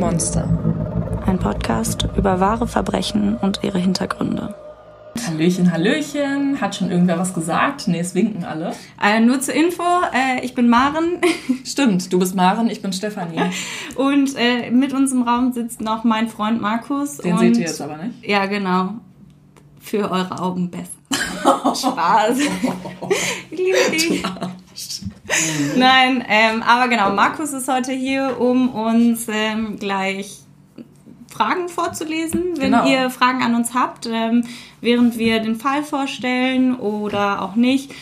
Monster. Ein Podcast über wahre Verbrechen und ihre Hintergründe. Hallöchen, Hallöchen. Hat schon irgendwer was gesagt? Nee, es winken alle. Äh, nur zur Info, äh, ich bin Maren. Stimmt, du bist Maren, ich bin Stefanie. Und äh, mit uns im Raum sitzt noch mein Freund Markus. Den und, seht ihr jetzt aber nicht. Ja, genau. Für eure Augen besser. Spaß. ich liebe dich. Nein, ähm, aber genau, Markus ist heute hier, um uns ähm, gleich Fragen vorzulesen, wenn Genau. ihr Fragen an uns habt, ähm, während wir den Fall vorstellen oder auch nicht.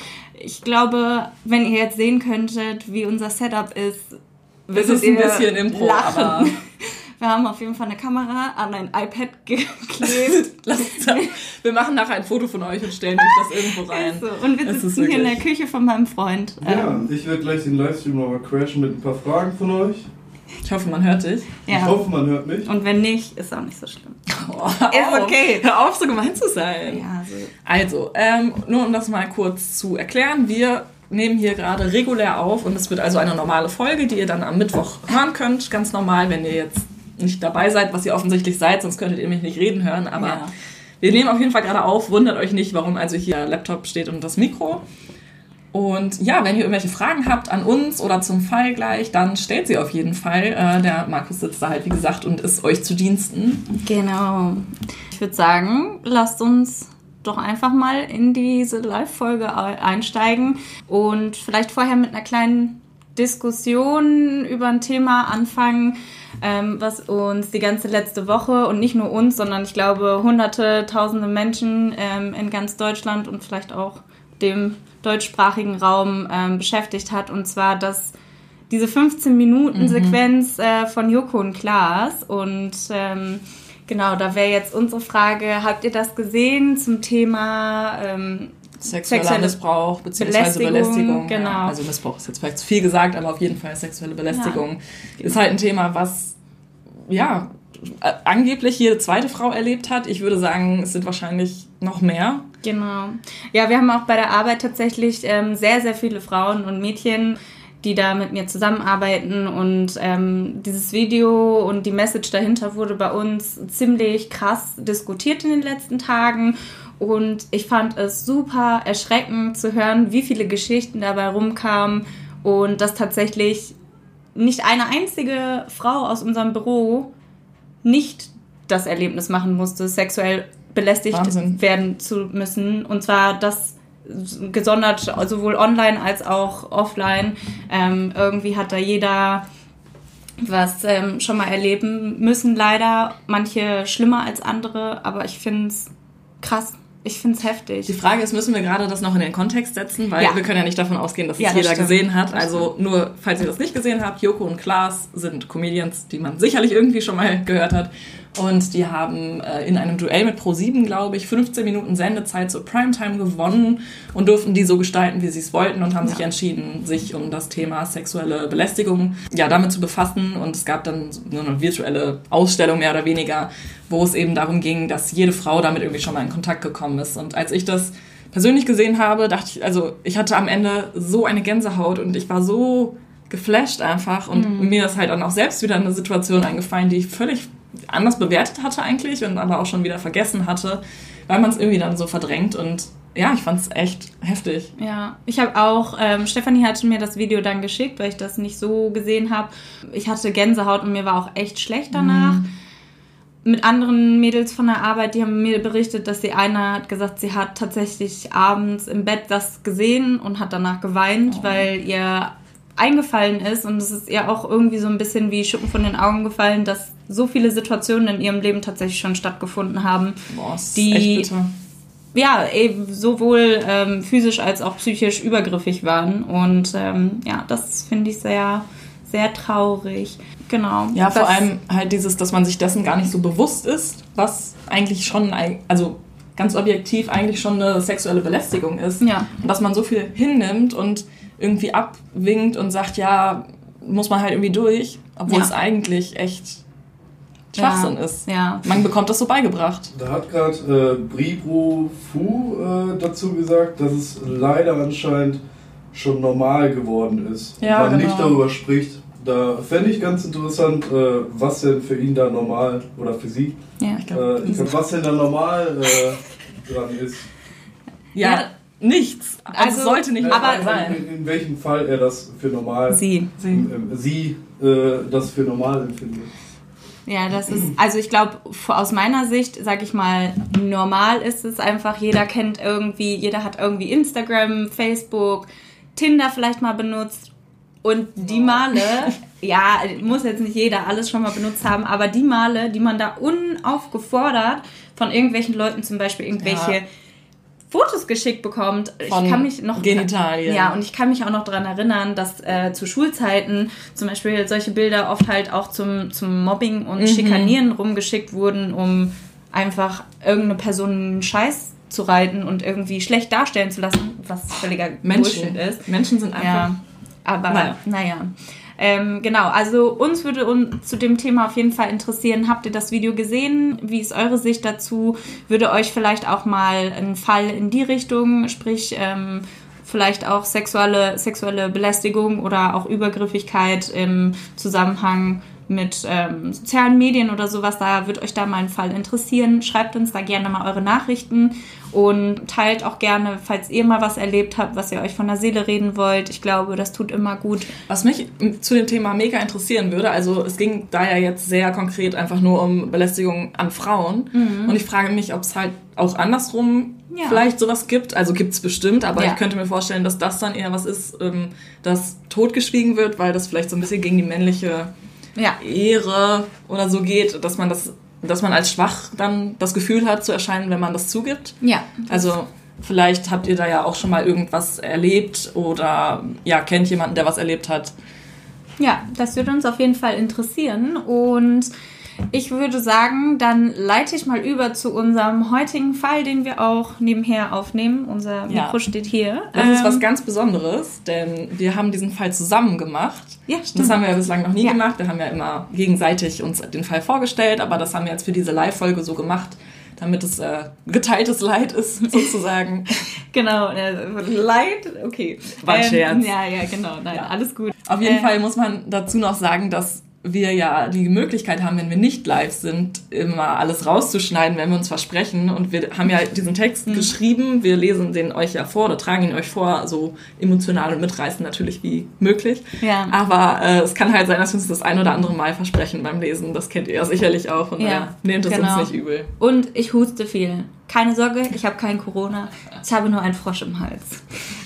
Ich glaube, wenn ihr jetzt sehen könntet, wie unser Setup ist, Es würdet ist ein bisschen Impro, lachen. aber Wir haben auf jeden Fall eine Kamera an ein iPad geklebt. wir machen nachher ein Foto von euch und stellen euch das irgendwo rein. So, und wir sitzen hier in der Küche von meinem Freund. Ja, Ähm, ich werde gleich den Livestream nochmal crashen mit ein paar Fragen von euch. Ich hoffe, man hört dich. Ich ja. hoffe, man hört mich. Und wenn nicht, ist auch nicht so schlimm. Oh, Ist okay. Hör auf, so gemein zu sein. Ja, so. Also, ähm, nur um das mal kurz zu erklären, wir nehmen hier gerade regulär auf und es wird also eine normale Folge, die ihr dann am Mittwoch hören könnt. Ganz normal, wenn ihr jetzt nicht dabei seid, was ihr offensichtlich seid, sonst könntet ihr mich nicht reden hören. Aber Ja. wir nehmen auf jeden Fall gerade auf. Wundert euch nicht, warum also hier Laptop steht und das Mikro. Und ja, wenn ihr irgendwelche Fragen habt an uns oder zum Fall gleich, dann stellt sie auf jeden Fall. Äh, der Markus sitzt da halt, wie gesagt, und ist euch zu Diensten. Genau. Ich würde sagen, lasst uns doch einfach mal in diese Live-Folge einsteigen und vielleicht vorher mit einer kleinen Diskussion über ein Thema anfangen, ähm, was uns die ganze letzte Woche und nicht nur uns, sondern ich glaube hunderte, tausende Menschen ähm, in ganz Deutschland und vielleicht auch dem deutschsprachigen Raum ähm, beschäftigt hat. Und zwar das diese 15-Minuten-Sequenz äh, von Joko und Klaas. Und ähm, genau, da wäre jetzt unsere Frage, habt ihr das gesehen zum Thema... Ähm, Sexueller Sexuelle Missbrauch beziehungsweise Belästigung, Belästigung. genau. Ja, also Missbrauch ist jetzt vielleicht zu viel gesagt, aber auf jeden Fall sexuelle Belästigung ist halt ein Thema, was ja angeblich jede zweite Frau erlebt hat. Ich würde sagen, es sind wahrscheinlich noch mehr. Genau. Ja, wir haben auch bei der Arbeit tatsächlich ähm, sehr, sehr viele Frauen und Mädchen, die da mit mir zusammenarbeiten. Und ähm, dieses Video und die Message dahinter wurde bei uns ziemlich krass diskutiert in den letzten Tagen. Und ich fand es super erschreckend zu hören, wie viele Geschichten dabei rumkamen und dass tatsächlich nicht eine einzige Frau aus unserem Büro nicht das Erlebnis machen musste, sexuell belästigt Wahnsinn. werden zu müssen. Und zwar das gesondert sowohl online als auch offline. Ähm, irgendwie hat da jeder was ähm, schon mal erleben müssen, leider. Manche schlimmer als andere, aber ich finde es krass. Ich finde es heftig. Die Frage ist, müssen wir gerade das noch in den Kontext setzen, weil Ja. wir können ja nicht davon ausgehen, dass es Ja, das jeder stimmt. gesehen hat. Das Also nur, falls ihr das nicht gesehen habt, Joko und Klaas sind Comedians, die man sicherlich irgendwie schon mal gehört hat. Und die haben äh, in einem Duell mit Pro7, glaube ich, 15 Minuten Sendezeit zur Primetime gewonnen und durften die so gestalten, wie sie es wollten und haben sich entschieden, sich um das Thema sexuelle Belästigung ja damit zu befassen. Und es gab dann so eine virtuelle Ausstellung mehr oder weniger, wo es eben darum ging, dass jede Frau damit irgendwie schon mal in Kontakt gekommen ist. Und als ich das persönlich gesehen habe, dachte ich, also ich hatte am Ende so eine Gänsehaut und ich war so geflasht einfach und mir ist halt dann auch selbst wieder eine Situation eingefallen, die ich völlig anders bewertet hatte eigentlich und aber auch schon wieder vergessen hatte, weil man es irgendwie dann so verdrängt und ja, ich fand es echt heftig. Ja, ich habe auch, ähm, Stefanie hatte mir das Video dann geschickt, weil ich das nicht so gesehen habe. Ich hatte Gänsehaut und mir war auch echt schlecht danach. Mit anderen Mädels von der Arbeit, die haben mir berichtet, dass sie eine hat gesagt, sie hat tatsächlich abends im Bett das gesehen und hat danach geweint, weil ihr eingefallen ist und es ist ihr auch irgendwie so ein bisschen wie Schuppen von den Augen gefallen, dass so viele Situationen in ihrem Leben tatsächlich schon stattgefunden haben, Boah, Die- ja, eben sowohl ähm, physisch als auch psychisch übergriffig waren. Und ähm, ja, das finde ich sehr, sehr traurig. Genau. Ja, vor Was- allem halt dieses, dass man sich dessen gar nicht so bewusst ist, was eigentlich schon, also ganz objektiv eigentlich schon eine sexuelle Belästigung ist. Ja. Und dass man so viel hinnimmt und irgendwie abwinkt und sagt, ja, muss man halt irgendwie durch, obwohl Ja. es eigentlich echt Schwachsinn ja, ist. Ja. Man bekommt das so beigebracht. Da hat gerade äh, Bribro Fu äh, dazu gesagt, dass es leider anscheinend schon normal geworden ist. Ja, man genau. nicht darüber spricht, Da fände ich ganz interessant, äh, was denn für ihn da normal oder für sie, Ja. Ich glaub, äh, ich glaub, was denn da normal äh, dran ist. Ja, Ja. Nichts. Also, Also, es sollte nicht aber- sein. In, in welchem Fall er das für normal, Sie. Sie. ähm, sie äh, das für normal empfindet. Ja, das ist, also ich glaube, aus meiner Sicht, sag ich mal, normal ist es einfach, jeder kennt irgendwie, jeder hat irgendwie Instagram, Facebook, Tinder vielleicht mal benutzt. Und die Male, ja, muss jetzt nicht jeder alles schon mal benutzt haben, aber die Male, die man da unaufgefordert von irgendwelchen Leuten zum Beispiel irgendwelche Ja. Fotos geschickt bekommt. Von ich kann mich noch Genitalien. Ja, und ich kann mich auch noch daran erinnern, dass äh, zu Schulzeiten zum Beispiel solche Bilder oft halt auch zum, zum Mobbing und Schikanieren rumgeschickt wurden, um einfach irgendeine Person einen Scheiß zu reiten und irgendwie schlecht darstellen zu lassen, was völliger Menschen. Bullshit ist. Menschen sind einfach. Ja, aber Naja. naja. Ähm, genau, also uns würde uns zu dem Thema auf jeden Fall interessieren, habt ihr das Video gesehen? Wie ist eure Sicht dazu? Würde euch vielleicht auch mal ein Fall in die Richtung, sprich ähm, vielleicht auch sexuelle, sexuelle Belästigung oder auch Übergriffigkeit im Zusammenhang mit ähm, sozialen Medien oder sowas, da wird euch da mal ein Fall interessieren. Schreibt uns da gerne mal eure Nachrichten und teilt auch gerne, falls ihr mal was erlebt habt, was ihr euch von der Seele reden wollt. Ich glaube, das tut immer gut. Was mich zu dem Thema mega interessieren würde, also es ging da ja jetzt sehr konkret einfach nur um Belästigung an Frauen. Und ich frage mich, ob es halt auch andersrum Ja. vielleicht sowas gibt. Also gibt es bestimmt, aber Ja. ich könnte mir vorstellen, dass das dann eher was ist, ähm, das totgeschwiegen wird, weil das vielleicht so ein bisschen gegen die männliche Ja, Ehre oder so geht, dass man das, dass man als schwach dann das Gefühl hat zu erscheinen, wenn man das zugibt. ja. Also vielleicht habt ihr da ja auch schon mal irgendwas erlebt oder ja, kennt jemanden, der was erlebt hat. Ja, das würde uns auf jeden Fall interessieren. Und ich würde sagen, dann leite ich mal über zu unserem heutigen Fall, den wir auch nebenher aufnehmen. Unser Ja. Mikro steht hier. Das ist Ähm, was ganz Besonderes, denn wir haben diesen Fall zusammen gemacht. Ja, Das stimmt. haben wir ja bislang noch nie Ja. gemacht. Wir haben ja immer gegenseitig uns den Fall vorgestellt, aber das haben wir jetzt für diese Live-Folge so gemacht, damit es äh, geteiltes Leid ist, sozusagen. Genau, Leid, okay. War ein Scherz. Ja, ja, genau, nein, Ja. alles gut. Auf jeden Äh, Fall muss man dazu noch sagen, dass wir ja die Möglichkeit haben, wenn wir nicht live sind, immer alles rauszuschneiden, wenn wir uns versprechen. Und wir haben ja diesen Text Mhm. geschrieben, wir lesen den euch ja vor oder tragen ihn euch vor, so emotional und mitreißend natürlich wie möglich. Ja. Aber äh, es kann halt sein, dass wir uns das ein oder andere Mal versprechen beim Lesen. Das kennt ihr ja sicherlich auch. Und Ja, nehmt es genau. uns nicht übel. Und ich huste viel. Keine Sorge, ich habe kein Corona. Ich habe nur einen Frosch im Hals.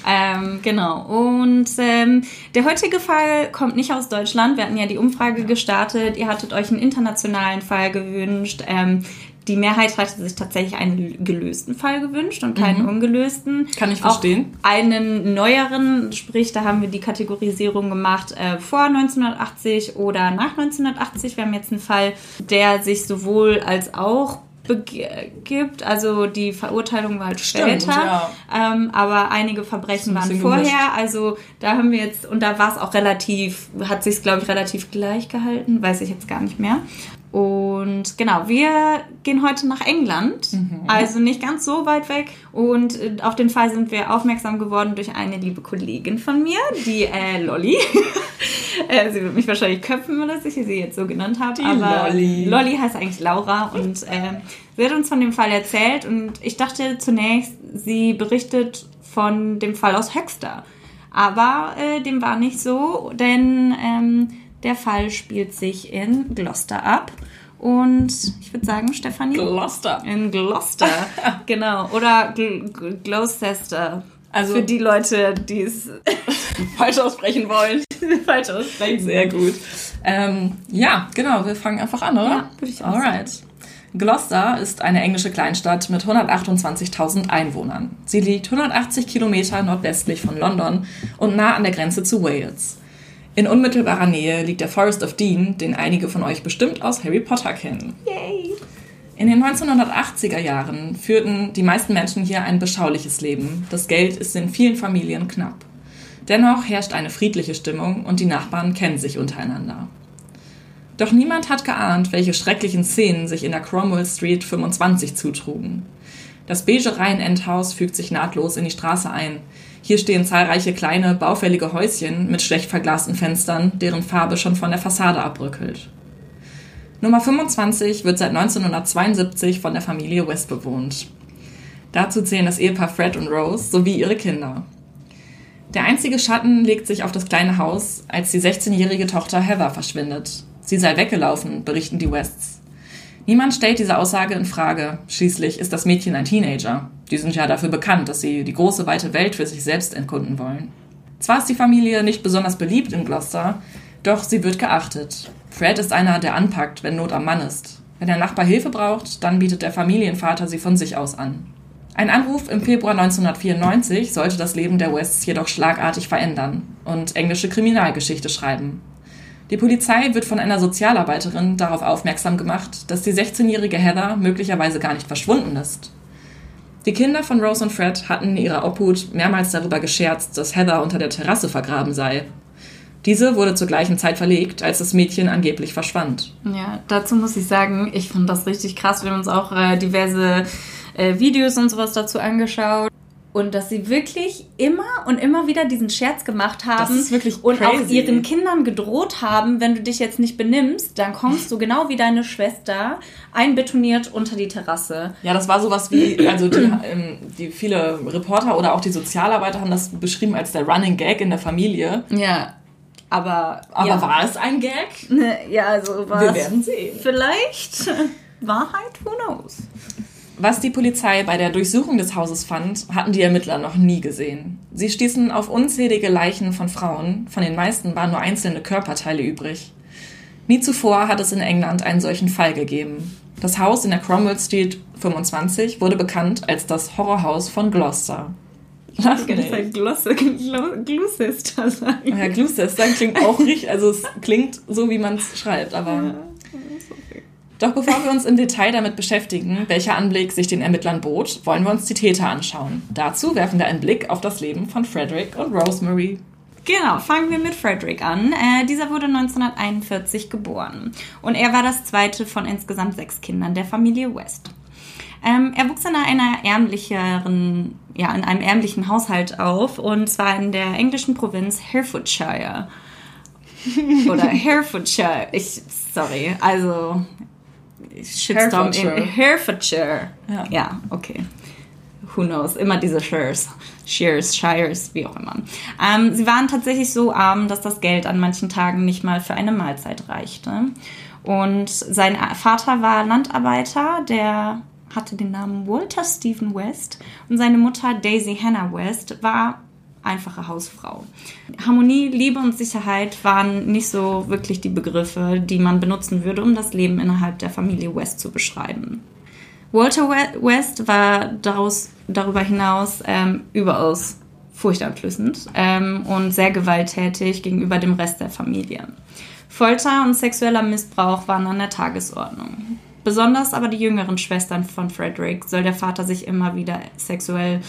Ähm, genau. Und ähm, der heutige Fall kommt nicht aus Deutschland. Wir hatten ja die Umfrage gestartet. Ihr hattet euch einen internationalen Fall gewünscht. Ähm, die Mehrheit hatte sich tatsächlich einen gelösten Fall gewünscht und keinen ungelösten. Mhm. Kann ich Auch verstehen. einen neueren, sprich, da haben wir die Kategorisierung gemacht äh, vor 1980 oder nach 1980. Wir haben jetzt einen Fall, der sich sowohl als auch begibt, also die Verurteilung war halt Stimmt, später, ja. ähm, aber einige Verbrechen waren vorher, gemischt. also da haben wir jetzt, und da war es auch relativ, hat sich glaube ich relativ gleich gehalten, weiß ich jetzt gar nicht mehr. Und genau, wir gehen heute nach England, Mhm. also nicht ganz so weit weg. Und äh, auf den Fall sind wir aufmerksam geworden durch eine liebe Kollegin von mir, die äh, Lolly. äh, sie wird mich wahrscheinlich köpfen, weil ich sie jetzt so genannt habe. Die aber Lolly. Lolly heißt eigentlich Laura und äh, sie hat uns von dem Fall erzählt und ich dachte zunächst, sie berichtet von dem Fall aus Höxter. Aber äh, dem war nicht so, denn ähm, der Fall spielt sich in Gloucester ab. Und ich würde sagen, Stefanie? Gloucester. In Gloucester, genau. Oder Gl Gl Gloucester. Also- Für die Leute, die es Falsch aussprechen wollen. falsch aussprechen. Sehr gut. Ähm, ja, genau, wir fangen einfach an, oder? Ja, würde ich auch Alright. Gloucester ist eine englische Kleinstadt mit 128.000 Einwohnern. Sie liegt 180 Kilometer nordwestlich von London und nah an der Grenze zu Wales. In unmittelbarer Nähe liegt der Forest of Dean, den einige von euch bestimmt aus Harry Potter kennen. Yay. In den 1980er Jahren führten die meisten Menschen hier ein beschauliches Leben. Das Geld ist in vielen Familien knapp. Dennoch herrscht eine friedliche Stimmung und die Nachbarn kennen sich untereinander. Doch niemand hat geahnt, welche schrecklichen Szenen sich in der Cromwell Street 25 zutrugen. Das beige Reihenendhaus fügt sich nahtlos in die Straße ein. Hier stehen zahlreiche kleine, baufällige Häuschen mit schlecht verglasten Fenstern, deren Farbe schon von der Fassade abbröckelt. Nummer 25 wird seit 1972 von der Familie West bewohnt. Dazu zählen das Ehepaar Fred und Rose sowie ihre Kinder. Der einzige Schatten legt sich auf das kleine Haus, als die 16-jährige Tochter Heather verschwindet. Sie sei weggelaufen, berichten die Wests. Niemand stellt diese Aussage in Frage. Schließlich ist das Mädchen ein Teenager. Die sind ja dafür bekannt, dass sie die große weite Welt für sich selbst entkunden wollen. Zwar ist die Familie nicht besonders beliebt in Gloucester, doch sie wird geachtet. Fred ist einer, der anpackt, wenn Not am Mann ist. Wenn der Nachbar Hilfe braucht, dann bietet der Familienvater sie von sich aus an. Ein Anruf im Februar 1994 sollte das Leben der Wests jedoch schlagartig verändern und englische Kriminalgeschichte schreiben. Die Polizei wird von einer Sozialarbeiterin darauf aufmerksam gemacht, dass die 16-jährige Heather möglicherweise gar nicht verschwunden ist. Die Kinder von Rose und Fred hatten in ihrer Obhut mehrmals darüber gescherzt, dass Heather unter der Terrasse vergraben sei. Diese wurde zur gleichen Zeit verlegt, als das Mädchen angeblich verschwand. Ja, dazu muss ich sagen, ich fand das richtig krass. Wir haben uns auch äh, diverse äh, Videos und sowas dazu angeschaut. Und dass sie wirklich immer und immer wieder diesen Scherz gemacht haben Das ist wirklich und auch crazy. ihren Kindern gedroht haben, wenn du dich jetzt nicht benimmst, dann kommst du genau wie deine Schwester einbetoniert unter die Terrasse. Ja, das war sowas wie, also die, ähm, die viele Reporter oder auch die Sozialarbeiter haben das beschrieben als der Running Gag in der Familie. Ja, aber Aber ja, war es ein Gag? ja, also war Wir es werden sehen. vielleicht Wahrheit, who knows? Was die Polizei bei der Durchsuchung des Hauses fand, hatten die Ermittler noch nie gesehen. Sie stießen auf unzählige Leichen von Frauen, von den meisten waren nur einzelne Körperteile übrig. Nie zuvor hat es in England einen solchen Fall gegeben. Das Haus in der Cromwell Street 25 wurde bekannt als das Horrorhaus von Gloucester. Lach Ich nicht. Glosse, Glo- Gloucester sagen. Ja, Gloucester klingt auch richtig, also es klingt so, wie man es schreibt, aber... Doch bevor wir uns im Detail damit beschäftigen, welcher Anblick sich den Ermittlern bot, wollen wir uns die Täter anschauen. Dazu werfen wir einen Blick auf das Leben von Frederick und Rosemary. Genau, fangen wir mit Frederick an. Äh, dieser wurde 1941 geboren und er war das zweite von insgesamt sechs Kindern der Familie West. Ähm, er wuchs in einer ärmlicheren, ja, in einem ärmlichen Haushalt auf und zwar in der englischen Provinz Herefordshire. Oder Herefordshire. Ich, sorry, also Shitstorm in Herefordshire. Ja. ja, okay who knows, immer diese Shares, Shares, Shires, wie auch immer. Ähm, sie waren tatsächlich so arm, dass das Geld an manchen Tagen nicht mal für eine Mahlzeit reichte. Und sein Vater war Landarbeiter, der hatte den Namen Walter Stephen West und seine Mutter Daisy Hannah West war einfache Hausfrau. Harmonie, Liebe und Sicherheit waren nicht so wirklich die Begriffe, die man benutzen würde, um das Leben innerhalb der Familie West zu beschreiben. Walter We- West war daraus, darüber hinaus ähm, überaus furchteinflößend ähm, und sehr gewalttätig gegenüber dem Rest der Familie. Folter und sexueller Missbrauch waren an der Tagesordnung. Besonders aber die jüngeren Schwestern von Frederick soll der Vater sich immer wieder sexuell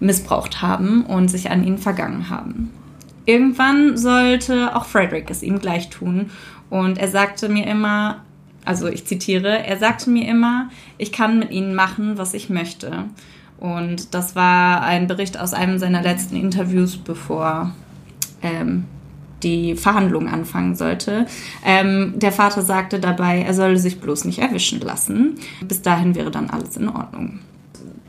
missbraucht haben und sich an ihnen vergangen haben. Irgendwann sollte auch Frederick es ihm gleich tun und er sagte mir immer, also ich zitiere, er sagte mir immer, ich kann mit ihnen machen, was ich möchte. Und das war ein Bericht aus einem seiner letzten Interviews, bevor ähm, die Verhandlung anfangen sollte. Ähm, der Vater sagte dabei, er solle sich bloß nicht erwischen lassen. Bis dahin wäre dann alles in Ordnung.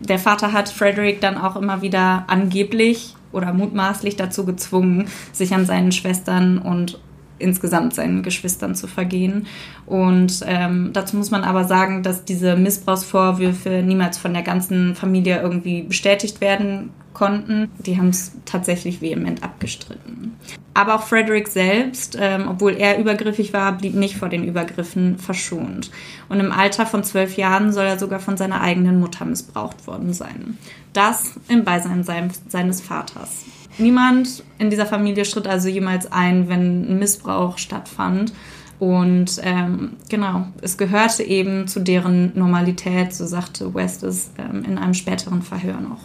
Der Vater hat Frederick dann auch immer wieder angeblich oder mutmaßlich dazu gezwungen, sich an seinen Schwestern und insgesamt seinen Geschwistern zu vergehen. Und ähm, dazu muss man aber sagen, dass diese Missbrauchsvorwürfe niemals von der ganzen Familie irgendwie bestätigt werden konnten. Die haben es tatsächlich vehement abgestritten. Aber auch Frederick selbst, ähm, obwohl er übergriffig war, blieb nicht vor den Übergriffen verschont. Und im Alter von zwölf Jahren soll er sogar von seiner eigenen Mutter missbraucht worden sein. Das im Beisein sein, seines Vaters. Niemand in dieser Familie schritt also jemals ein, wenn Missbrauch stattfand. Und ähm, genau, es gehörte eben zu deren Normalität, so sagte West es ähm, in einem späteren Verhör noch.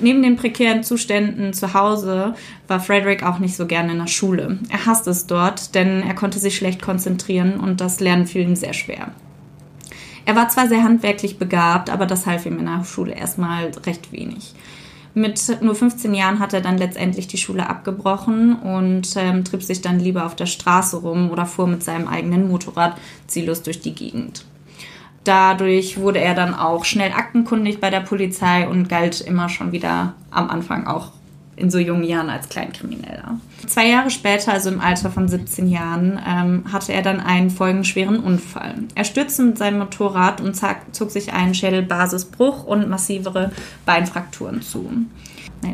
Neben den prekären Zuständen zu Hause war Frederick auch nicht so gerne in der Schule. Er hasste es dort, denn er konnte sich schlecht konzentrieren und das Lernen fiel ihm sehr schwer. Er war zwar sehr handwerklich begabt, aber das half ihm in der Schule erstmal recht wenig. Mit nur 15 Jahren hat er dann letztendlich die Schule abgebrochen und ähm, trieb sich dann lieber auf der Straße rum oder fuhr mit seinem eigenen Motorrad ziellos durch die Gegend. Dadurch wurde er dann auch schnell aktenkundig bei der Polizei und galt immer schon wieder am Anfang auch in so jungen Jahren als Kleinkrimineller. Zwei Jahre später, also im Alter von 17 Jahren, ähm, hatte er dann einen folgenschweren Unfall. Er stürzte mit seinem Motorrad und zog sich einen Schädelbasisbruch und massivere Beinfrakturen zu.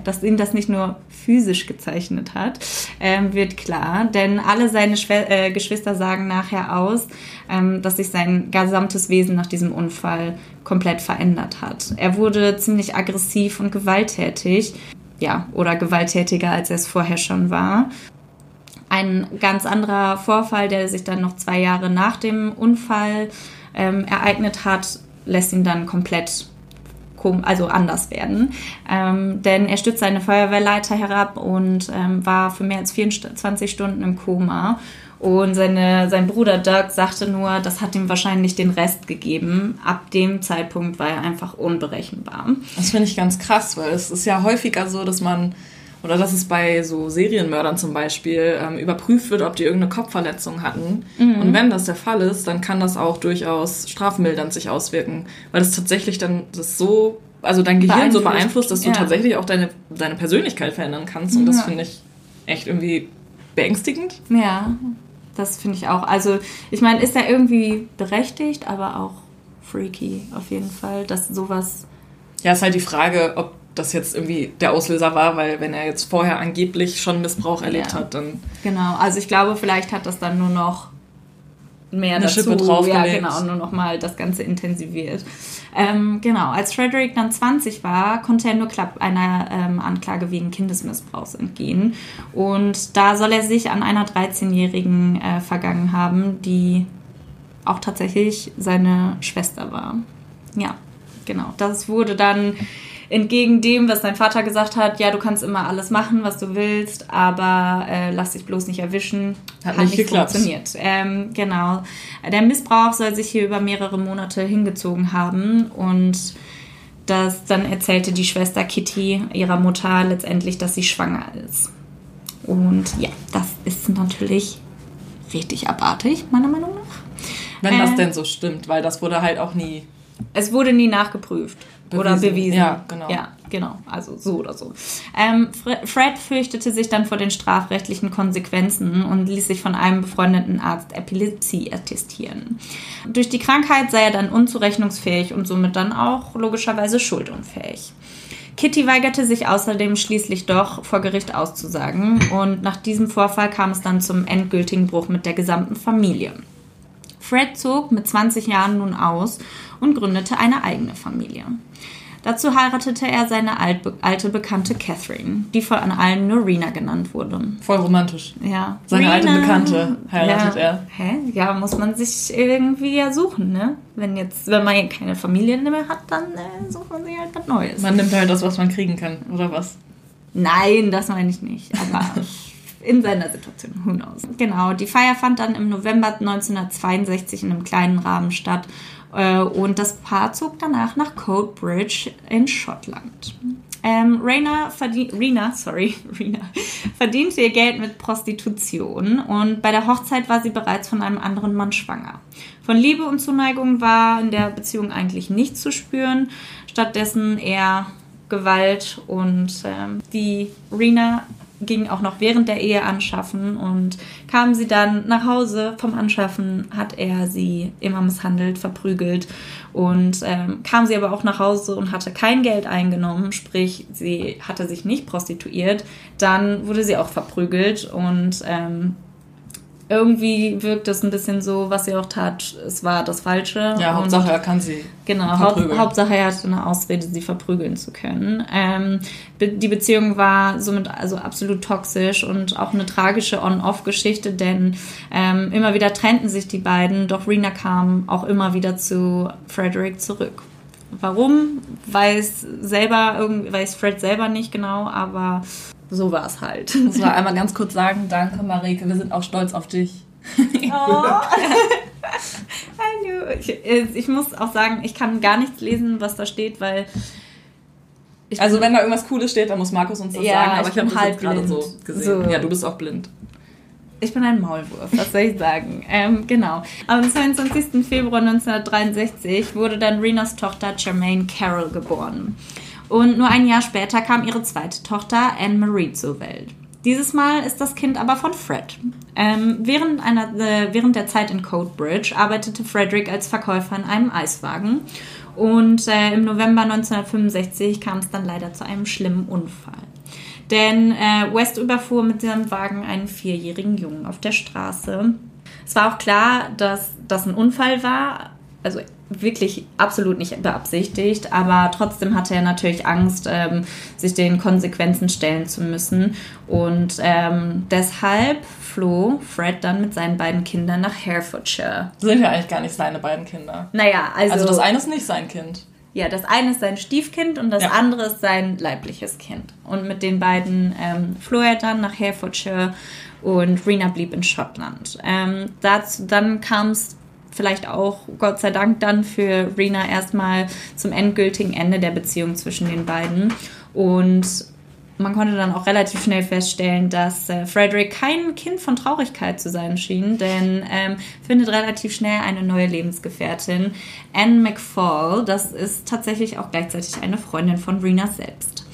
Dass ihn das nicht nur physisch gezeichnet hat, ähm, wird klar, denn alle seine Schwe äh, Geschwister sagen nachher aus, ähm, dass sich sein gesamtes Wesen nach diesem Unfall komplett verändert hat. Er wurde ziemlich aggressiv und gewalttätig ja, oder gewalttätiger, als er es vorher schon war. Ein ganz anderer Vorfall, der sich dann noch zwei Jahre nach dem Unfall ähm, ereignet hat, lässt ihn dann komplett also anders werden. Ähm, denn er stützt seine Feuerwehrleiter herab und ähm, war für mehr als 24 Stunden im Koma und seine, sein Bruder Dirk sagte nur, das hat ihm wahrscheinlich den Rest gegeben. Ab dem Zeitpunkt war er einfach unberechenbar. Das finde ich ganz krass, weil es ist ja häufiger so, dass man, oder dass es bei so Serienmördern zum Beispiel ähm, überprüft wird, ob die irgendeine Kopfverletzung hatten. Mhm. Und wenn das der Fall ist, dann kann das auch durchaus strafmildernd sich auswirken, weil das tatsächlich dann das so, also dein Gehirn so beeinflusst, dass du ja. tatsächlich auch deine, deine Persönlichkeit verändern kannst. Und ja. das finde ich echt irgendwie beängstigend. Ja, das finde ich auch. Also, ich meine, ist er irgendwie berechtigt, aber auch freaky auf jeden Fall, dass sowas. Ja, ist halt die Frage, ob das jetzt irgendwie der Auslöser war, weil wenn er jetzt vorher angeblich schon Missbrauch erlebt ja. hat, dann. Genau, also ich glaube, vielleicht hat das dann nur noch mehr eine dazu. Schippe draufgelegt. Ja, genau, nur noch mal das Ganze intensiviert. Ähm, genau, als Frederick dann 20 war, konnte er nur knapp einer ähm, Anklage wegen Kindesmissbrauchs entgehen. Und da soll er sich an einer 13-Jährigen äh, vergangen haben, die auch tatsächlich seine Schwester war. Ja, genau. Das wurde dann entgegen dem, was dein Vater gesagt hat, ja, du kannst immer alles machen, was du willst, aber äh, lass dich bloß nicht erwischen. Hat, hat nicht, nicht funktioniert. Ähm, genau. Der Missbrauch soll sich hier über mehrere Monate hingezogen haben und das, dann erzählte die Schwester Kitty ihrer Mutter letztendlich, dass sie schwanger ist. Und ja, das ist natürlich richtig abartig, meiner Meinung nach. Wenn äh, das denn so stimmt, weil das wurde halt auch nie. Es wurde nie nachgeprüft bewiesen. oder bewiesen. Ja, genau. Ja, genau. Also so oder so. Ähm, Fred fürchtete sich dann vor den strafrechtlichen Konsequenzen und ließ sich von einem befreundeten Arzt Epilepsie attestieren. Durch die Krankheit sei er dann unzurechnungsfähig und somit dann auch logischerweise schuldunfähig. Kitty weigerte sich außerdem schließlich doch vor Gericht auszusagen und nach diesem Vorfall kam es dann zum endgültigen Bruch mit der gesamten Familie. Fred zog mit 20 Jahren nun aus und gründete eine eigene Familie. Dazu heiratete er seine alte Bekannte Catherine, die von allen nur Rena genannt wurde. Voll romantisch. Ja. Seine Rena. alte Bekannte heiratet ja. er. Hä? Ja, muss man sich irgendwie ja suchen, ne? Wenn jetzt, wenn man keine Familie mehr hat, dann äh, sucht man sich halt was Neues. Man nimmt halt das, was man kriegen kann, oder was? Nein, das meine ich nicht. Aber in seiner Situation, who knows. Genau, die Feier fand dann im November 1962 in einem kleinen Rahmen statt äh, und das Paar zog danach nach Coatbridge in Schottland. Ähm, Raina Rena, sorry, Rena, verdiente ihr Geld mit Prostitution und bei der Hochzeit war sie bereits von einem anderen Mann schwanger. Von Liebe und Zuneigung war in der Beziehung eigentlich nichts zu spüren, stattdessen eher Gewalt und ähm, die Rena ging auch noch während der Ehe anschaffen und kam sie dann nach Hause. Vom Anschaffen, hat er sie immer misshandelt, verprügelt und ähm, kam sie aber auch nach Hause und hatte kein Geld eingenommen, sprich sie hatte sich nicht prostituiert, dann wurde sie auch verprügelt und ähm, irgendwie wirkt es ein bisschen so, was sie auch tat, es war das Falsche. Ja, Hauptsache er kann sie. Genau, Haupt, Hauptsache er hatte eine Ausrede, sie verprügeln zu können. Ähm, die Beziehung war somit also absolut toxisch und auch eine tragische On-Off-Geschichte, denn ähm, immer wieder trennten sich die beiden, doch Rena kam auch immer wieder zu Frederick zurück. Warum, weiß selber, weiß Fred selber nicht genau, aber so war es halt. Ich muss mal einmal ganz kurz sagen, danke Marike, wir sind auch stolz auf dich. Oh. Hallo. Ich, ich, muss auch sagen, ich kann gar nichts lesen, was da steht, weil Ich Also wenn da irgendwas Cooles steht, dann muss Markus uns das Ja, sagen, aber ich ich, habe jetzt gerade halbblind. so gesehen. So. Ja, du bist auch blind. Ich bin ein Maulwurf, was soll ich sagen? ähm, genau. Am 22. Februar 1963 wurde dann Renas Tochter Jermaine Carroll geboren. Und nur ein Jahr später kam ihre zweite Tochter Anne-Marie zur Welt. Dieses Mal ist das Kind aber von Fred. Ähm, während, einer, äh, während der Zeit in Codebridge arbeitete Frederick als Verkäufer in einem Eiswagen. Und äh, im November 1965 kam es dann leider zu einem schlimmen Unfall. Denn äh, West überfuhr mit seinem Wagen einen vierjährigen Jungen auf der Straße. Es war auch klar, dass das ein Unfall war, also wirklich absolut nicht beabsichtigt, aber trotzdem hatte er natürlich Angst, ähm, sich den Konsequenzen stellen zu müssen. Und ähm, deshalb floh Fred dann mit seinen beiden Kindern nach Herefordshire. Sind ja eigentlich gar nicht seine beiden Kinder. Naja, also, Also das eine ist nicht sein Kind. ja, das eine ist sein Stiefkind und das Ja. andere ist sein leibliches Kind. Und mit den beiden ähm, floh er dann nach Herefordshire und Rena blieb in Schottland. Ähm, dazu, dann kam es vielleicht auch, Gott sei Dank, dann für Rena erstmal zum endgültigen Ende der Beziehung zwischen den beiden. Und man konnte dann auch relativ schnell feststellen, dass äh, Frederick kein Kind von Traurigkeit zu sein schien, denn ähm, findet relativ schnell eine neue Lebensgefährtin, Anne McFall. Das ist tatsächlich auch gleichzeitig eine Freundin von Rena selbst.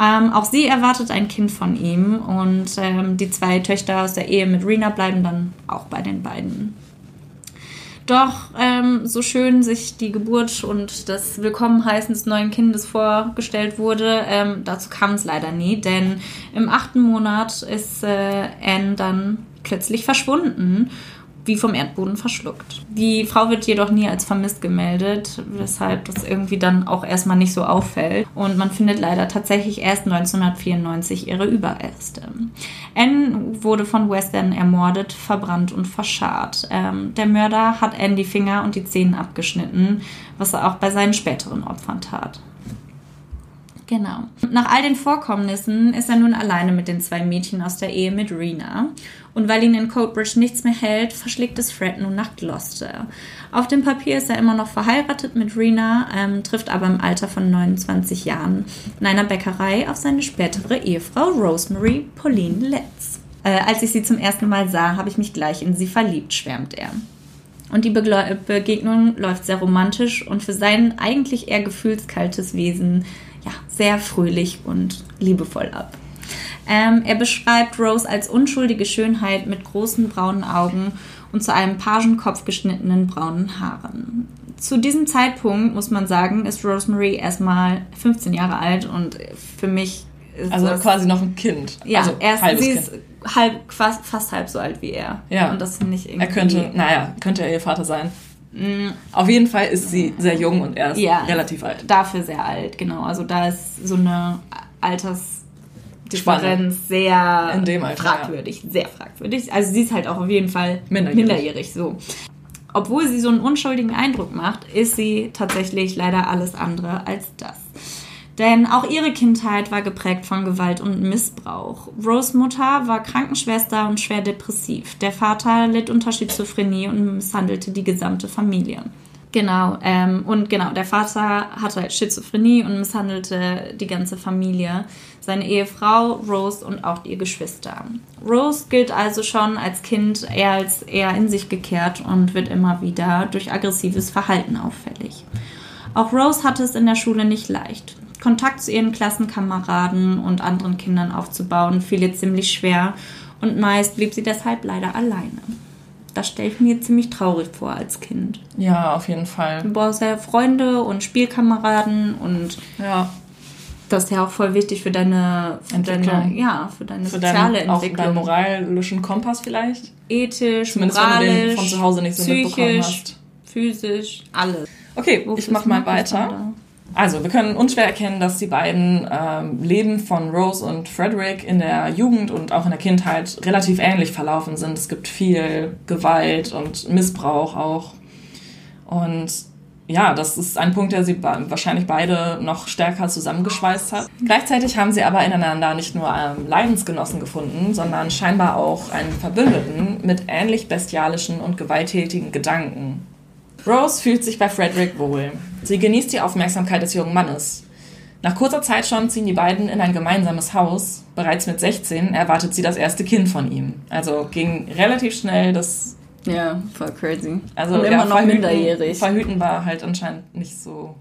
Ähm, auch sie erwartet ein Kind von ihm und ähm, die zwei Töchter aus der Ehe mit Rena bleiben dann auch bei den beiden. Doch ähm, so schön sich die Geburt und das Willkommenheißen des neuen Kindes vorgestellt wurde, ähm, dazu kam es leider nie, denn im achten Monat ist äh, Anne dann plötzlich verschwunden, wie vom Erdboden verschluckt. Die Frau wird jedoch nie als vermisst gemeldet, weshalb das irgendwie dann auch erstmal nicht so auffällt. Und man findet leider tatsächlich erst 1994 ihre Überreste. Anne wurde von West End ermordet, verbrannt und verscharrt. Ähm, der Mörder hat Anne die Finger und die Zähne abgeschnitten, was er auch bei seinen späteren Opfern tat. Genau. Nach all den Vorkommnissen ist er nun alleine mit den zwei Mädchen aus der Ehe mit Rena. Und weil ihn in Codebridge nichts mehr hält, verschlägt es Fred nun nach Gloucester. Auf dem Papier ist er immer noch verheiratet mit Rena, ähm, trifft aber im Alter von 29 Jahren in einer Bäckerei auf seine spätere Ehefrau Rosemary Pauline Letts. Äh, als ich sie zum ersten Mal sah, habe ich mich gleich in sie verliebt, schwärmt er. Und die Begegnung läuft sehr romantisch und für sein eigentlich eher gefühlskaltes Wesen ja, sehr fröhlich und liebevoll ab. Ähm, er beschreibt Rose als unschuldige Schönheit mit großen braunen Augen und zu einem Pagenkopf geschnittenen braunen Haaren. Zu diesem Zeitpunkt, muss man sagen, ist Rosemary erstmal 15 Jahre alt und für mich ist Also das quasi noch ein Kind. ja, also erst, sie Kind. ist halb, fast, fast halb so alt wie er. Ja. Und das finde ich irgendwie. Er könnte, naja, könnte er ihr Vater sein. Auf jeden Fall ist sie sehr jung und er ist Mm. Ja. relativ alt. Dafür sehr alt, genau. Also da ist so eine Altersdifferenz sehr Alter, fragwürdig, sehr fragwürdig. Also sie ist halt auch auf jeden Fall Minderjährig. minderjährig so. Obwohl sie so einen unschuldigen Eindruck macht, ist sie tatsächlich leider alles andere als das. Denn auch ihre Kindheit war geprägt von Gewalt und Missbrauch. Rose Mutter war Krankenschwester und schwer depressiv. Der Vater litt unter Schizophrenie und misshandelte die gesamte Familie. Genau, ähm, und genau, der Vater hatte halt Schizophrenie und misshandelte die ganze Familie, seine Ehefrau, Rose und auch ihr Geschwister. Rose gilt also schon als Kind eher als eher in sich gekehrt und wird immer wieder durch aggressives Verhalten auffällig. Auch Rose hatte es in der Schule nicht leicht. Kontakt zu ihren Klassenkameraden und anderen Kindern aufzubauen fiel ihr ziemlich schwer und meist blieb sie deshalb leider alleine. Das stelle ich mir ziemlich traurig vor als Kind. Ja, auf jeden Fall. Du brauchst ja Freunde und Spielkameraden und Ja, das ist ja auch voll wichtig für deine, für deine, ja, für deine für soziale auch Entwicklung. deinen moralischen Kompass vielleicht. Ethisch, Zumindest wenn du moralisch, den von zu Hause nicht so mitbekommen psychisch, hast. physisch, alles. Okay, Wofür ich mach mal Markus weiter. Also, wir können unschwer erkennen, dass die beiden ähm, Leben von Rose und Frederick in der Jugend und auch in der Kindheit relativ ähnlich verlaufen sind. Es gibt viel Gewalt und Missbrauch auch. Und ja, das ist ein Punkt, der sie wahrscheinlich beide noch stärker zusammengeschweißt hat. Gleichzeitig haben sie aber ineinander nicht nur ähm, Leidensgenossen gefunden, sondern scheinbar auch einen Verbündeten mit ähnlich bestialischen und gewalttätigen Gedanken. Rose fühlt sich bei Frederick wohl. Sie genießt die Aufmerksamkeit des jungen Mannes. Nach kurzer Zeit schon ziehen die beiden in ein gemeinsames Haus. Bereits mit 16 erwartet sie das erste Kind von ihm. Also ging relativ schnell das. Ja, voll crazy. Also Und ja, immer noch verhüten, minderjährig. Verhüten war halt anscheinend nicht so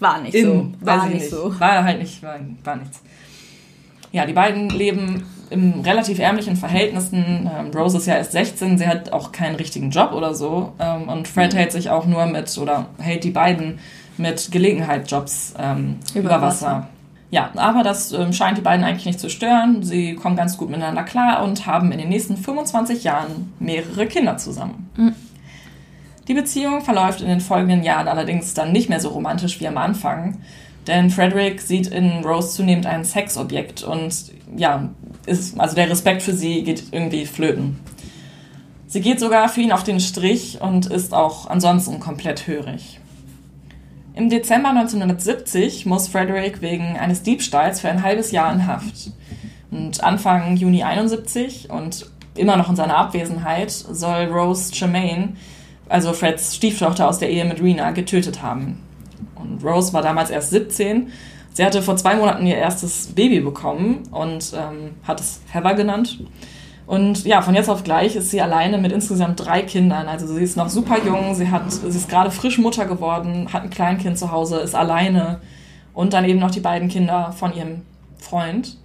War nicht in, so. War ich nicht so. War halt nicht, war, war nichts. Ja, die beiden leben in relativ ärmlichen Verhältnissen. Ähm, Rose ist ja erst 16, sie hat auch keinen richtigen Job oder so. Ähm, und Fred Mhm. hält sich auch nur mit, oder hält die beiden mit Gelegenheitsjobs ähm, über, Über Wasser. Wasser. Ja, aber das ähm, scheint die beiden eigentlich nicht zu stören. Sie kommen ganz gut miteinander klar und haben in den nächsten 25 Jahren mehrere Kinder zusammen. Mhm. Die Beziehung verläuft in den folgenden Jahren allerdings dann nicht mehr so romantisch wie am Anfang, denn Frederick sieht in Rose zunehmend ein Sexobjekt und ja, ist, also der Respekt für sie geht irgendwie flöten. Sie geht sogar für ihn auf den Strich und ist auch ansonsten komplett hörig. Im Dezember 1970 muss Frederick wegen eines Diebstahls für ein halbes Jahr in Haft. Und Anfang Juni 71 und immer noch in seiner Abwesenheit soll Rose Tremaine, also Freds Stieftochter aus der Ehe mit Rena, getötet haben. Und Rose war damals erst 17. Sie hatte vor zwei Monaten ihr erstes Baby bekommen und ähm, hat es Heather genannt. Und ja, von jetzt auf gleich ist sie alleine mit insgesamt drei Kindern. Also sie ist noch super jung, sie, hat, sie ist gerade frisch Mutter geworden, hat ein Kleinkind zu Hause, ist alleine und dann eben noch die beiden Kinder von ihrem Freund.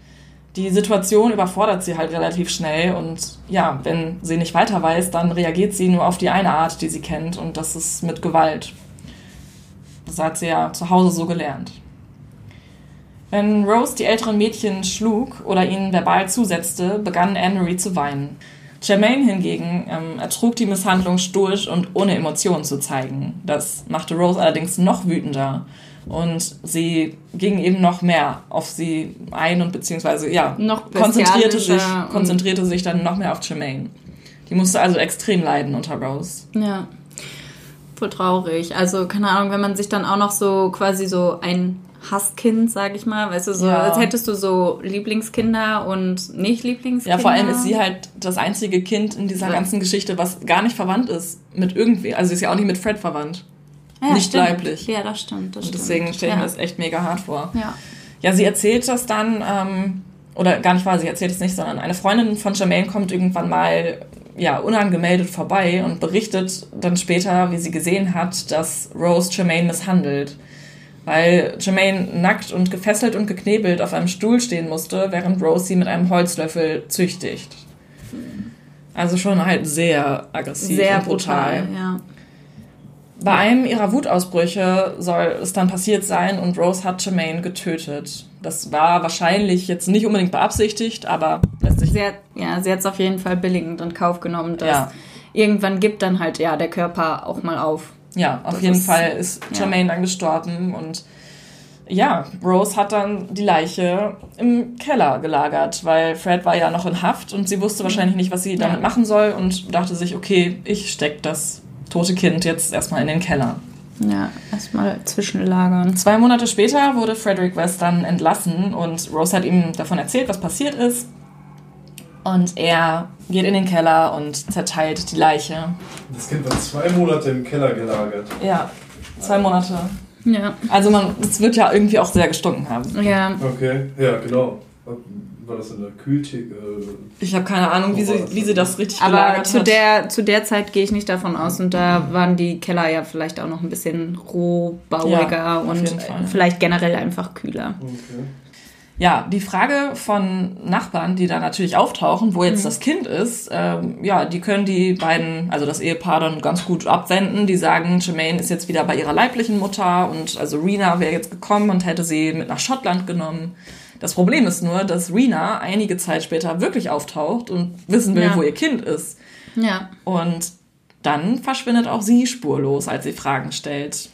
Die Situation überfordert sie halt relativ schnell und ja, wenn sie nicht weiter weiß, dann reagiert sie nur auf die eine Art, die sie kennt und das ist mit Gewalt. Das hat sie ja zu Hause so gelernt. Wenn Rose die älteren Mädchen schlug oder ihnen verbal zusetzte, begann Anne-Marie zu weinen. Jermaine hingegen ähm, ertrug die Misshandlung stoisch und ohne Emotionen zu zeigen. Das machte Rose allerdings noch wütender und sie ging eben noch mehr auf sie ein und beziehungsweise ja konzentrierte sich, konzentrierte sich dann noch mehr auf Jermaine. Die musste also extrem leiden unter Rose. Ja. Voll traurig. Also, keine Ahnung, wenn man sich dann auch noch so quasi so ein Hasskind, sag ich mal, weißt du, so, Ja. als hättest du so Lieblingskinder und nicht Lieblingskinder. Ja, vor allem ist sie halt das einzige Kind in dieser Ja. ganzen Geschichte, was gar nicht verwandt ist mit irgendwie. Also sie ist ja auch nicht mit Fred verwandt. ja, nicht stimmt. leiblich. Ja, das stimmt. Das Und deswegen stelle ich mir das echt mega hart vor. Ja. Ja, sie erzählt das dann, ähm, oder gar nicht wahr, sie erzählt es nicht, sondern eine Freundin von Jermaine kommt irgendwann mal ja, unangemeldet vorbei und berichtet dann später, wie sie gesehen hat, dass Rose Jermaine misshandelt. Weil Jermaine nackt und gefesselt und geknebelt auf einem Stuhl stehen musste, während Rose sie mit einem Holzlöffel züchtigt. Also schon halt sehr aggressiv Sehr und brutal. brutal, ja. Bei einem ihrer Wutausbrüche soll es dann passiert sein und Rose hat Jermaine getötet. Das war wahrscheinlich jetzt nicht unbedingt beabsichtigt, aber lässt sich. Sie hat ja, sie hat es auf jeden Fall billigend in Kauf genommen, dass Ja. irgendwann gibt dann halt ja der Körper auch mal auf. Ja, auf Das jeden ist- Fall ist ja. Jermaine dann gestorben und ja, Rose hat dann die Leiche im Keller gelagert, weil Fred war ja noch in Haft und sie wusste wahrscheinlich nicht, was sie damit Ja. machen soll und dachte sich, okay, ich steck das tote Kind jetzt erstmal in den Keller. Ja, erstmal zwischenlagern. Zwei Monate später wurde Frederick West dann entlassen und Rose hat ihm davon erzählt, was passiert ist. Und er geht in den Keller und zerteilt die Leiche. Das Kind war zwei Monate im Keller gelagert. Ja, zwei Monate. Ja. Also man, es wird ja irgendwie auch sehr gestunken haben. Ja. Okay, ja, genau. War das in der Kühltheke? Ich habe keine Ahnung, wie sie, das wie sie das richtig Aber gelagert zu hat. der, zu der Zeit gehe ich nicht davon aus und da waren die Keller ja vielleicht auch noch ein bisschen rohbauiger Ja, und vielleicht generell einfach kühler. Okay. Ja, die Frage von Nachbarn, die da natürlich auftauchen, wo jetzt das Kind ist, ähm, ja, die können die beiden, also das Ehepaar dann ganz gut abwenden. Die sagen, Jermaine ist jetzt wieder bei ihrer leiblichen Mutter und also Rena wäre jetzt gekommen und hätte sie mit nach Schottland genommen. Das Problem ist nur, dass Rena einige Zeit später wirklich auftaucht und wissen will, Ja. wo ihr Kind ist. Ja. Und dann verschwindet auch sie spurlos, als sie Fragen stellt.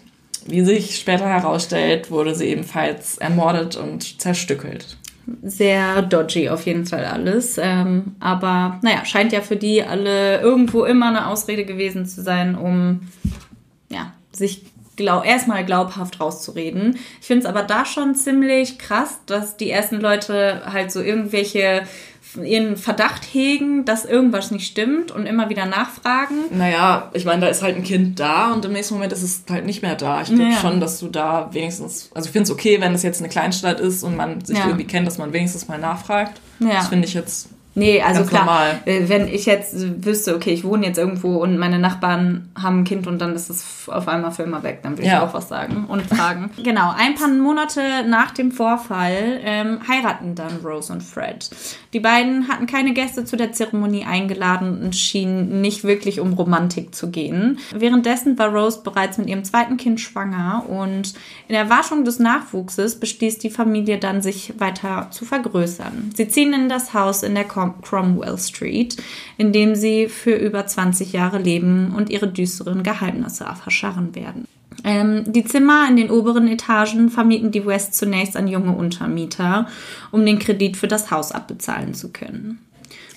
Wie sich später herausstellt, wurde sie ebenfalls ermordet und zerstückelt. Sehr dodgy auf jeden Fall alles. Ähm, aber naja, scheint ja für die alle irgendwo immer eine Ausrede gewesen zu sein, um ja, sich glaub, erstmal glaubhaft rauszureden. Ich finde es aber da schon ziemlich krass, dass die ersten Leute halt so irgendwelche ihren Verdacht hegen, dass irgendwas nicht stimmt und immer wieder nachfragen. Naja, ich meine, da ist halt ein Kind da und im nächsten Moment ist es halt nicht mehr da. Ich glaube Ja. schon, dass du da wenigstens, also ich finde es okay, wenn es jetzt eine Kleinstadt ist und man sich Ja. irgendwie kennt, dass man wenigstens mal nachfragt. Ja. Das finde ich jetzt Nee, also Ganz klar, normal. äh, wenn ich jetzt wüsste, okay, ich wohne jetzt irgendwo und meine Nachbarn haben ein Kind und dann ist es auf einmal für immer weg, dann würde ich Ja. auch was sagen und fragen. genau, ein paar Monate nach dem Vorfall ähm, heiraten dann Rose und Fred. Die beiden hatten keine Gäste zu der Zeremonie eingeladen und schienen nicht wirklich um Romantik zu gehen. Währenddessen war Rose bereits mit ihrem zweiten Kind schwanger und in Erwartung des Nachwuchses beschließt die Familie dann, sich weiter zu vergrößern. Sie ziehen in das Haus in der Cromwell Street, in dem sie für über 20 Jahre leben und ihre düsteren Geheimnisse verscharren werden. Ähm, die Zimmer in den oberen Etagen vermieten die West zunächst an junge Untermieter, um den Kredit für das Haus abbezahlen zu können.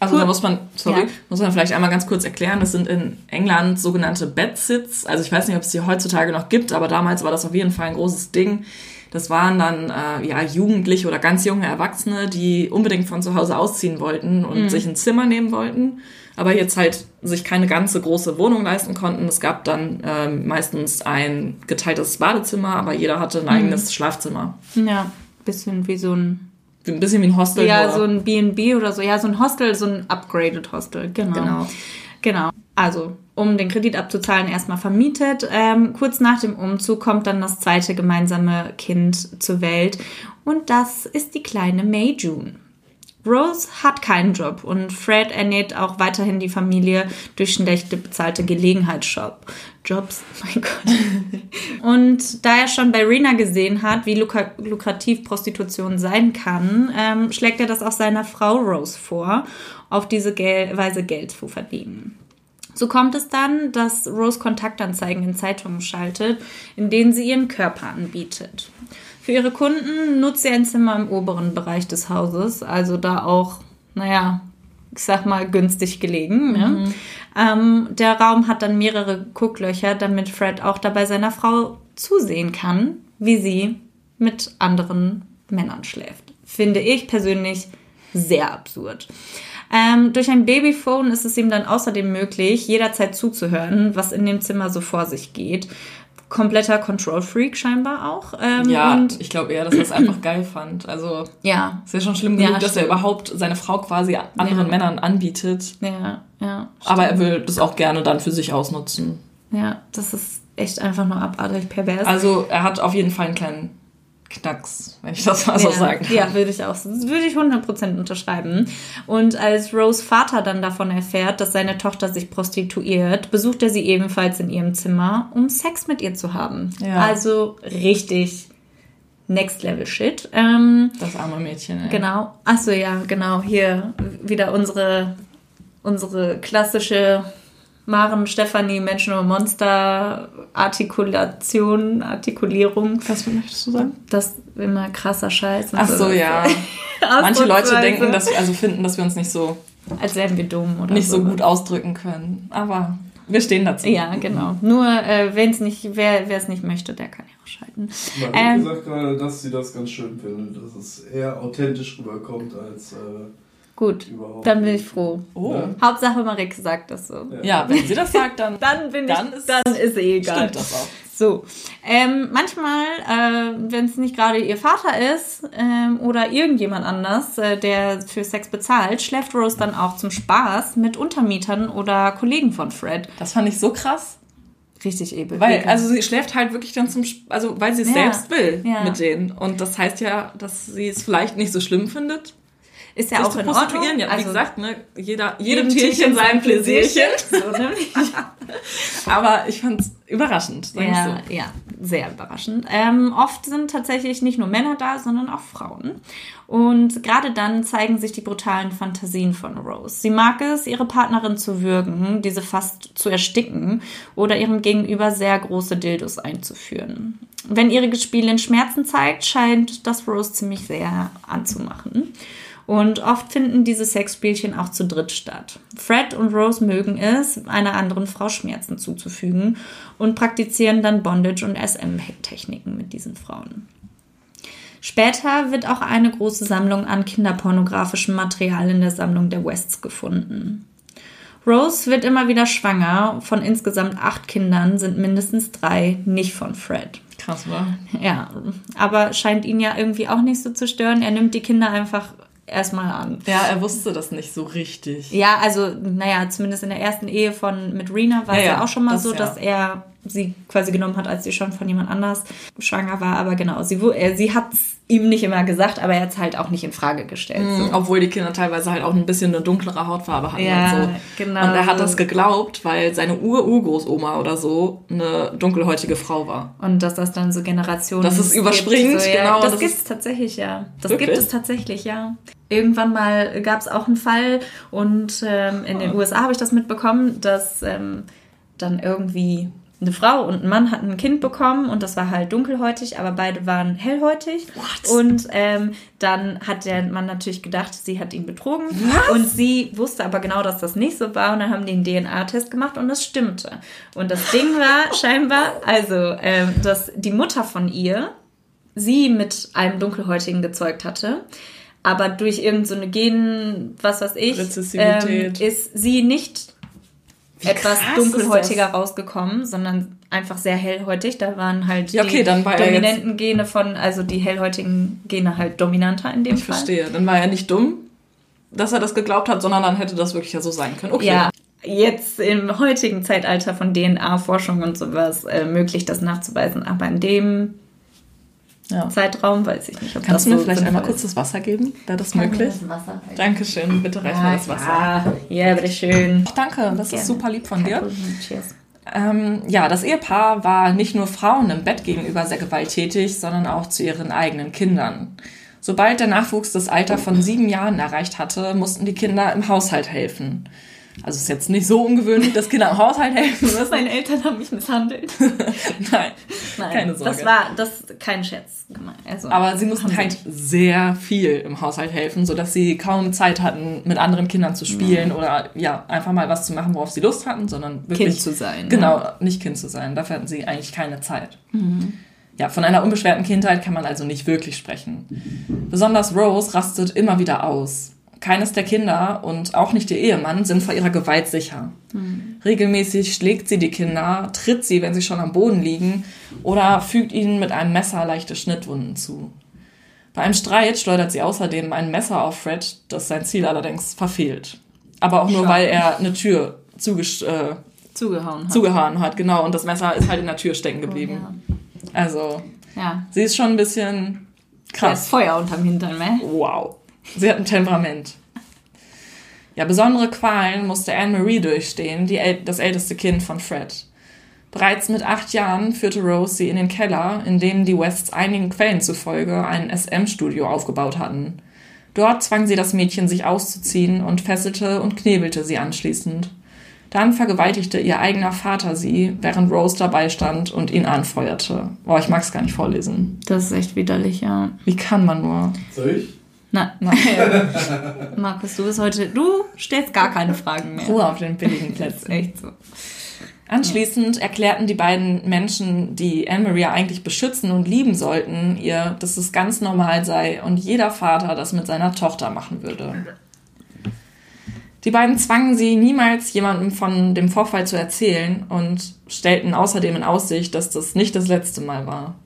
Also Cool. da muss man, sorry, Ja. muss man vielleicht einmal ganz kurz erklären, das sind in England sogenannte Bedsits. Also ich weiß nicht, ob es die heutzutage noch gibt, aber damals war das auf jeden Fall ein großes Ding. Das waren dann äh, ja Jugendliche oder ganz junge Erwachsene, die unbedingt von zu Hause ausziehen wollten Mhm. und sich ein Zimmer nehmen wollten, aber jetzt halt sich keine ganze große Wohnung leisten konnten. Es gab dann ähm, meistens ein geteiltes Badezimmer, aber jeder hatte Mhm. ein eigenes Schlafzimmer. Ja, bisschen wie so ein Ein bisschen wie ein Hostel. Ja, nur- so ein B&B oder so. Ja, so ein Hostel, so ein upgraded Hostel. Genau. Genau. Genau. Also, um den Kredit abzuzahlen, erstmal vermietet. Ähm, kurz nach dem Umzug kommt dann das zweite gemeinsame Kind zur Welt. Und das ist die kleine May June. Rose hat keinen Job und Fred ernährt auch weiterhin die Familie durch schlechte bezahlte Gelegenheitsjob. Jobs, mein Gott. Und da er schon bei Rena gesehen hat, wie luka lukrativ Prostitution sein kann, ähm, schlägt er das auch seiner Frau Rose vor, auf diese Gel Weise Geld zu verdienen. So kommt es dann, dass Rose Kontaktanzeigen in Zeitungen schaltet, in denen sie ihren Körper anbietet. Für ihre Kunden nutzt sie ein Zimmer im oberen Bereich des Hauses, also da auch, naja, ich sag mal, günstig gelegen. Ne? Ähm, der Raum hat dann mehrere Gucklöcher, damit Fred auch dabei seiner Frau zusehen kann, wie sie mit anderen Männern schläft. Finde ich persönlich sehr absurd. Ähm, durch ein Babyphone ist es ihm dann außerdem möglich, jederzeit zuzuhören, was in dem Zimmer so vor sich geht. Kompletter Control-Freak scheinbar auch. Ähm, Ja, und ich glaube eher, dass er es einfach geil fand. Also ja, ist ja schon schlimm Ja, genug, dass er stimmt. überhaupt seine Frau quasi anderen Ja. Männern anbietet. ja, ja. Aber er will das auch gerne dann für sich ausnutzen. Ja, das ist echt einfach nur abartig pervers. Also er hat auf jeden Fall einen kleinen Knacks, wenn ich das mal so ja, sagen kann. Ja, würde ich auch, würde ich 100% unterschreiben. Und als Rose Vater dann davon erfährt, dass seine Tochter sich prostituiert, besucht er sie ebenfalls in ihrem Zimmer, um Sex mit ihr zu haben. Ja. Also richtig Next Level Shit. Ähm, Das arme Mädchen. Ey. genau. Achso, ja, genau. Hier wieder unsere, unsere klassische Maren, Stefanie, Menschen und Monster Artikulation, Artikulierung. Was möchtest du sagen? Das ist immer krasser Scheiß. und Ach so, ja. Manche Leute denken, dass wir, also finden, dass wir uns nicht so, Als wären wir dumm oder nicht so gut ausdrücken können. Aber wir stehen dazu. Ja, genau. Nur, äh, wenn es nicht, wer es nicht möchte, der kann ja auch schalten. Man Ähm. gesagt gerade, dass sie das ganz schön findet, dass es eher authentisch rüberkommt als äh, Gut, überhaupt. dann bin ich froh. Oh. Ja. Hauptsache Marek sagt das so. Ja, wenn sie das sagt, dann, Dann bin Dann ich, ist- dann ist eh egal. stimmt das auch. So, ähm, manchmal, äh, wenn es nicht gerade ihr Vater ist ähm, oder irgendjemand anders, äh, der für Sex bezahlt, schläft Rose dann auch zum Spaß mit Untermietern oder Kollegen von Fred. Das fand ich so krass. Richtig ebel. Weil, also sie schläft halt wirklich dann zum, also weil sie es Ja. selbst will Ja. mit denen. Und das heißt ja, dass sie es vielleicht nicht so schlimm findet. Ist ja auch in Ordnung. Ja, wie Also, gesagt, ne, jeder, jedem jedem Tierchen sein Pläsierchen. So, nämlich. Aber ich fand's überraschend, sag ich Ja, so. ja, sehr überraschend. Ähm, oft sind tatsächlich nicht nur Männer da, sondern auch Frauen. Und gerade dann zeigen sich die brutalen Fantasien von Rose. Sie mag es, ihre Partnerin zu würgen, diese fast zu ersticken oder ihrem Gegenüber sehr große Dildos einzuführen. Wenn ihre Gespielin Schmerzen zeigt, scheint das Rose ziemlich sehr anzumachen. Und oft finden diese Sexspielchen auch zu dritt statt. Fred und Rose mögen es, einer anderen Frau Schmerzen zuzufügen und praktizieren dann Bondage- und SM-Techniken mit diesen Frauen. Später wird auch eine große Sammlung an kinderpornografischem Material in der Sammlung der Wests gefunden. Rose wird immer wieder schwanger. Von insgesamt acht Kindern sind mindestens drei nicht von Fred. Krass, war. Ja, aber scheint ihn ja irgendwie auch nicht so zu stören. Er nimmt die Kinder einfach erstmal an. Ja, er wusste das nicht so richtig. Ja, also, naja, zumindest in der ersten Ehe von mit Rena war Ja, es ja, auch schon mal das so, dass er sie quasi genommen hat, als sie schon von jemand anders schwanger war. Aber genau, sie, er, sie hat es ihm nicht immer gesagt, aber er hat es halt auch nicht in Frage gestellt. So. Mhm, Obwohl die Kinder teilweise halt auch ein bisschen eine dunklere Hautfarbe hatten Ja, und so. genau. Und er hat das geglaubt, weil seine Ur-Urgroßoma oder so eine dunkelhäutige Frau war. Und dass das dann so Generationen. Dass es überspringt, so, ja. genau, Das, das gibt es tatsächlich, ja. Das Wirklich? gibt es tatsächlich, ja. Irgendwann mal gab es auch einen Fall und ähm, in Ah. den USA habe ich das mitbekommen, dass ähm, dann irgendwie eine Frau und ein Mann hatten ein Kind bekommen und das war halt dunkelhäutig, aber beide waren hellhäutig. What? Und ähm, dann hat der Mann natürlich gedacht, sie hat ihn betrogen. Und sie wusste aber genau, dass das nicht so war. Und dann haben die einen DNA-Test gemacht und das stimmte. Und das Ding war scheinbar, also, ähm, dass die Mutter von ihr sie mit einem Dunkelhäutigen gezeugt hatte. Aber durch irgendeine so Gen, was weiß ich, ähm, ist sie nicht etwas krass dunkelhäutiger rausgekommen, sondern einfach sehr hellhäutig. Da waren halt Ja, okay, die war dominanten Gene von, also die hellhäutigen Gene halt dominanter in dem Ich Fall. verstehe. Dann war er nicht dumm, dass er das geglaubt hat, sondern dann hätte das wirklich ja so sein können. Okay. Ja, jetzt im heutigen Zeitalter von DNA-Forschung und sowas äh, möglich, das nachzuweisen. Aber in dem Ja. Zeitraum weiß ich nicht, ob Kannst das du mir so vielleicht einmal sinnvoll kurz das Wasser geben? Wäre das ist. Kann möglich? das Wasser? Dankeschön, bitte reich mir das Wasser. Ja, ja, bitteschön. Danke, das ist super lieb von dir. Cheers. Ähm, ja, das Ehepaar war nicht nur Frauen im Bett gegenüber sehr gewalttätig, sondern auch zu ihren eigenen Kindern. Sobald der Nachwuchs das Alter von sieben Jahren erreicht hatte, mussten die Kinder im Haushalt helfen. Also ist jetzt nicht so ungewöhnlich, dass Kinder im Haushalt helfen müssen. Meine Eltern haben mich misshandelt. Nein, Nein, keine Sorge. das war das kein Scherz. Also, Aber sie mussten halt sehr viel im Haushalt helfen, sodass sie kaum Zeit hatten, mit anderen Kindern zu spielen oder ja, einfach mal was zu machen, worauf sie Lust hatten, sondern wirklich Kind zu sein, Genau, ja. nicht Kind zu sein. Dafür hatten sie eigentlich keine Zeit. Ja, von einer unbeschwerten Kindheit kann man also nicht wirklich sprechen. Besonders Rose rastet immer wieder aus. Keines der Kinder und auch nicht ihr Ehemann sind vor ihrer Gewalt sicher. Regelmäßig schlägt sie die Kinder, tritt sie, wenn sie schon am Boden liegen, oder fügt ihnen mit einem Messer leichte Schnittwunden zu. Bei einem Streit schleudert sie außerdem ein Messer auf Fred, das sein Ziel allerdings verfehlt. Aber auch nur, Schade. weil er eine Tür zugesch äh, zugehauen hat. zugehauen hat, genau. Und das Messer ist halt in der Tür stecken geblieben. Oh, Also, ja. ja. sie ist schon ein bisschen Da ist krass. Feuer unterm Hintern, ne? Wow. Sie hat ein Temperament. Ja, besondere Qualen musste Anne-Marie durchstehen, die äl das älteste Kind von Fred. Bereits mit acht Jahren führte Rose sie in den Keller, in dem die Wests einigen Quellen zufolge ein SM-Studio aufgebaut hatten. Dort zwang sie das Mädchen, sich auszuziehen und fesselte und knebelte sie anschließend. Dann vergewaltigte ihr eigener Vater sie, während Rose dabei stand und ihn anfeuerte. Boah, ich mag es gar nicht vorlesen. Das ist echt widerlich, ja. Wie kann man nur? Soll ich? Na, Nein. Markus, du bist heute, du stellst gar keine Fragen mehr. Ruhe auf den billigen Plätzen. echt so. Anschließend erklärten die beiden Menschen, die Anne-Marie eigentlich beschützen und lieben sollten, ihr, dass es ganz normal sei und jeder Vater das mit seiner Tochter machen würde. Die beiden zwangen sie, niemals jemandem von dem Vorfall zu erzählen und stellten außerdem in Aussicht, dass das nicht das letzte Mal war.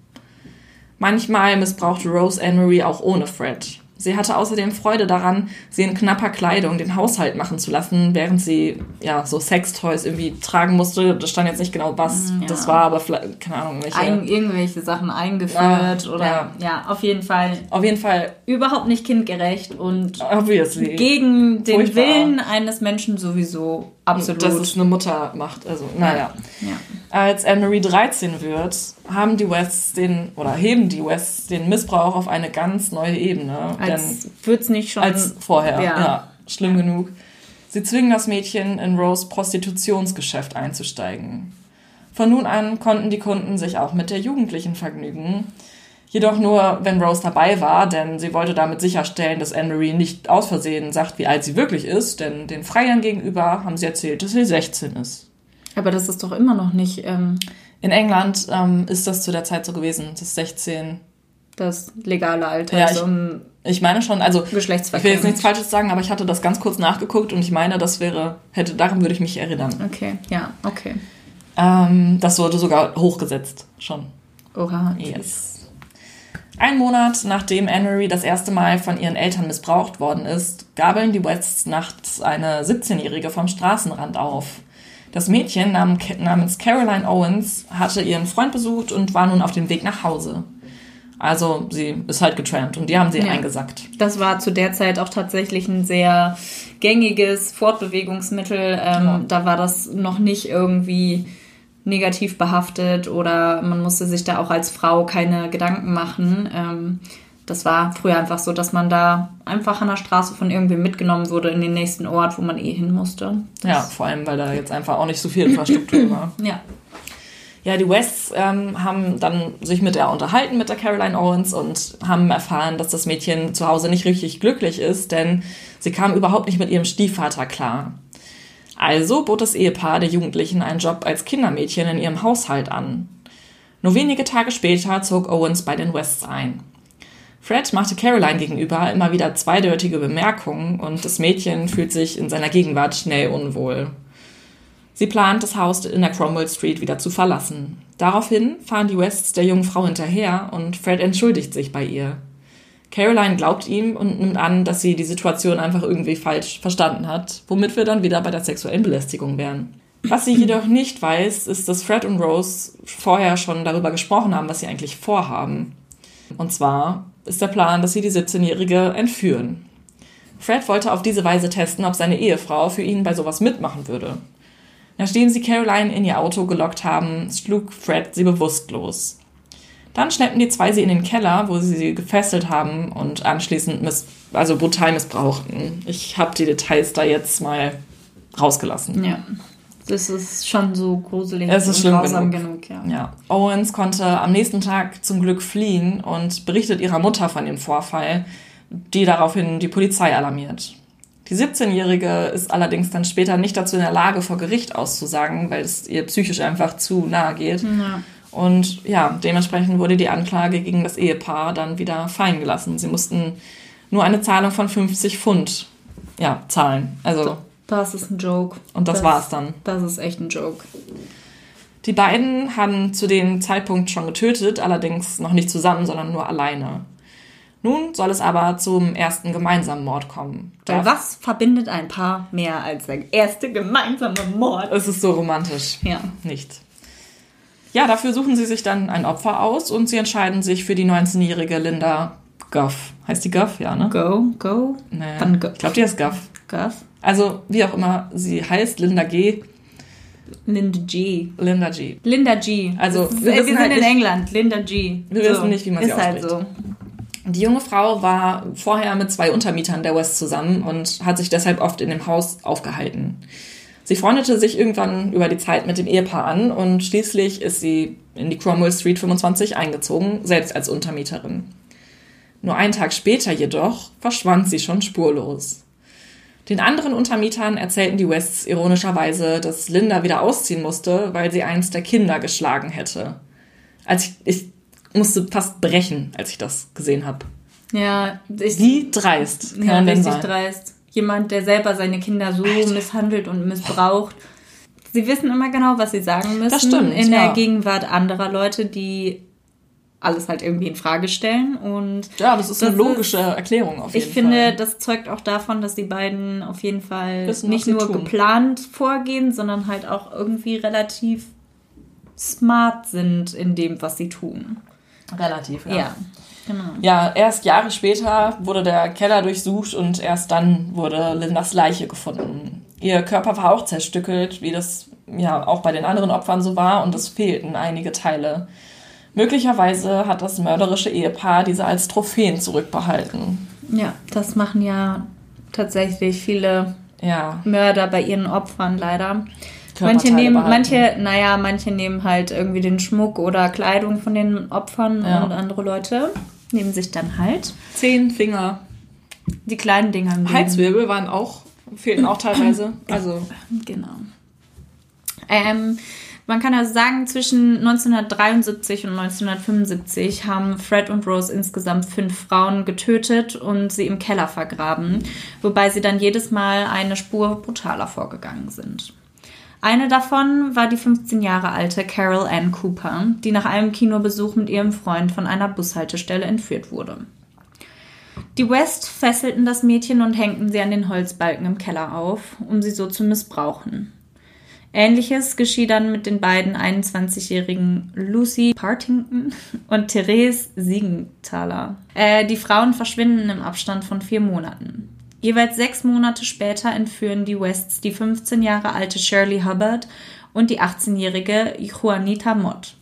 Manchmal missbrauchte Rose Anne-Marie auch ohne Fred. Sie hatte außerdem Freude daran, sie in knapper Kleidung den Haushalt machen zu lassen, während sie ja so Sextoys irgendwie tragen musste. Da stand jetzt nicht genau was Mm, ja. das war, aber vielleicht, keine Ahnung, welche. Ein, irgendwelche Sachen eingeführt Ah, oder ja. ja. auf jeden Fall Auf jeden Fall, überhaupt nicht kindgerecht und obviously. gegen den Furchtbar. Willen eines Menschen sowieso absolut. Dass es eine Mutter macht. Also, naja. ja. Als Anne-Marie 13 wird, haben die Wests den, oder heben die Wests den Missbrauch auf eine ganz neue Ebene. Als wird's nicht schon als vorher. Ja. Ja. schlimm genug. Sie zwingen das Mädchen in Rose Prostitutionsgeschäft einzusteigen. Von nun an konnten die Kunden sich auch mit der Jugendlichen vergnügen. Jedoch nur, wenn Rose dabei war, denn sie wollte damit sicherstellen, dass Anne-Marie nicht aus Versehen sagt, wie alt sie wirklich ist, denn den Freiern gegenüber haben sie erzählt, dass sie 16 ist. Aber das ist doch immer noch nicht ähm, In England ähm, ist das zu der Zeit so gewesen, dass 16. das legale Alter Ja, ich- zum Ich meine schon, also ich will jetzt nichts Falsches sagen, aber ich hatte das ganz kurz nachgeguckt und ich meine, das wäre, hätte, daran würde ich mich erinnern. Okay, ja, okay. Ähm, das wurde sogar hochgesetzt, schon. Oha. Yes. Ein Monat nachdem Anne-Marie das erste Mal von ihren Eltern missbraucht worden ist, gabeln die Wests nachts eine 17-Jährige vom Straßenrand auf. Das Mädchen nam- namens Caroline Owens hatte ihren Freund besucht und war nun auf dem Weg nach Hause. Also sie ist halt getrampt und die haben sie Ja. eingesackt. Das war zu der Zeit auch tatsächlich ein sehr gängiges Fortbewegungsmittel. Ähm, Da war das noch nicht irgendwie negativ behaftet oder man musste sich da auch als Frau keine Gedanken machen. Ähm, das war früher einfach so, dass man da einfach an der Straße von irgendwem mitgenommen wurde in den nächsten Ort, wo man eh hin musste. Ja, vor allem, weil da jetzt einfach auch nicht so viel Infrastruktur war. Ja. Ja, die Wests ähm, haben dann sich mit der unterhalten, mit der Caroline Owens und haben erfahren, dass das Mädchen zu Hause nicht richtig glücklich ist, denn sie kam überhaupt nicht mit ihrem Stiefvater klar. Also bot das Ehepaar der Jugendlichen einen Job als Kindermädchen in ihrem Haushalt an. Nur wenige Tage später zog Owens bei den Wests ein. Fred machte Caroline gegenüber immer wieder zweideutige Bemerkungen und das Mädchen fühlt sich in seiner Gegenwart schnell unwohl. Sie plant, das Haus in der Cromwell Street wieder zu verlassen. Daraufhin fahren die Wests der jungen Frau hinterher und Fred entschuldigt sich bei ihr. Caroline glaubt ihm und nimmt an, dass sie die Situation einfach irgendwie falsch verstanden hat, womit wir dann wieder bei der sexuellen Belästigung wären. Was sie jedoch nicht weiß, ist, dass Fred und Rose vorher schon darüber gesprochen haben, was sie eigentlich vorhaben. Und zwar ist der Plan, dass sie die 17-Jährige entführen. Fred wollte auf diese Weise testen, ob seine Ehefrau für ihn bei sowas mitmachen würde. Nachdem sie Caroline in ihr Auto gelockt haben, schlug Fred sie bewusstlos. Dann schleppten die zwei sie in den Keller, wo sie sie gefesselt haben und anschließend miss also brutal missbrauchten. Ich habe die Details da jetzt mal rausgelassen. Ja. Das ist schon so gruselig Es ist und schlimm grausam genug. genug. ja. Ja. Owens konnte am nächsten Tag zum Glück fliehen und berichtet ihrer Mutter von dem Vorfall, die daraufhin die Polizei alarmiert. Die 17-Jährige ist allerdings dann später nicht dazu in der Lage, vor Gericht auszusagen, weil es ihr psychisch einfach zu nahe geht. Ja. Und ja, dementsprechend wurde die Anklage gegen das Ehepaar dann wieder fallen gelassen. Sie mussten nur eine Zahlung von 50 Pfund ja, zahlen. Also, Das ist ein Joke. und das, war's dann. Das ist echt ein Joke. Die beiden haben zu dem Zeitpunkt schon getötet, allerdings noch nicht zusammen, sondern nur alleine. Nun soll es aber zum ersten gemeinsamen Mord kommen. Weil was verbindet ein Paar mehr als der erste gemeinsame Mord? Es ist so romantisch. Ja. Nicht. Ja, dafür suchen sie sich dann ein Opfer aus und sie entscheiden sich für die 19-jährige Linda Goff. Heißt die Goff? Ja, ne? Go, go, Nee. Van Gogh. Ich glaube, die heißt Goff. Goff. Also, wie auch immer sie heißt, Linda G. Linda G. Linda G. Linda G. Also, ist, wir wir, wissen sind halt in nicht- England. Linda G. Wir wissen nicht, wie man sie ist halt ausspricht. so. Die junge Frau war vorher mit zwei Untermietern der West zusammen und hat sich deshalb oft in dem Haus aufgehalten. Sie freundete sich irgendwann über die Zeit mit dem Ehepaar an und schließlich ist sie in die Cromwell Street 25 eingezogen, selbst als Untermieterin. Nur einen Tag später jedoch verschwand sie schon spurlos. Den anderen Untermietern erzählten die Wests ironischerweise, dass Linda wieder ausziehen musste, weil sie eins der Kinder geschlagen hätte. Als ich, ich musste fast brechen, als ich das gesehen habe. Ja, ich, Wie dreist kann ja, richtig sein? dreist. Jemand, der selber seine Kinder so misshandelt und missbraucht. Sie wissen immer genau, was sie sagen müssen. Das stimmt, In ja. der Gegenwart anderer Leute, die alles halt irgendwie in Frage stellen. Und Ja, das ist Das eine logische Erklärung auf jeden ich finde, Fall. das zeugt auch davon, dass die beiden auf jeden Fall Wissen, nicht nur tun. geplant vorgehen, sondern halt auch irgendwie relativ smart sind in dem, was sie tun. Relativ, Ja, genau. Ja, erst Jahre später wurde der Keller durchsucht und erst dann wurde Lindas Leiche gefunden. Ihr Körper war auch zerstückelt, wie das ja auch bei den anderen Opfern so war, und es fehlten einige Teile. Möglicherweise hat das mörderische Ehepaar diese als Trophäen zurückbehalten. Ja, das machen ja tatsächlich viele Ja, Mörder bei ihren Opfern leider. Manche nehmen, behalten. manche, naja, manche nehmen halt irgendwie den Schmuck oder Kleidung von den Opfern Ja. und andere Leute nehmen sich dann halt Zehn Finger. die kleinen Dinger. Halswirbel waren auch, fehlten auch teilweise. Also, Genau. Ähm, man kann also sagen, zwischen 1973 und 1975 haben Fred und Rose insgesamt fünf Frauen getötet und sie im Keller vergraben, wobei sie dann jedes Mal eine Spur brutaler vorgegangen sind. Eine davon war die 15 Jahre alte Carol Ann Cooper, die nach einem Kinobesuch mit ihrem Freund von einer Bushaltestelle entführt wurde. Die West fesselten das Mädchen und hängten sie an den Holzbalken im Keller auf, um sie so zu missbrauchen. Ähnliches geschieht dann mit den beiden 21-jährigen Lucy Partington und Therese Siegenthaler. Äh, die Frauen verschwinden im Abstand von vier Monaten. Jeweils sechs Monate später entführen die Wests die 15 Jahre alte Shirley Hubbard und die 18-jährige Juanita Mott.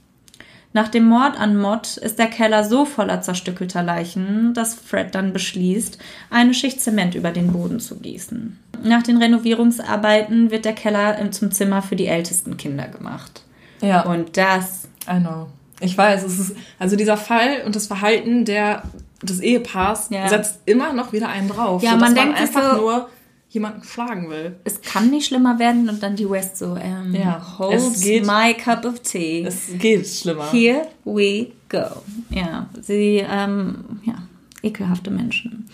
Nach dem Mord an Mott ist der Keller so voller zerstückelter Leichen, dass Fred dann beschließt, eine Schicht Zement über den Boden zu gießen. Nach den Renovierungsarbeiten wird der Keller zum Zimmer für die ältesten Kinder gemacht. ja. Und das, I know. Ich weiß, es ist, also dieser Fall und das Verhalten der, des Ehepaars Ja. setzt immer noch wieder einen drauf. Ja, man denkt sich einfach so- nur jemanden schlagen will. es kann nicht schlimmer werden und dann die West so, ähm, Ja, holds geht- my cup of tea. Es geht schlimmer. Here we go. Ja, sie, ähm, ja, ekelhafte Menschen.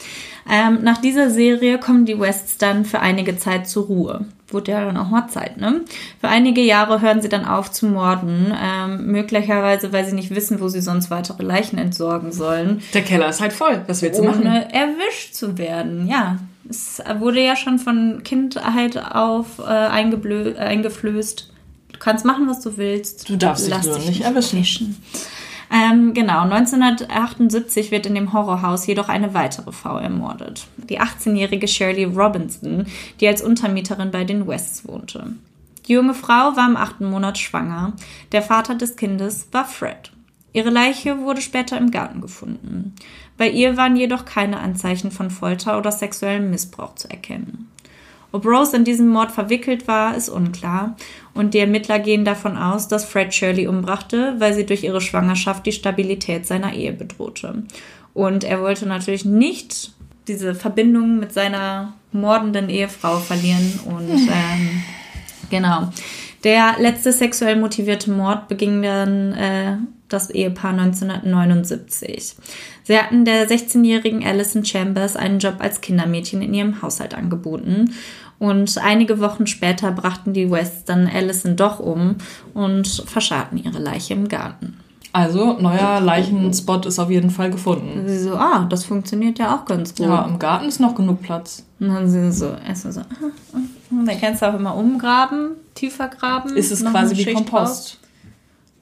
Ähm, nach dieser Serie kommen die Wests dann für einige Zeit zur Ruhe. Wurde ja dann auch mal Zeit, ne? Für einige Jahre hören sie dann auf zu morden, ähm, möglicherweise, weil sie nicht wissen, wo sie sonst weitere Leichen entsorgen sollen, Der Keller ist halt voll. Was willst du machen? ohne erwischt zu werden. Ja, es wurde ja schon von Kindheit auf äh, eingeblö- eingeflößt. Du kannst machen, was du willst. Du darfst dich nur nicht erwischen. erwischen. Ähm, genau, 1978 wird in dem Horrorhaus jedoch eine weitere Frau ermordet. Die 18-jährige Shirley Robinson, die als Untermieterin bei den Wests wohnte. Die junge Frau war im achten Monat schwanger. Der Vater des Kindes war Fred. Ihre Leiche wurde später im Garten gefunden. Bei ihr waren jedoch keine Anzeichen von Folter oder sexuellem Missbrauch zu erkennen. Ob Rose in diesen Mord verwickelt war, ist unklar. Und die Ermittler gehen davon aus, dass Fred Shirley umbrachte, weil sie durch ihre Schwangerschaft die Stabilität seiner Ehe bedrohte. Und er wollte natürlich nicht diese Verbindung mit seiner mordenden Ehefrau verlieren. Und ähm, genau. Der letzte sexuell motivierte Mord beging dann äh, das Ehepaar 1979. Sie hatten der 16-jährigen Alison Chambers einen Job als Kindermädchen in ihrem Haushalt angeboten. Und einige Wochen später brachten die Wests dann Alison doch um und verscharrten ihre Leiche im Garten. Also, neuer Leichenspot ist auf jeden Fall gefunden. Sie so, ah, das funktioniert ja auch ganz gut. Ja, im Garten ist noch genug Platz. Und dann sind sie so, erstmal so, ah, ah, ah. dann kannst du auch immer umgraben, tiefer graben. Ist es quasi wie Kompost. drauf.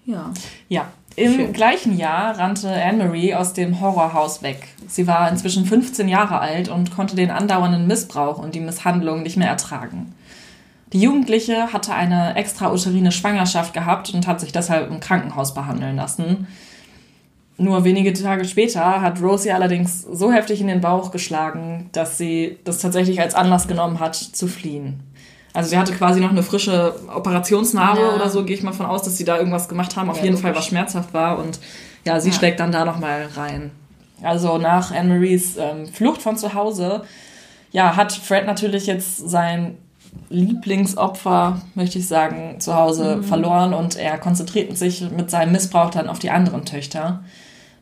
Ja. Ja. Im Schön. gleichen Jahr rannte Anne-Marie aus dem Horrorhaus weg. Sie war inzwischen 15 Jahre alt und konnte den andauernden Missbrauch und die Misshandlung nicht mehr ertragen. Die Jugendliche hatte eine extrauterine Schwangerschaft gehabt und hat sich deshalb im Krankenhaus behandeln lassen. Nur wenige Tage später hat Rosie allerdings so heftig in den Bauch geschlagen, dass sie das tatsächlich als Anlass genommen hat, zu fliehen. Also sie hatte quasi noch eine frische Operationsnarbe Ja. oder so, gehe ich mal von aus, dass sie da irgendwas gemacht haben. Auf Ja, jeden logisch. Fall, was schmerzhaft war. Und ja, sie Ja. schlägt dann da nochmal rein. Also nach Anne-Maries ähm, Flucht von zu Hause, ja, hat Fred natürlich jetzt sein Lieblingsopfer, möchte ich sagen, zu Hause Mhm. verloren und er konzentriert sich mit seinem Missbrauch dann auf die anderen Töchter.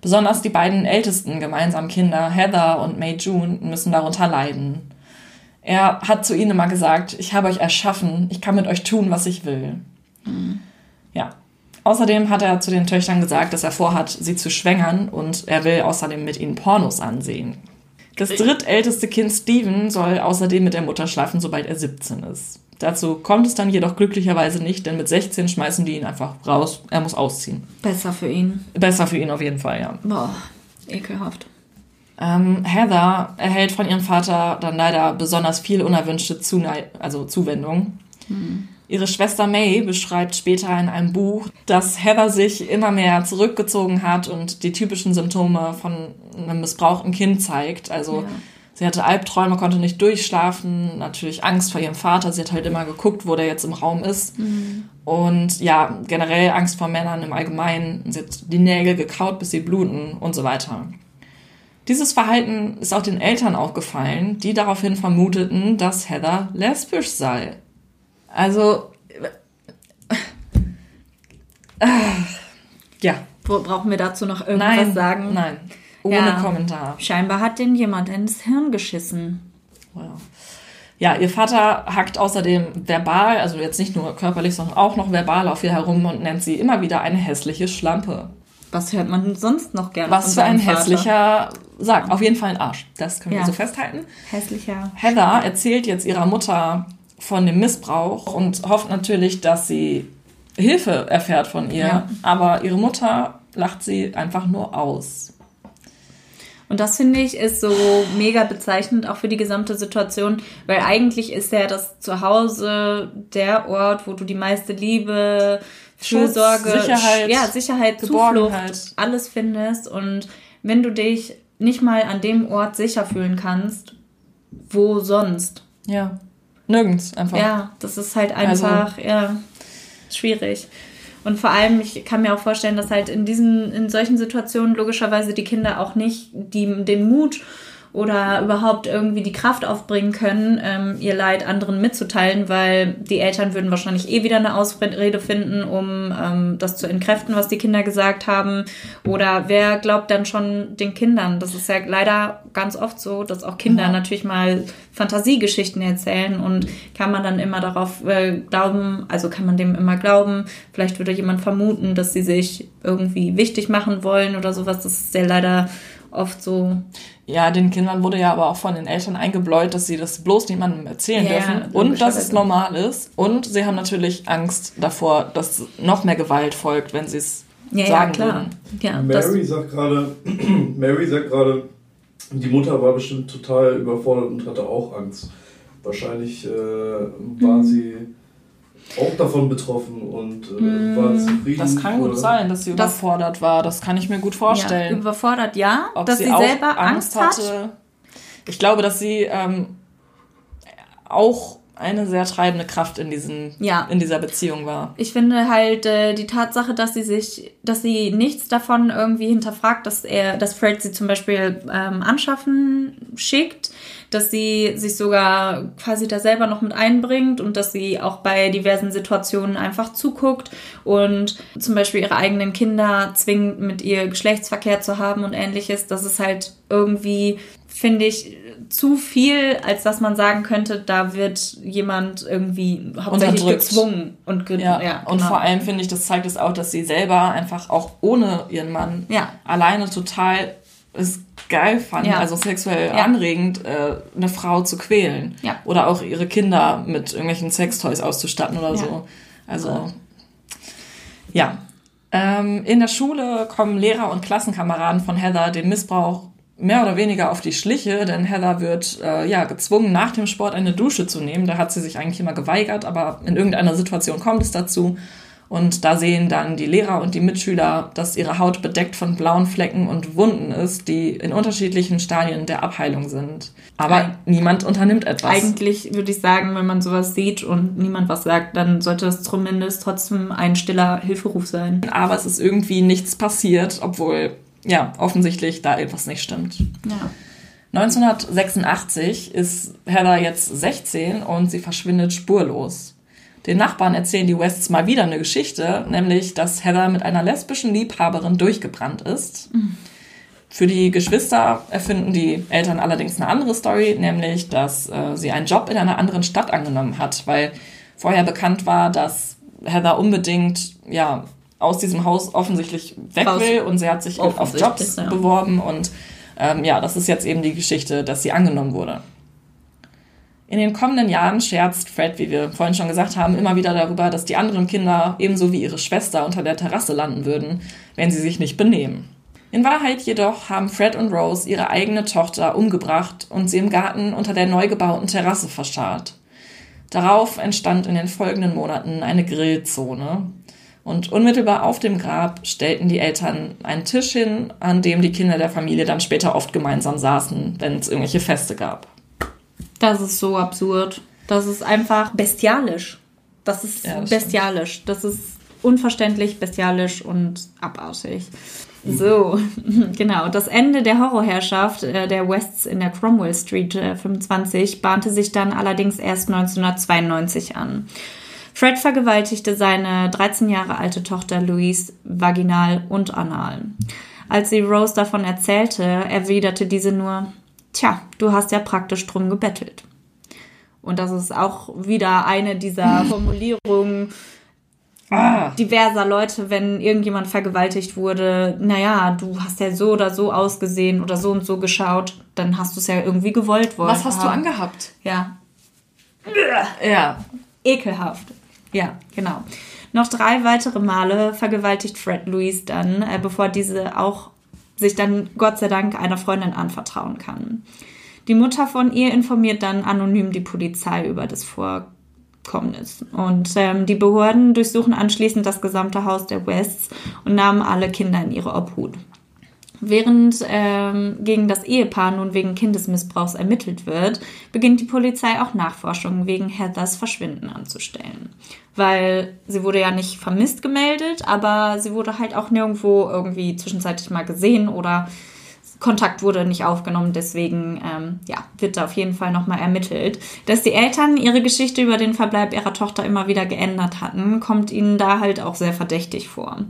Besonders die beiden ältesten gemeinsamen Kinder, Heather und May June, müssen darunter leiden. Er hat zu ihnen immer gesagt, ich habe euch erschaffen, ich kann mit euch tun, was ich will. Ja. Außerdem hat er zu den Töchtern gesagt, dass er vorhat, sie zu schwängern und er will außerdem mit ihnen Pornos ansehen. Das drittälteste Kind Steven soll außerdem mit der Mutter schlafen, sobald er 17 ist. Dazu kommt es dann jedoch glücklicherweise nicht, denn mit 16 schmeißen die ihn einfach raus. Er muss ausziehen. Besser für ihn. Besser für ihn auf jeden Fall, ja. Boah, ekelhaft. Ähm, Heather erhält von ihrem Vater dann leider besonders viel unerwünschte Zunei also Zuwendung. Ihre Schwester May beschreibt später in einem Buch, dass Heather sich immer mehr zurückgezogen hat und die typischen Symptome von einem missbrauchten Kind zeigt. Also Ja. Sie hatte Albträume, konnte nicht durchschlafen, natürlich Angst vor ihrem Vater. Sie hat halt immer geguckt, wo der jetzt im Raum ist. Mhm. Und ja, generell Angst vor Männern im Allgemeinen. Sie hat die Nägel gekaut, bis sie bluten und so weiter. Dieses Verhalten ist auch den Eltern aufgefallen, die daraufhin vermuteten, dass Heather lesbisch sei. Also, äh, ja. Wo, brauchen wir dazu noch irgendwas nein, sagen? Nein, ohne ja, Kommentar. Scheinbar hat den jemand ins Hirn geschissen. Wow. Ja, ihr Vater hackt außerdem verbal, also jetzt nicht nur körperlich, sondern auch noch verbal auf ihr herum und nennt sie immer wieder eine hässliche Schlampe. Was hört man sonst noch gerne? Was für ein Vater? hässlicher Sag, auf jeden Fall ein Arsch. Das können ja. wir so festhalten. Hässlicher. Heather erzählt jetzt ihrer Mutter von dem Missbrauch und hofft natürlich, dass sie Hilfe erfährt von ihr. Ja. Aber ihre Mutter lacht sie einfach nur aus. Und das finde ich ist so mega bezeichnend auch für die gesamte Situation, weil eigentlich ist ja das Zuhause der Ort, wo du die meiste Liebe, Fürsorge, Schutz, Sicherheit, ja, Sicherheit, Zuflucht, alles findest. Und wenn du dich nicht mal an dem Ort sicher fühlen kannst, wo sonst? Ja, nirgends einfach. Ja, das ist halt einfach, also, ja, schwierig. Und vor allem, ich kann mir auch vorstellen, dass halt in diesen, in solchen Situationen logischerweise die Kinder auch nicht die, den Mut oder überhaupt irgendwie die Kraft aufbringen können, ähm, ihr Leid anderen mitzuteilen, weil die Eltern würden wahrscheinlich eh wieder eine Ausrede finden, um ähm, das zu entkräften, was die Kinder gesagt haben. Oder wer glaubt dann schon den Kindern? Das ist ja leider ganz oft so, dass auch Kinder ja. natürlich mal Fantasiegeschichten erzählen und kann man dann immer darauf äh, glauben, also kann man dem immer glauben, vielleicht würde jemand vermuten, dass sie sich irgendwie wichtig machen wollen oder sowas. Das ist sehr leider oft so. Ja, den Kindern wurde ja aber auch von den Eltern eingebläut, dass sie das bloß niemandem erzählen ja, dürfen und dass es normal ist. Und sie haben natürlich Angst davor, dass noch mehr Gewalt folgt, wenn sie es ja, sagen ja, klar. Ja, Mary sagt gerade, Mary sagt gerade, die Mutter war bestimmt total überfordert und hatte auch Angst. Wahrscheinlich äh, war mhm. sie auch davon betroffen und äh, mm, war zufrieden. Das kann gut sein, dass sie das, überfordert war. Das kann ich mir gut vorstellen. Ja, überfordert, ja. Ob dass sie, sie selber Angst, Angst hatte. Ich glaube, dass sie ähm, auch eine sehr treibende Kraft in diesen ja. in dieser Beziehung war. Ich finde halt äh, die Tatsache, dass sie sich, dass sie nichts davon irgendwie hinterfragt, dass er, dass Fred sie zum Beispiel ähm, anschaffen schickt, dass sie sich sogar quasi da selber noch mit einbringt und dass sie auch bei diversen Situationen einfach zuguckt und zum Beispiel ihre eigenen Kinder zwingt, mit ihr Geschlechtsverkehr zu haben und ähnliches. Das ist halt irgendwie, finde ich, zu viel, als dass man sagen könnte, da wird jemand irgendwie hauptsächlich gezwungen und ge ja, ja genau. und vor allem finde ich, das zeigt es auch, dass sie selber einfach auch ohne ihren Mann ja. alleine total es geil fand, ja. also sexuell ja. anregend, äh, eine Frau zu quälen. Ja. Oder auch ihre Kinder mit irgendwelchen Sextoys auszustatten oder so. Also, ja. Ähm, in der Schule kommen Lehrer und Klassenkameraden von Heather den Missbrauch mehr oder weniger auf die Schliche, denn Heather wird äh, ja gezwungen, nach dem Sport eine Dusche zu nehmen. Da hat sie sich eigentlich immer geweigert, aber in irgendeiner Situation kommt es dazu. Und da sehen dann die Lehrer und die Mitschüler, dass ihre Haut bedeckt von blauen Flecken und Wunden ist, die in unterschiedlichen Stadien der Abheilung sind. Aber Eig niemand unternimmt etwas. Eigentlich würde ich sagen, wenn man sowas sieht und niemand was sagt, dann sollte das zumindest trotzdem ein stiller Hilferuf sein. Aber es ist irgendwie nichts passiert, obwohl, ja, offensichtlich da etwas nicht stimmt. Ja. 1986 ist Heather jetzt 16 und sie verschwindet spurlos. Den Nachbarn erzählen die Wests mal wieder eine Geschichte, nämlich, dass Heather mit einer lesbischen Liebhaberin durchgebrannt ist. Mhm. Für die Geschwister erfinden die Eltern allerdings eine andere Story, nämlich, dass äh, sie einen Job in einer anderen Stadt angenommen hat, weil vorher bekannt war, dass Heather unbedingt ja aus diesem Haus offensichtlich weg will und sie hat sich auf Jobs ja. beworben und ähm, ja, das ist jetzt eben die Geschichte, dass sie angenommen wurde. In den kommenden Jahren scherzt Fred, wie wir vorhin schon gesagt haben, immer wieder darüber, dass die anderen Kinder ebenso wie ihre Schwester unter der Terrasse landen würden, wenn sie sich nicht benehmen. In Wahrheit jedoch haben Fred und Rose ihre eigene Tochter umgebracht und sie im Garten unter der neu gebauten Terrasse verscharrt. Darauf entstand in den folgenden Monaten eine Grillzone. Und unmittelbar auf dem Grab stellten die Eltern einen Tisch hin, an dem die Kinder der Familie dann später oft gemeinsam saßen, wenn es irgendwelche Feste gab. Das ist so absurd. Das ist einfach bestialisch. Das ist Ja, das bestialisch. Das ist unverständlich, bestialisch und abartig. So, genau. Das Ende der Horrorherrschaft äh, der Wests in der Cromwell Street äh, 25 bahnte sich dann allerdings erst 1992 an. Fred vergewaltigte seine 13 Jahre alte Tochter Louise vaginal und anal. Als sie Rose davon erzählte, erwiderte diese nur, Tja, du hast ja praktisch drum gebettelt. Und das ist auch wieder eine dieser Formulierungen Ah, diverser Leute, wenn irgendjemand vergewaltigt wurde. Naja, du hast ja so oder so ausgesehen oder so und so geschaut, dann hast du es ja irgendwie gewollt wollen. was hast du angehabt? Ja, Ja, ekelhaft. Ja, genau. Noch drei weitere Male vergewaltigt Fred Louise dann, äh, bevor diese auch sich dann Gott sei Dank einer Freundin anvertrauen kann. Die Mutter von ihr informiert dann anonym die Polizei über das Vorkommnis. Und ähm, die Behörden durchsuchen anschließend das gesamte Haus der Wests und nahmen alle Kinder in ihre Obhut. Während ähm, gegen das Ehepaar nun wegen Kindesmissbrauchs ermittelt wird, beginnt die Polizei auch Nachforschungen wegen Heathers Verschwinden anzustellen. Weil sie wurde ja nicht vermisst gemeldet, aber sie wurde halt auch nirgendwo irgendwie zwischenzeitlich mal gesehen oder Kontakt wurde nicht aufgenommen, deswegen ähm, ja, wird da auf jeden Fall nochmal ermittelt. Dass die Eltern ihre Geschichte über den Verbleib ihrer Tochter immer wieder geändert hatten, kommt ihnen da halt auch sehr verdächtig vor.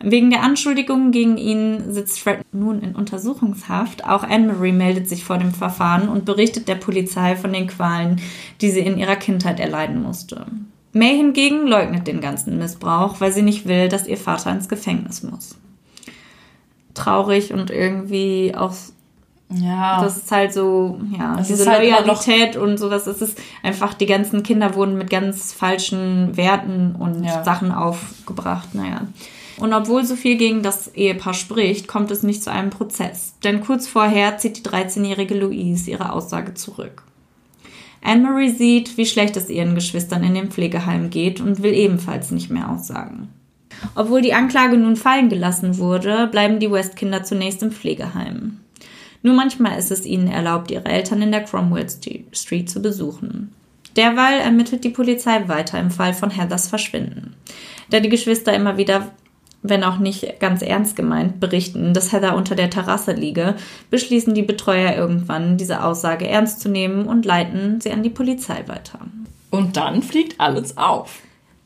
Wegen der Anschuldigungen gegen ihn sitzt Fred nun in Untersuchungshaft. Auch Anne-Marie meldet sich vor dem Verfahren und berichtet der Polizei von den Qualen, die sie in ihrer Kindheit erleiden musste. May hingegen leugnet den ganzen Missbrauch, weil sie nicht will, dass ihr Vater ins Gefängnis muss. Traurig und irgendwie auch ja. das ist halt so, ja, Es diese ist halt Loyalität und sowas. Es ist einfach, die ganzen Kinder wurden mit ganz falschen Werten und Ja. Sachen aufgebracht, naja. Und obwohl so viel gegen das Ehepaar spricht, kommt es nicht zu einem Prozess. Denn kurz vorher zieht die 13-jährige Louise ihre Aussage zurück. Anne-Marie sieht, wie schlecht es ihren Geschwistern in dem Pflegeheim geht und will ebenfalls nicht mehr aussagen. Obwohl die Anklage nun fallen gelassen wurde, bleiben die West-Kinder zunächst im Pflegeheim. Nur manchmal ist es ihnen erlaubt, ihre Eltern in der Cromwell St- Street zu besuchen. Derweil ermittelt die Polizei weiter im Fall von Heathers Verschwinden. Da die Geschwister immer wieder, wenn auch nicht ganz ernst gemeint, berichten, dass Heather unter der Terrasse liege, beschließen die Betreuer irgendwann, diese Aussage ernst zu nehmen und leiten sie an die Polizei weiter. Und dann fliegt alles auf.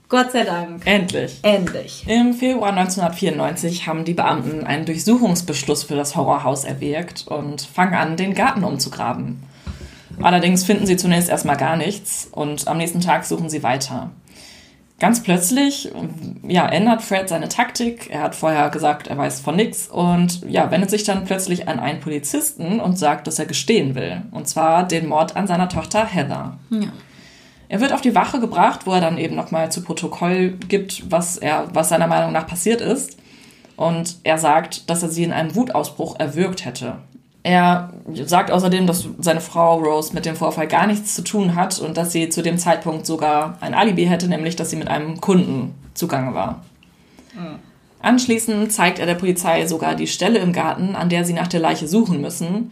Gott sei Dank. Endlich. Endlich. Im Februar 1994 haben die Beamten einen Durchsuchungsbeschluss für das Horrorhaus erwirkt und fangen an, den Garten umzugraben. Allerdings finden sie zunächst erstmal gar nichts und am nächsten Tag suchen sie weiter. Ganz plötzlich ja, ändert Fred seine Taktik. Er hat vorher gesagt, er weiß von nichts und ja, wendet sich dann plötzlich an einen Polizisten und sagt, dass er gestehen will. Und zwar den Mord an seiner Tochter Heather. Ja. Er wird auf die Wache gebracht, wo er dann eben nochmal zu Protokoll gibt, was er, was seiner Meinung nach passiert ist. Und er sagt, dass er sie in einem Wutausbruch erwürgt hätte. Er sagt außerdem, dass seine Frau Rose mit dem Vorfall gar nichts zu tun hat und dass sie zu dem Zeitpunkt sogar ein Alibi hätte, nämlich dass sie mit einem Kunden zugange war. Anschließend zeigt er der Polizei sogar die Stelle im Garten, an der sie nach der Leiche suchen müssen.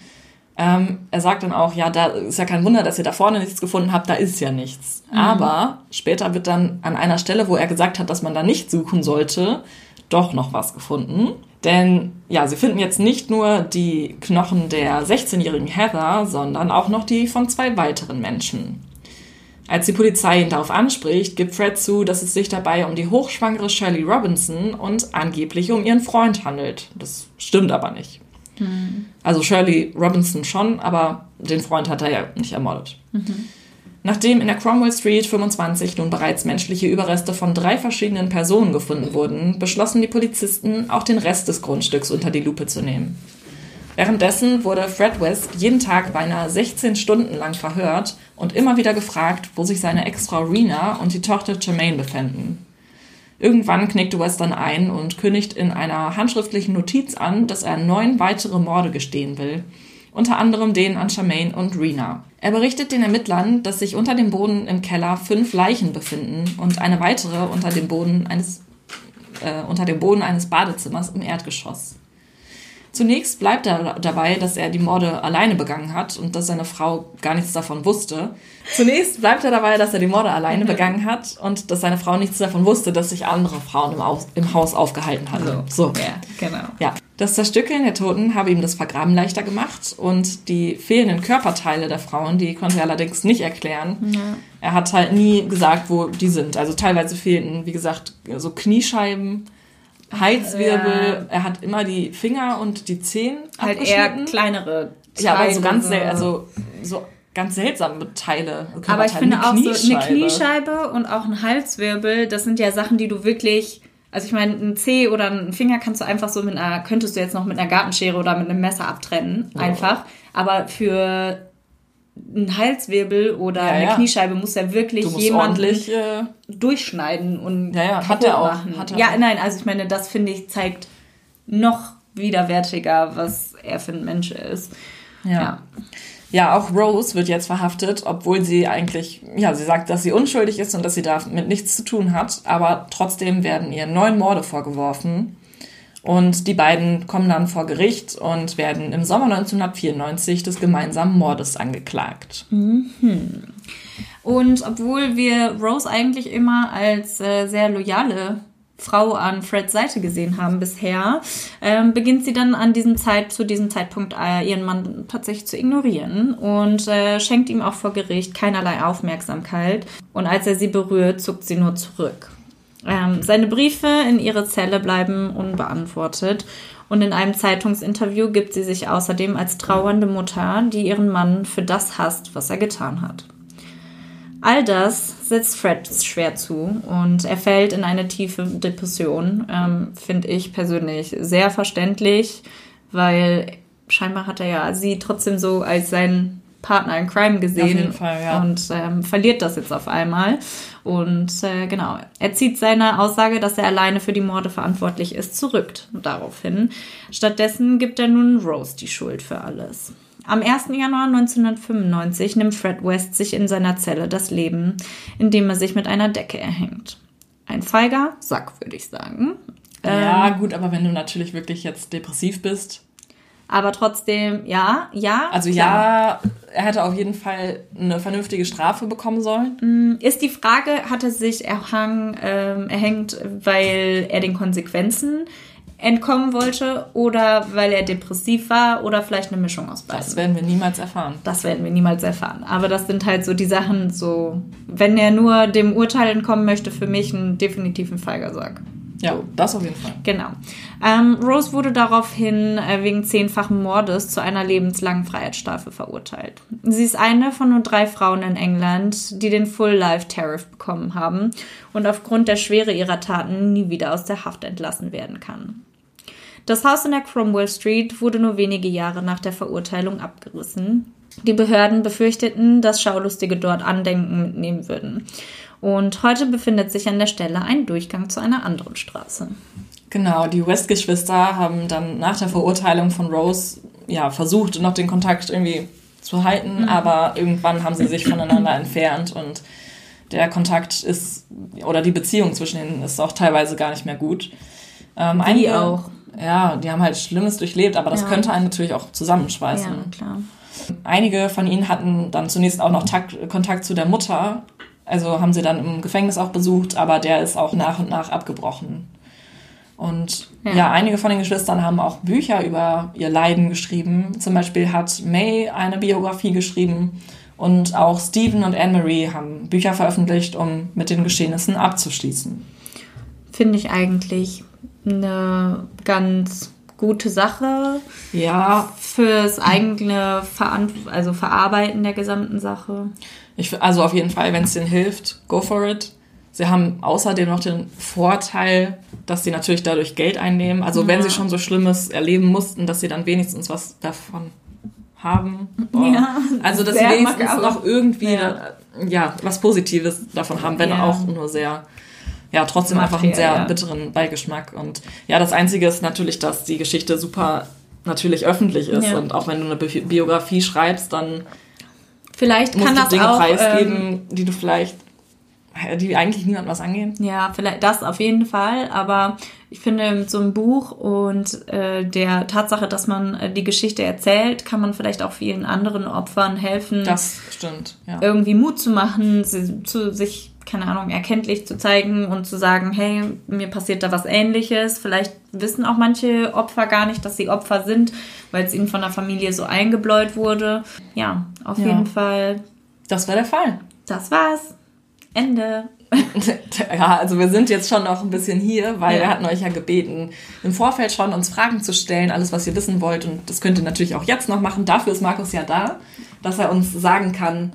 Ähm, er sagt dann auch, ja, da ist ja kein Wunder, dass ihr da vorne nichts gefunden habt, da ist ja nichts. Aber später wird dann an einer Stelle, wo er gesagt hat, dass man da nicht suchen sollte, doch noch was gefunden. Denn ja, sie finden jetzt nicht nur die Knochen der 16-jährigen Heather, sondern auch noch die von zwei weiteren Menschen. Als die Polizei ihn darauf anspricht, gibt Fred zu, dass es sich dabei um die hochschwangere Shirley Robinson und angeblich um ihren Freund handelt. Das stimmt aber nicht. Also Shirley Robinson schon, aber den Freund hat er ja nicht ermordet. Nachdem in der Cromwell Street 25 nun bereits menschliche Überreste von drei verschiedenen Personen gefunden wurden, beschlossen die Polizisten, auch den Rest des Grundstücks unter die Lupe zu nehmen. Währenddessen wurde Fred West jeden Tag beinahe 16 Stunden lang verhört und immer wieder gefragt, wo sich seine Ex-Frau Rena und die Tochter Jermaine befänden. Irgendwann knickte West dann ein und kündigt in einer handschriftlichen Notiz an, dass er neun weitere Morde gestehen will, unter anderem den an Charmaine und Rena. Er berichtet den Ermittlern, dass sich unter dem Boden im Keller fünf Leichen befinden und eine weitere unter dem Boden eines äh, unter dem Boden eines Badezimmers im Erdgeschoss. Zunächst bleibt er dabei, dass er die Morde alleine begangen hat und dass seine Frau gar nichts davon wusste. Zunächst bleibt er dabei, dass er die Morde alleine begangen hat und dass seine Frau nichts davon wusste, dass sich andere Frauen im, Aus im Haus aufgehalten hatten. So. Ja, genau. Ja. Das Zerstückeln der Toten habe ihm das Vergraben leichter gemacht und die fehlenden Körperteile der Frauen, die konnte er allerdings nicht erklären. Ja. Er hat halt nie gesagt, wo die sind. Also teilweise fehlten, wie gesagt, so Kniescheiben, Halswirbel. Er hat immer die Finger und die Zehen Halt eher kleinere Ja, aber so Teile, ganz, sel also so ganz seltsame Teile. Aber ich finde auch so eine Kniescheibe und auch ein Halswirbel, das sind ja Sachen, die du wirklich, also ich meine, ein Zeh oder ein Finger kannst du einfach so mit einer, könntest du jetzt noch mit einer Gartenschere oder mit einem Messer abtrennen, einfach. Aber für einen Halswirbel oder Ja, eine ja. Kniescheibe muss ja wirklich ordentlich. Äh, durchschneiden und Ja, ja, hat er auch, machen. hat er ja, nein, also ich meine, das finde ich zeigt noch widerwärtiger, was er für ein Mensch ist. ja. Ja, auch Rose wird jetzt verhaftet, obwohl sie eigentlich, ja, sie sagt, dass sie unschuldig ist und dass sie damit nichts zu tun hat, aber trotzdem werden ihr neun Morde vorgeworfen. Und die beiden kommen dann vor Gericht und werden im Sommer 1994 des gemeinsamen Mordes angeklagt. Und obwohl wir Rose eigentlich immer als äh, sehr loyale Frau an Freds Seite gesehen haben bisher, ähm, beginnt sie dann an diesem Zeit, zu diesem Zeitpunkt äh, ihren Mann tatsächlich zu ignorieren und äh, schenkt ihm auch vor Gericht keinerlei Aufmerksamkeit. Und als er sie berührt, zuckt sie nur zurück. Ähm, seine Briefe in ihre Zelle bleiben unbeantwortet. Und in einem Zeitungsinterview gibt sie sich außerdem als trauernde Mutter, die ihren Mann für das hasst, was er getan hat. All das setzt Fred schwer zu und er fällt in eine tiefe Depression. Ähm, Finde ich persönlich sehr verständlich, weil scheinbar hat er ja sie trotzdem so als seinen Partner in Crime gesehen Fall, ja. und ähm, verliert das jetzt auf einmal. Und äh, genau, er zieht seine Aussage, dass er alleine für die Morde verantwortlich ist, zurück daraufhin. Stattdessen gibt er nun Rose die Schuld für alles. Am 1. Januar 1995 nimmt Fred West sich in seiner Zelle das Leben, indem er sich mit einer Decke erhängt. Ein feiger Sack, würde ich sagen. Ja, Ähm, gut, aber wenn du natürlich wirklich jetzt depressiv bist, aber trotzdem, ja, ja. also klar. ja, er hätte auf jeden Fall eine vernünftige Strafe bekommen sollen. Ist die Frage, hat er sich erhang, ähm, erhängt, weil er den Konsequenzen entkommen wollte oder weil er depressiv war oder vielleicht eine Mischung aus beiden? Das werden wir niemals erfahren. Das werden wir niemals erfahren. Aber das sind halt so die Sachen, so, wenn er nur dem Urteil entkommen möchte, für mich ein definitiv ein Feigersack. Ja, das auf jeden Fall. Genau. Ähm, Rose wurde daraufhin äh, wegen zehnfachen Mordes zu einer lebenslangen Freiheitsstrafe verurteilt. Sie ist eine von nur drei Frauen in England, die den Full Life Tariff bekommen haben und aufgrund der Schwere ihrer Taten nie wieder aus der Haft entlassen werden kann. Das Haus in der Cromwell Street wurde nur wenige Jahre nach der Verurteilung abgerissen. Die Behörden befürchteten, dass Schaulustige dort Andenken mitnehmen würden. Und heute befindet sich an der Stelle ein Durchgang zu einer anderen Straße. Genau, die West-Geschwister haben dann nach der Verurteilung von Rose ja, versucht, noch den Kontakt irgendwie zu halten, aber irgendwann haben sie sich voneinander entfernt und der Kontakt ist, oder die Beziehung zwischen ihnen ist auch teilweise gar nicht mehr gut. Ähm, Wie auch. Ja, die haben halt Schlimmes durchlebt, aber das Ja. könnte einen natürlich auch zusammenschweißen. Ja, klar. Einige von ihnen hatten dann zunächst auch noch Takt, Kontakt zu der Mutter. Also haben sie dann im Gefängnis auch besucht, aber der ist auch nach und nach abgebrochen. Und ja. Ja. einige von den Geschwistern haben auch Bücher über ihr Leiden geschrieben. Zum Beispiel hat May eine Biografie geschrieben und auch Stephen und Anne-Marie haben Bücher veröffentlicht, um mit den Geschehnissen abzuschließen. Finde ich eigentlich eine ganz gute Sache Ja, fürs eigene Verant also Verarbeiten der gesamten Sache. Ich, also auf jeden Fall, wenn es denen hilft, go for it. Sie haben außerdem noch den Vorteil, dass sie natürlich dadurch Geld einnehmen. Also wenn Ja. sie schon so Schlimmes erleben mussten, dass sie dann wenigstens was davon haben. Boah. Ja, also dass sie wenigstens noch irgendwie Ja. ja. ja, was Positives davon haben, wenn Ja. auch nur sehr, ja, trotzdem einfach einen sehr ja. bitteren Beigeschmack. Und ja, das Einzige ist natürlich, dass die Geschichte super natürlich öffentlich ist. Ja. Und auch wenn du eine Bi Biografie schreibst, dann Vielleicht musst kann du das Dinge auch ähm, preisgeben, die du vielleicht die eigentlich niemand was angehen. Ja, vielleicht das auf jeden Fall, aber ich finde mit so einem Buch und äh, der Tatsache, dass man äh, die Geschichte erzählt, kann man vielleicht auch vielen anderen Opfern helfen. Das stimmt, ja. Irgendwie Mut zu machen, sie, zu sich, keine Ahnung, erkenntlich zu zeigen und zu sagen, hey, mir passiert da was ähnliches. Vielleicht wissen auch manche Opfer gar nicht, dass sie Opfer sind, weil es ihnen von der Familie so eingebläut wurde. Ja, auf Ja. jeden Fall. Das war der Fall. Das war's. Ende. Ja, also wir sind jetzt schon noch ein bisschen hier, weil Ja. wir hatten euch ja gebeten, im Vorfeld schon uns Fragen zu stellen, alles, was ihr wissen wollt. Und das könnt ihr natürlich auch jetzt noch machen. Dafür ist Markus ja da, dass er uns sagen kann,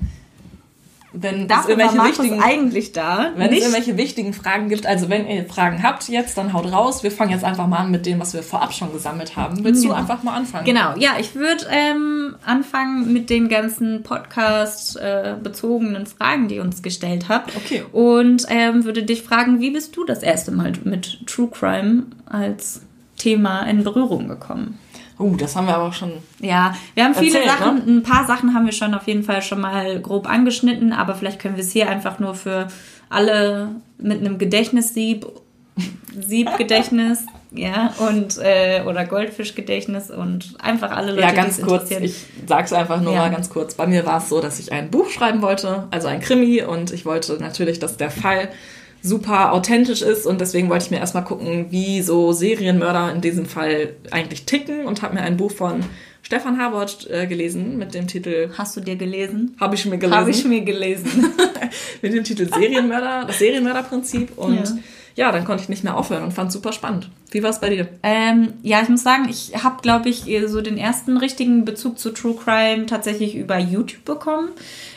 wenn es Dafür war irgendwelche wichtigen, eigentlich da. wenn es nicht irgendwelche wichtigen Fragen gibt. Also wenn ihr Fragen habt jetzt, dann haut raus. Wir fangen jetzt einfach mal an mit dem, was wir vorab schon gesammelt haben. Willst Genau. du einfach mal anfangen? Genau, ja, ich würde ähm, anfangen mit den ganzen Podcast-bezogenen Fragen, die ihr uns gestellt habt. Okay. Und ähm, würde dich fragen, wie bist du das erste Mal mit True Crime als Thema in Berührung gekommen? Uh, das haben wir aber auch schon. Ja, wir haben viele Erzähl, Sachen, ne? ein paar Sachen haben wir schon auf jeden Fall schon mal grob angeschnitten, aber vielleicht können wir es hier einfach nur für alle mit einem Gedächtnissieb, Siebgedächtnis, ja, und äh, oder Goldfischgedächtnis und einfach alle Leute, Ja, ganz kurz. Ich sag's einfach nur Ja. mal ganz kurz. Bei mir war es so, dass ich ein Buch schreiben wollte, also ein Krimi, und ich wollte natürlich, dass der Fall super authentisch ist und deswegen wollte ich mir erstmal gucken, wie so Serienmörder in diesem Fall eigentlich ticken und habe mir ein Buch von Stefan Habort äh, gelesen mit dem Titel Hast du dir gelesen? habe ich mir gelesen Habe ich mir gelesen. mit dem Titel Serienmörder, das Serienmörderprinzip und Ja. ja. dann konnte ich nicht mehr aufhören und fand super spannend. Wie war es bei dir? Ähm, ja, ich muss sagen, ich habe, glaube ich, so den ersten richtigen Bezug zu True Crime tatsächlich über YouTube bekommen.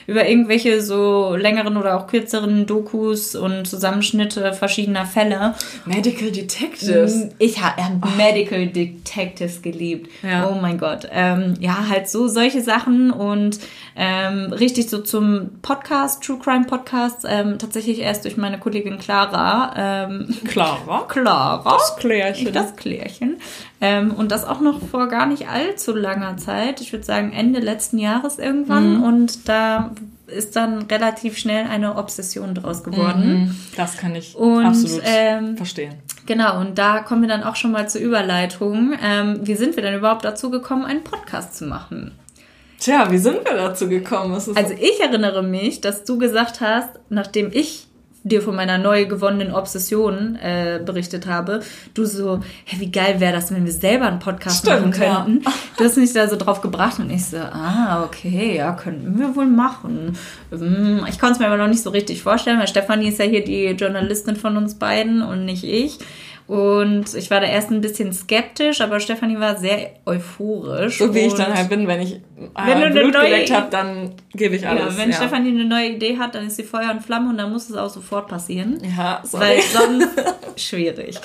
Über irgendwelche so längeren oder auch kürzeren Dokus und Zusammenschnitte verschiedener Fälle. Medical Detectives. Ich habe hab Medical Detectives geliebt. Ja. Oh mein Gott. Ähm, ja, halt so solche Sachen und ähm, richtig so zum Podcast, True Crime Podcast, ähm, tatsächlich erst durch meine Kollegin Clara. Ähm, Clara. Clara. Das Klärchen. Das Klärchen. Ähm, und das auch noch vor gar nicht allzu langer Zeit. Ich würde sagen Ende letzten Jahres irgendwann. Und da ist dann relativ schnell eine Obsession draus geworden. Mhm, Das kann ich Und, absolut ähm, verstehen. Genau, und da kommen wir dann auch schon mal zur Überleitung. Ähm, wie sind wir denn überhaupt dazu gekommen, einen Podcast zu machen? Tja, wie sind wir dazu gekommen? Also ich erinnere mich, dass du gesagt hast, nachdem ich dir von meiner neu gewonnenen Obsession äh, berichtet habe, du so, hey, wie geil wäre das, wenn wir selber einen Podcast Stimmt, machen könnten. Du hast mich da so drauf gebracht und ich so, ah, okay, ja, könnten wir wohl machen. Hm, Ich konnte es mir aber noch nicht so richtig vorstellen, weil Stefanie ist ja hier die Journalistin von uns beiden und nicht ich. Und ich war da erst ein bisschen skeptisch, aber Stefanie war sehr euphorisch. so wie ich dann halt bin, wenn ich Wenn äh, eine Blut geleckt habe, dann gebe ich alles. Ja, wenn Stefanie eine neue Idee hat, dann ist sie Feuer und Flamme und dann muss es auch sofort passieren. Ja, sorry. Weil sonst schwierig.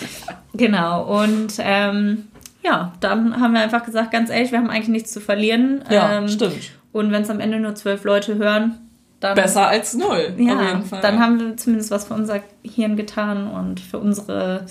Genau. Und ähm, ja, dann haben wir einfach gesagt, ganz ehrlich, wir haben eigentlich nichts zu verlieren. Ja, ähm, stimmt. Und wenn es am Ende nur zwölf Leute hören, dann, Besser als null, ja, dann haben wir zumindest was für unser Hirn getan und für unsere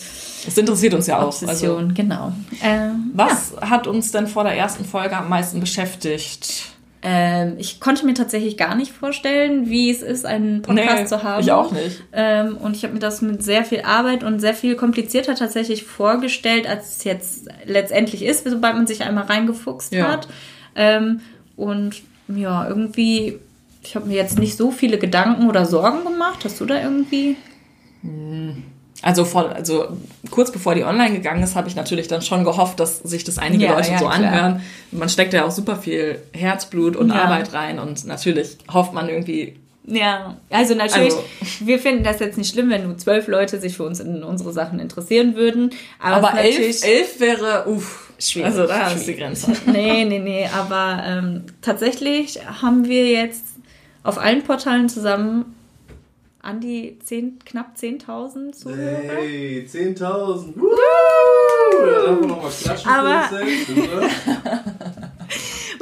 das interessiert uns ja auch. Also, Obsession. genau. Ähm, was hat uns denn vor der ersten Folge am meisten beschäftigt? Ähm, ich konnte mir tatsächlich gar nicht vorstellen, wie es ist, einen Podcast Nee, zu haben. ich auch nicht. Ähm, und ich habe mir das mit sehr viel Arbeit und sehr viel komplizierter tatsächlich vorgestellt, als es jetzt letztendlich ist, sobald man sich einmal reingefuchst Ja. hat. Ähm, und ja, irgendwie, ich habe mir jetzt nicht so viele Gedanken oder Sorgen gemacht. Hast du da irgendwie? Also, vor, also kurz bevor die online gegangen ist, habe ich natürlich dann schon gehofft, dass sich das einige Ja, Leute ja, so klar. anhören. Man steckt ja auch super viel Herzblut und Ja. Arbeit rein und natürlich hofft man irgendwie, Ja, also natürlich, Also- wir finden das jetzt nicht schlimm, wenn nur zwölf Leute sich für uns in unsere Sachen interessieren würden. Aber, aber elf, elf wäre, uff, Schwierig, Also da ist die. Grenze. Nee, nee, nee, aber ähm, tatsächlich haben wir jetzt auf allen Portalen zusammen an die 10, knapp 10.000 Zuhörer. Hey, 10.000. Woo! Da darf man nochmal klatschen Aber- für uns selbst, oder?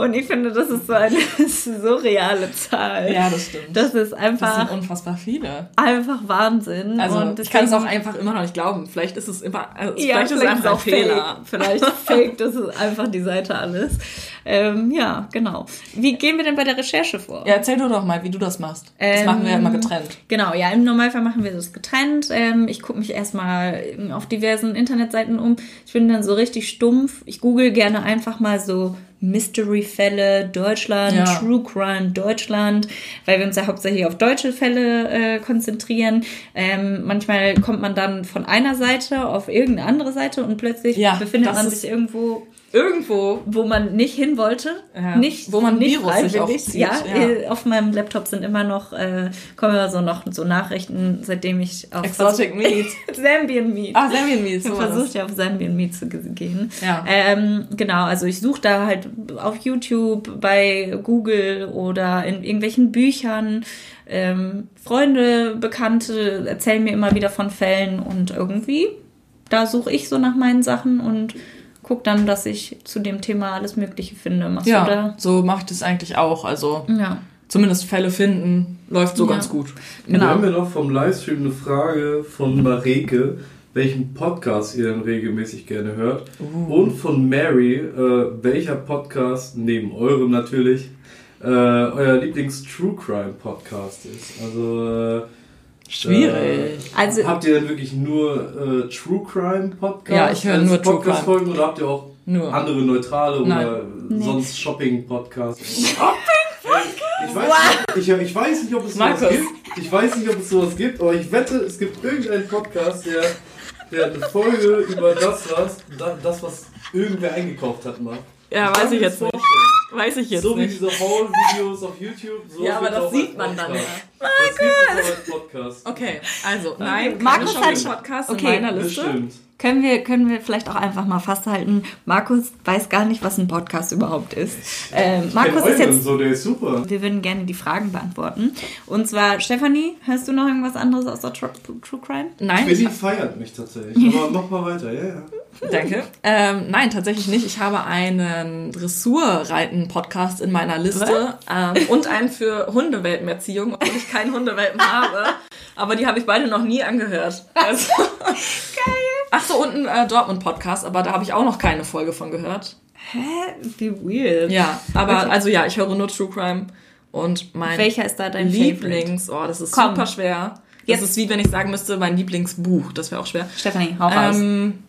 Und ich finde, das ist so eine surreale Zahl. Ja, das stimmt. Das ist Das einfach, sind unfassbar viele. einfach Wahnsinn. Also und ich kann es auch deswegen- einfach immer noch nicht glauben. Vielleicht ist es immer, also Ja, vielleicht ist es einfach ein Fehler. Fake. Vielleicht fake, das ist einfach die Seite alles. Ähm, ja, genau. Wie gehen wir denn bei der Recherche vor? Ja, erzähl du doch mal, wie du das machst. Das Ähm, machen wir ja immer getrennt. Genau, ja, im Normalfall machen wir das getrennt. Ähm, ich gucke mich erstmal auf diversen Internetseiten um. Ich bin dann so richtig stumpf. Ich google gerne einfach mal so Mystery-Fälle Deutschland, Ja. True Crime Deutschland, weil wir uns ja hauptsächlich auf deutsche Fälle äh, konzentrieren. Ähm, manchmal kommt man dann von einer Seite auf irgendeine andere Seite und plötzlich Ja, befindet man sich irgendwo Irgendwo. wo man nicht hin wollte, Ja. nicht Wo man nicht Virus sich freiwillig. zieht, Ja, ja. äh, auf meinem Laptop sind immer noch äh, kommen immer so noch so Nachrichten, seitdem ich auf Exotic Meat. Zambian Meat. Ah, Serbian Meat. Ich versucht, ja auf Zambian Meat zu ge- gehen. Ja. Ähm, genau, also ich suche da halt auf YouTube, bei Google oder in irgendwelchen Büchern. Ähm, Freunde, Bekannte erzählen mir immer wieder von Fällen und irgendwie, da suche ich so nach meinen Sachen und guck dann, dass ich zu dem Thema alles Mögliche finde. Machst du Ja, da? so mache ich das eigentlich auch. Also Ja. zumindest Fälle finden läuft so Ja. ganz gut. Genau. Wir haben ja noch vom Livestream eine Frage von Mareke, welchen Podcast ihr denn regelmäßig gerne hört. Uh. Und von Mary, äh, welcher Podcast, neben eurem natürlich, äh, euer Lieblings-True Crime Podcast ist. Also äh, Schwierig. Also- habt ihr denn wirklich nur äh, True Crime Podcast? Ja, ich höre nur True Podcast Folgen oder habt ihr auch Nur. andere neutrale Nein. oder Nee. sonst Shopping Podcasts? Ich weiß, nicht, ich, ich weiß nicht, ob es sowas Markus. gibt. Ich weiß nicht, ob es sowas gibt, aber ich wette, es gibt irgendeinen Podcast, der, der eine Folge über das, was, da- das, was irgendwer eingekauft hat, macht. Ja, weiß ich jetzt nicht. vorstellen. Weiß ich jetzt so wie nicht. diese Haul-Videos auf YouTube. So Ja, aber das sieht man dann Podcast. ja. Das gibt es auch als Podcast. Okay, also nein, Markus hat- Shopping-Podcast okay. in meiner Liste. Bestimmt. Können wir, können wir vielleicht auch einfach mal festhalten, Markus weiß gar nicht, was ein Podcast überhaupt ist. Ähm, Markus ist jetzt so, der ist super. Wir würden gerne die Fragen beantworten. Und zwar, Stefanie, hörst du noch irgendwas anderes außer True, True Crime? Nein, ich, feiert mich tatsächlich. Aber mach mal weiter, ja, ja. danke. Ähm, nein, tatsächlich nicht. Ich habe einen Dressurreiten-Podcast in meiner Liste ähm, und einen für Hundewelpenerziehung, obwohl ich keinen Hundewelpen habe. Aber die habe ich beide noch nie angehört. Also, Geil. Ach so, und einen äh, Dortmund-Podcast, aber da habe ich auch noch keine Folge von gehört. Hä? Wie weird. Ja, aber Okay. also ja, ich höre nur True Crime und mein Welcher ist da dein Favorite? Lieblings, oh, das ist Komm. super schwer. Das Jetzt. ist wie wenn ich sagen müsste, mein Lieblingsbuch. Das wäre auch schwer. Stefanie, hau raus. Ähm,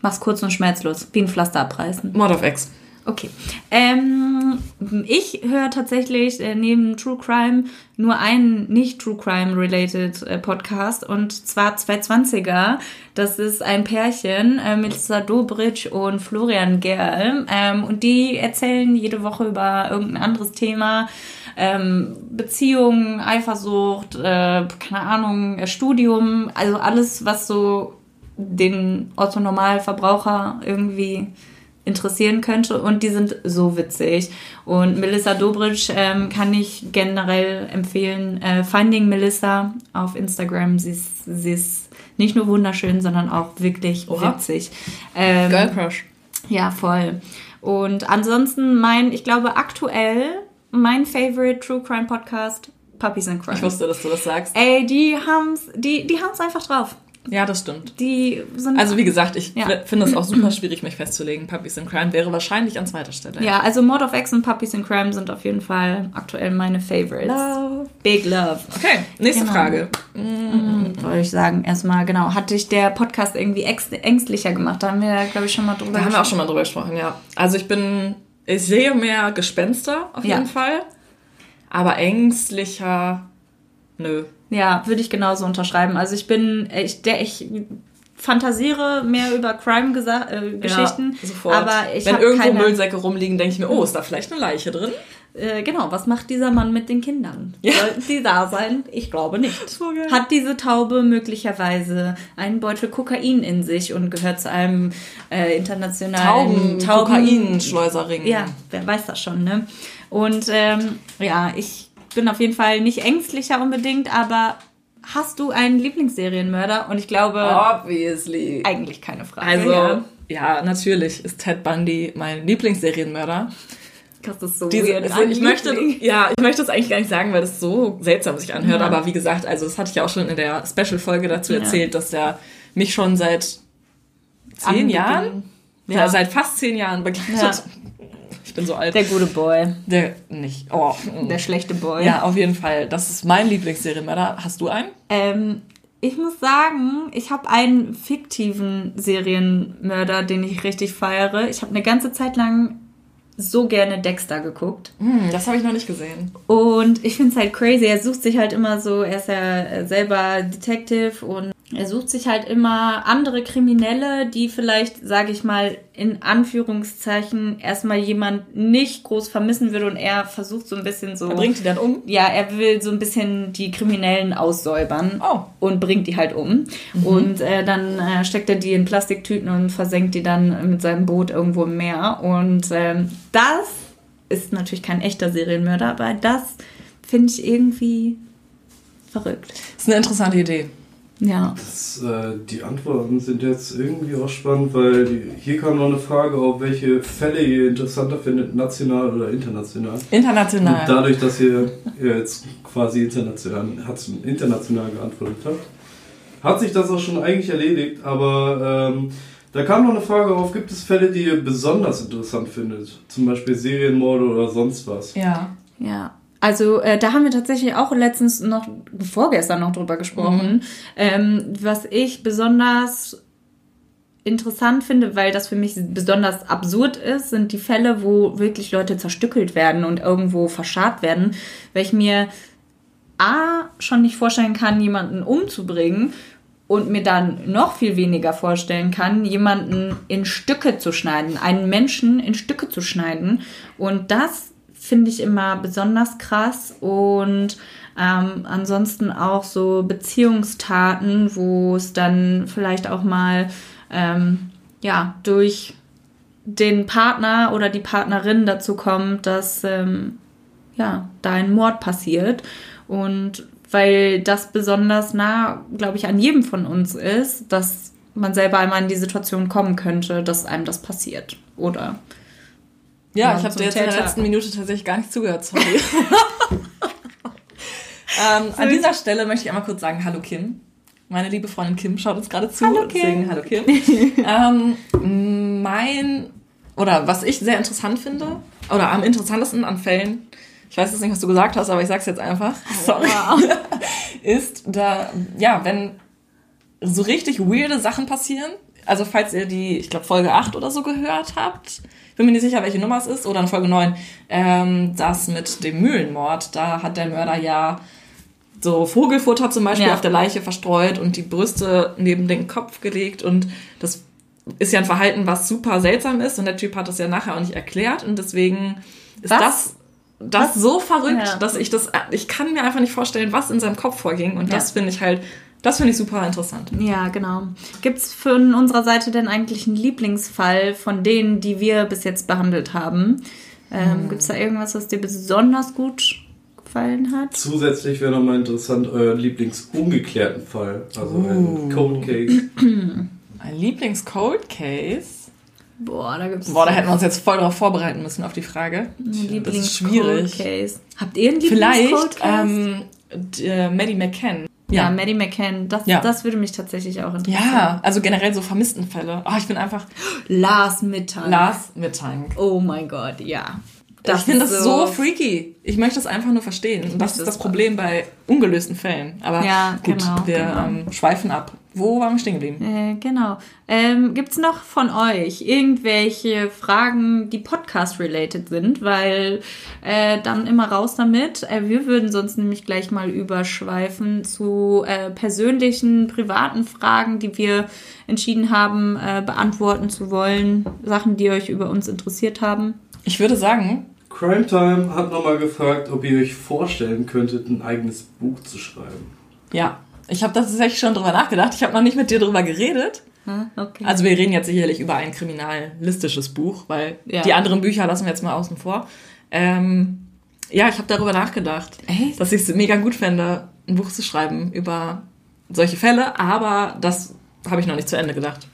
Mach's kurz und schmerzlos. Wie ein Pflaster abreißen. Mord of X. Okay. Ähm, ich höre tatsächlich äh, neben True Crime nur einen nicht True Crime related äh, Podcast und zwar 220er. Das ist ein Pärchen äh, mit Melissa Dobritsch und Florian Gerl ähm, und die erzählen jede Woche über irgendein anderes Thema. Ähm, Beziehungen, Eifersucht, äh, keine Ahnung, äh, Studium, also alles, was so den Otto-Normalverbraucher irgendwie interessieren könnte und die sind so witzig. Und Melissa Dobritsch ähm, kann ich generell empfehlen. Äh, Finding Melissa auf Instagram. Sie ist, sie ist nicht nur wunderschön, sondern auch wirklich Oha. witzig. Ähm, Girl Crush. ja, voll. Und ansonsten mein, ich glaube aktuell mein favorite True Crime Podcast, Puppies and Crime. Ich wusste, dass du das sagst. Ey, die haben's, die, die haben's einfach drauf. Ja, das stimmt. Die sind Also wie gesagt, ich Ja. finde es auch super schwierig, mich festzulegen. Puppies in Crime wäre wahrscheinlich an zweiter Stelle. Ja, also Mord of X und Puppies in Crime sind auf jeden Fall aktuell meine Favorites. Love. Big Love. Okay, nächste Genau. Frage. Wollte ich sagen, erstmal, genau. Hat dich der Podcast irgendwie ängstlicher gemacht? Da haben wir, glaube ich, schon mal drüber Da haben wir auch schon mal drüber gesprochen, ja. Also ich bin, ich sehe mehr Gespenster auf Ja. jeden Fall. Aber ängstlicher, nö. Ja, würde ich genauso unterschreiben. Also ich bin, ich, der, ich fantasiere mehr über Crime-Geschichten. Ja, sofort. Aber ich Wenn irgendwo keine, Müllsäcke rumliegen, denke ich mir, oh, ist da vielleicht eine Leiche drin? Äh, genau, was macht dieser Mann mit den Kindern? Ja. Sollten die da sein? Ich glaube nicht. So. Hat diese Taube möglicherweise einen Beutel Kokain in sich und gehört zu einem äh, internationalen Tauben, Kokainschleusering. Ja, wer weiß das schon, ne? Und ähm, ja, ich bin auf jeden Fall nicht ängstlicher unbedingt, aber hast du einen Lieblingsserienmörder? Und ich glaube, Obviously. eigentlich keine Frage. Also, ja. ja, natürlich ist Ted Bundy mein Lieblingsserienmörder. Das ist so Diese, also ich möchte, ja, ich möchte es eigentlich gar nicht sagen, weil das so seltsam sich anhört. Ja. Aber wie gesagt, also das hatte ich ja auch schon in der Special-Folge dazu Ja. erzählt, dass der mich schon seit zehn. Jahren, ja. Ja. seit fast zehn Jahren begleitet. Bin so alt. Der gute Boy. Der nicht. Oh. Der schlechte Boy. Ja, auf jeden Fall. Das ist mein Lieblingsserienmörder. Hast du einen? Ähm, ich muss sagen, ich habe einen fiktiven Serienmörder, den ich richtig feiere. Ich habe eine ganze Zeit lang so gerne Dexter geguckt. Hm, das habe ich noch nicht gesehen. Und ich finde es halt crazy. Er sucht sich halt immer so, er ist ja selber Detective und er sucht sich halt immer andere Kriminelle, die vielleicht, sage ich mal, in Anführungszeichen erstmal jemand nicht groß vermissen würde und er versucht so ein bisschen so. Er bringt die dann um. ja, er will so ein bisschen die Kriminellen aussäubern Oh. und bringt die halt um. Und äh, dann äh, steckt er die in Plastiktüten und versenkt die dann mit seinem Boot irgendwo im Meer. Und ähm, das ist natürlich kein echter Serienmörder, aber das finde ich irgendwie verrückt. Das ist eine interessante Idee. Ja. Das, äh, die Antworten sind jetzt irgendwie auch spannend, weil die, hier kam noch eine Frage auf, welche Fälle ihr interessanter findet, national oder international. International. Und dadurch, dass ihr jetzt quasi international, hat, international geantwortet habt, hat sich das auch schon eigentlich erledigt. Aber ähm, da kam noch eine Frage auf, gibt es Fälle, die ihr besonders interessant findet? Zum Beispiel Serienmorde oder sonst was? ja. Ja. Also äh, da haben wir tatsächlich auch letztens noch, vorgestern noch drüber gesprochen, ähm, was ich besonders interessant finde, weil das für mich besonders absurd ist, sind die Fälle, wo wirklich Leute zerstückelt werden und irgendwo verscharrt werden, weil ich mir A schon nicht vorstellen kann, jemanden umzubringen und mir dann noch viel weniger vorstellen kann, jemanden in Stücke zu schneiden, einen Menschen in Stücke zu schneiden. Und das finde ich immer besonders krass und ähm, ansonsten auch so Beziehungstaten, wo es dann vielleicht auch mal ähm, ja durch den Partner oder die Partnerin dazu kommt, dass ähm, ja da ein Mord passiert und weil das besonders nah, glaube ich, an jedem von uns ist, dass man selber einmal in die Situation kommen könnte, dass einem das passiert, oder? Ja, Ja, ich habe dir jetzt in der letzten Minute tatsächlich gar nicht zugehört, sorry. ähm, an dieser Stelle möchte ich einmal kurz sagen, hallo Kim. Meine liebe Freundin Kim schaut uns gerade zu. Hallo, Kim. Deswegen, hallo Kim. ähm, mein, oder was ich sehr interessant finde, oder am interessantesten an Fällen, ich weiß jetzt nicht, was du gesagt hast, aber ich sag's jetzt einfach, sorry, ist da, ja, wenn so richtig weirde Sachen passieren. Also falls ihr die, ich glaube Folge 8 oder so gehört habt, bin mir nicht sicher, welche Nummer es ist, oder in Folge 9, ähm, das mit dem Mühlenmord, da hat der Mörder ja so Vogelfutter zum Beispiel Ja. auf der Leiche verstreut und die Brüste neben den Kopf gelegt und das ist ja ein Verhalten, was super seltsam ist und der Typ hat das ja nachher auch nicht erklärt und deswegen ist Was? das das so verrückt, Ja. dass ich das ich kann mir einfach nicht vorstellen, was in seinem Kopf vorging und Ja. das finde ich halt das finde ich super interessant. Ja, genau. Gibt's von unserer Seite denn eigentlich einen Lieblingsfall von denen, die wir bis jetzt behandelt haben? Ähm, Gibt's da irgendwas, was dir besonders gut gefallen hat? Zusätzlich wäre nochmal interessant, euren Lieblings-ungeklärten Fall. Also Uh. ein Code Case. Ein Lieblings-Cold Case? Boah, da gibt's Boah, da hätten wir uns jetzt voll darauf vorbereiten müssen auf die Frage. einen das ist Lieblings schwierig. Cold Case. Habt ihr einen Lieblings Vielleicht Cold Case? ähm, d- äh, Maddie McCann. Ja, Ja. Maddie McCann. Das, Ja. das würde mich tatsächlich auch interessieren. Ja, also generell so Vermisstenfälle. Oh, ich bin einfach Lars Mittag. Lars Mittank. Oh mein Gott, ja. Ich finde das ist so freaky. Ich möchte das einfach nur verstehen. Und das ist das Problem bei ungelösten Fällen. Aber Ja, gut, genau, wir genau. Ähm, schweifen ab. Wo waren wir stehen geblieben? Äh, genau. Ähm, Gibt es noch von euch irgendwelche Fragen, die Podcast-related sind? Weil äh, dann immer raus damit. Äh, wir würden sonst nämlich gleich mal überschweifen zu äh, persönlichen, privaten Fragen, die wir entschieden haben, äh, beantworten zu wollen. Sachen, die euch über uns interessiert haben. Ich würde sagen, Crime Time hat nochmal gefragt, ob ihr euch vorstellen könntet, ein eigenes Buch zu schreiben. ja. Ich habe tatsächlich schon drüber nachgedacht. Ich habe noch nicht mit dir drüber geredet. Hm, Okay. Also wir reden jetzt sicherlich über ein kriminalistisches Buch, weil Ja. die anderen Bücher lassen wir jetzt mal außen vor. Ähm, ja, ich habe darüber nachgedacht, Echt? dass ich es mega gut fände, ein Buch zu schreiben über solche Fälle, aber das habe ich noch nicht zu Ende gedacht.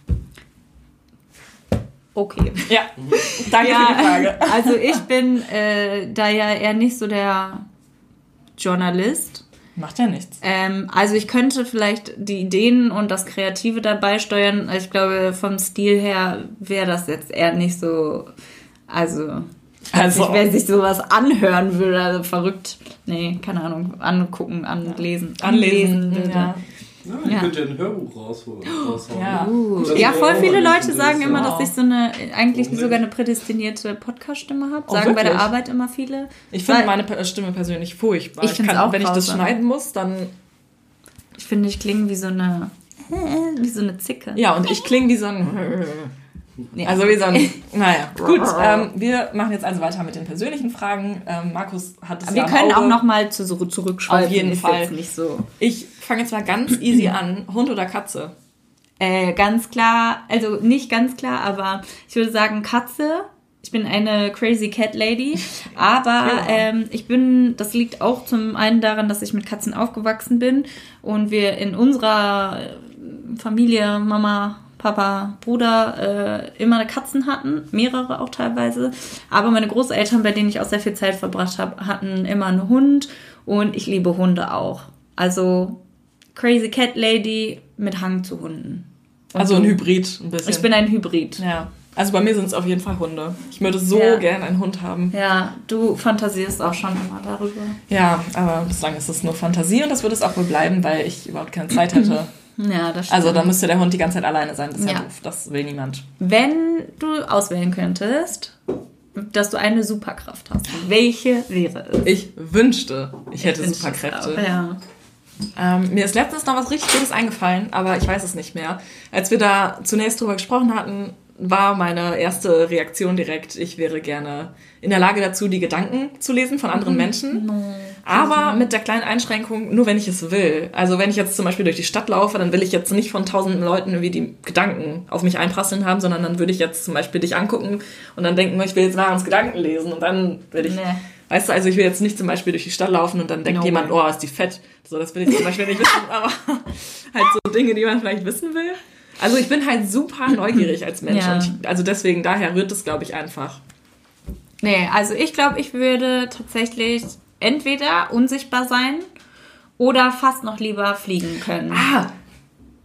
Okay. Ja, danke Ja, für die Frage. also ich bin äh, da ja eher nicht so der Journalist. Macht ja nichts. Ähm, also ich könnte vielleicht die Ideen und das Kreative dabei steuern. Ich glaube, vom Stil her wäre das jetzt eher nicht so. Also, Also- also wer sich sowas anhören würde, also verrückt. Nee, keine Ahnung, angucken, anlesen. Anlesen, würde. ja. Ja, ihr Ja. könnt ja ein Hörbuch rausholen. raushauen. Ja. Uh, ja, voll viele Leute sagen immer, dass ich so eine, eigentlich Warum sogar nicht? eine prädestinierte Podcast-Stimme habe. Oh, Sagen bei der? Arbeit immer viele. Ich finde meine Per- Stimme persönlich furchtbar. Ich find's kann, auch Wenn ich das schneiden muss, dann. Ich finde, ich klinge wie so eine, wie so eine Zicke. Ja, und ich klinge wie so ein. Nee. Also wie so ein. Naja, gut. Ähm, wir machen jetzt also weiter mit den persönlichen Fragen. Ähm, Markus hat es Aber ja wir können auch noch mal zu, zurückschweifen. Auf jeden Fall. Nicht so. Ich fange jetzt mal ganz easy an. Hund oder Katze? Äh, ganz klar, also nicht ganz klar, aber ich würde sagen Katze. Ich bin eine crazy cat lady, aber ähm, ich bin, das liegt auch zum einen daran, dass ich mit Katzen aufgewachsen bin und wir in unserer äh, Familie, Mama, Papa, Bruder, äh, immer Katzen hatten, mehrere auch teilweise. Aber meine Großeltern, bei denen ich auch sehr viel Zeit verbracht habe, hatten immer einen Hund und ich liebe Hunde auch. Also Crazy Cat Lady mit Hang zu Hunden. Und Also ein Hybrid, ein bisschen. Ich bin ein Hybrid. Ja. Also bei mir sind es auf jeden Fall Hunde. Ich würde so Ja. gern einen Hund haben. Ja, du fantasierst auch schon immer darüber. Ja, aber bislang ist es nur Fantasie und das wird es auch wohl bleiben, weil ich überhaupt keine Zeit hätte. Ja, das stimmt. Also da müsste der Hund die ganze Zeit alleine sein. Das ist ja, Ja. doof. Das will niemand. Wenn du auswählen könntest, dass du eine Superkraft hast, welche wäre es? Ich wünschte, ich hätte Wünschte Superkräfte. auch, Ja. Ähm, mir ist letztens noch was richtig Gutes eingefallen, aber ich weiß es nicht mehr. Als wir da zunächst drüber gesprochen hatten, war meine erste Reaktion direkt, ich wäre gerne in der Lage dazu, die Gedanken zu lesen von anderen Menschen. Aber mit der kleinen Einschränkung, nur wenn ich es will. Also wenn ich jetzt zum Beispiel durch die Stadt laufe, dann will ich jetzt nicht von tausenden Leuten irgendwie die Gedanken auf mich einprasseln haben, sondern dann würde ich jetzt zum Beispiel dich angucken und dann denken, ich will jetzt Marens Gedanken lesen und dann will ich, Nee. weißt du, also ich will jetzt nicht zum Beispiel durch die Stadt laufen und dann denkt No jemand, way. oh, ist die fett. So, das will ich zum Beispiel nicht wissen, aber halt so Dinge, die man vielleicht wissen will. Also ich bin halt super neugierig als Mensch Ja. und ich, also deswegen, daher rührt es, glaube ich, einfach. Nee, also ich glaube, ich würde tatsächlich entweder unsichtbar sein oder fast noch lieber fliegen können. Ah,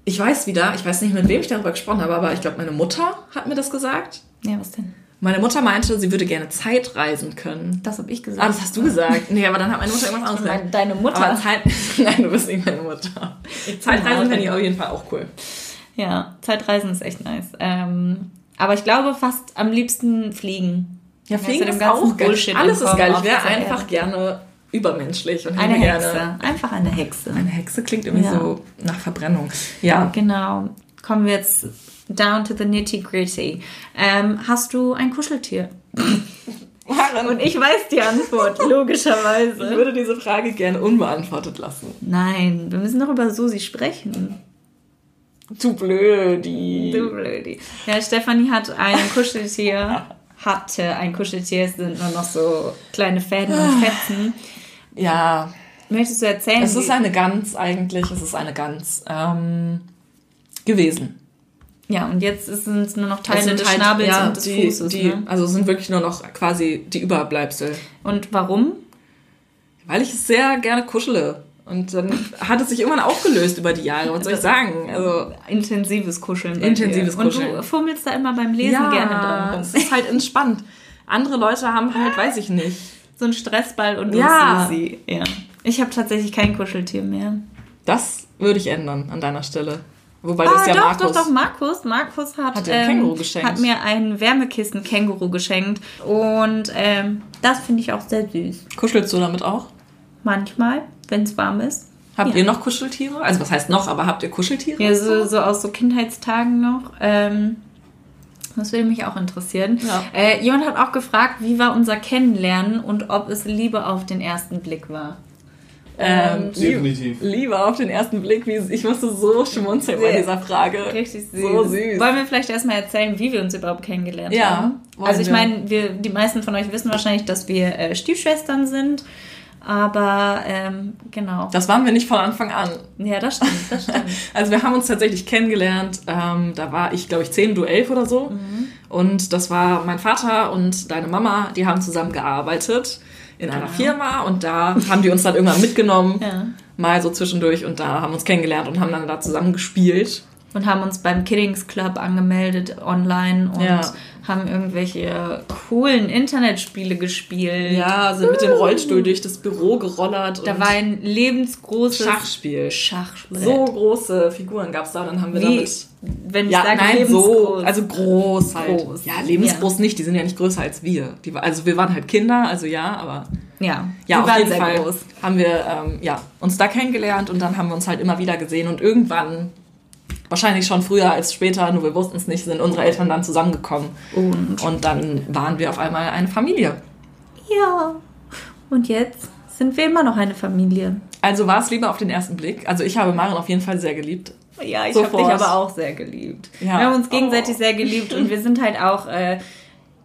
ich weiß wieder, ich weiß nicht, mit wem ich darüber gesprochen habe, aber ich glaube, meine Mutter hat mir das gesagt. Ja, was denn? Meine Mutter meinte, sie würde gerne Zeitreisen können. Das habe ich gesagt. Ah, das hast du gesagt. Nee, aber dann hat meine Mutter irgendwas anderes gesagt. deine Mutter. Zeit... Nein, du bist nicht meine Mutter. Zeitreisen finde ich auf jeden Fall auch cool. Ja, Zeitreisen ist echt nice. Ähm, aber ich glaube fast am liebsten fliegen. Ja, Fliegen ist auch geil. Bullshit Alles ist geil. Ich wäre einfach gerne übermenschlich. Und Eine Hexe. Gerne Einfach eine Hexe. eine Hexe klingt irgendwie Ja. so nach Verbrennung. Ja. Genau. Kommen wir jetzt down to the nitty gritty. Ähm, hast du ein Kuscheltier? Und ich weiß die Antwort, Ich logischerweise. würde diese Frage gerne unbeantwortet lassen. Nein, wir müssen noch über Susi sprechen. Du blödi. Du Blödi. Ja, Stefanie hat ein Kuscheltier, hatte ein Kuscheltier, es sind nur noch so kleine Fäden und Fetzen. Ja, Möchtest du erzählen? es ist eine Gans eigentlich. Es ist eine Gans ähm, gewesen. ja, und jetzt sind es nur noch Teile des halt, Schnabels ja, und des die, Fußes. Die, ne? Also sind wirklich nur noch quasi die Überbleibsel. Und warum? Weil ich es sehr gerne kuschele. Und dann hat es sich irgendwann aufgelöst über die Jahre. Was soll ich sagen? Also Intensives Kuscheln. Intensives dir. Kuscheln. Und du fummelst da immer beim Lesen ja, gerne dran. es ist halt entspannt. Andere Leute haben halt, weiß ich nicht. So ein Stressball und du Ja. Susi. Ja. Ich habe tatsächlich kein Kuscheltier mehr. Das würde ich ändern an deiner Stelle. Wobei Ah, das ja doch, Markus. doch, doch, Markus. Markus hat, Hat ähm, Känguru geschenkt. hat mir ein Wärmekissen-Känguru geschenkt. Und ähm, das finde ich auch sehr süß. Kuschelst du damit auch? Manchmal, wenn es warm ist. Habt Ja. ihr noch Kuscheltiere? Also was heißt noch, aber habt ihr Kuscheltiere? Ja, so, so aus so Kindheitstagen noch. Ähm, das würde mich auch interessieren. Ja. Äh, jemand hat auch gefragt, wie war unser Kennenlernen und ob es Liebe auf den ersten Blick war. Ähm, Und- Definitiv. Liebe auf den ersten Blick, wie ich musste so schmunzeln bei dieser Frage. Richtig süß. So süß. Wollen wir vielleicht erstmal erzählen, wie wir uns überhaupt kennengelernt Ja, haben? Also ich meine, wir, die meisten von euch wissen wahrscheinlich, dass wir äh, Stiefschwestern sind. Aber ähm, genau. Das waren wir nicht von Anfang an. Ja, das stimmt, das stimmt. Also wir haben uns tatsächlich kennengelernt. Ähm, da war ich, glaube ich, 10, du 11 oder so. Und das war mein Vater und deine Mama, die haben zusammen gearbeitet in einer Firma und da haben die uns dann irgendwann mitgenommen, Ja. mal so zwischendurch und da haben uns kennengelernt und haben dann da zusammen gespielt. Und haben uns beim Kiddings Club angemeldet online und Ja. haben irgendwelche coolen Internetspiele gespielt. Ja, sind mit dem Rollstuhl durch das Büro gerollert Da war ein lebensgroßes Schachspiel. Schachbrett. So große Figuren gab es da, dann haben wir Wie, damit wenn ich Ja, sage nein, so, lebensgroß. also groß halt. Groß. Ja, lebensgroß nicht, die sind ja nicht größer als wir. Die, also wir waren halt Kinder, also ja, aber ja, ja, auf jeden Fall groß. haben wir ähm, ja, uns da kennengelernt und dann haben wir uns halt immer wieder gesehen und irgendwann, wahrscheinlich schon früher als später, nur wir wussten es nicht, sind unsere Eltern dann zusammengekommen Und und dann waren wir auf einmal eine Familie. ja, und jetzt sind wir immer noch eine Familie. Also war es lieber auf den ersten Blick. Also ich habe Maren auf jeden Fall sehr geliebt. Ja, ich habe dich aber auch sehr geliebt. Ja. Wir haben uns gegenseitig Oh. sehr geliebt und wir sind halt auch äh,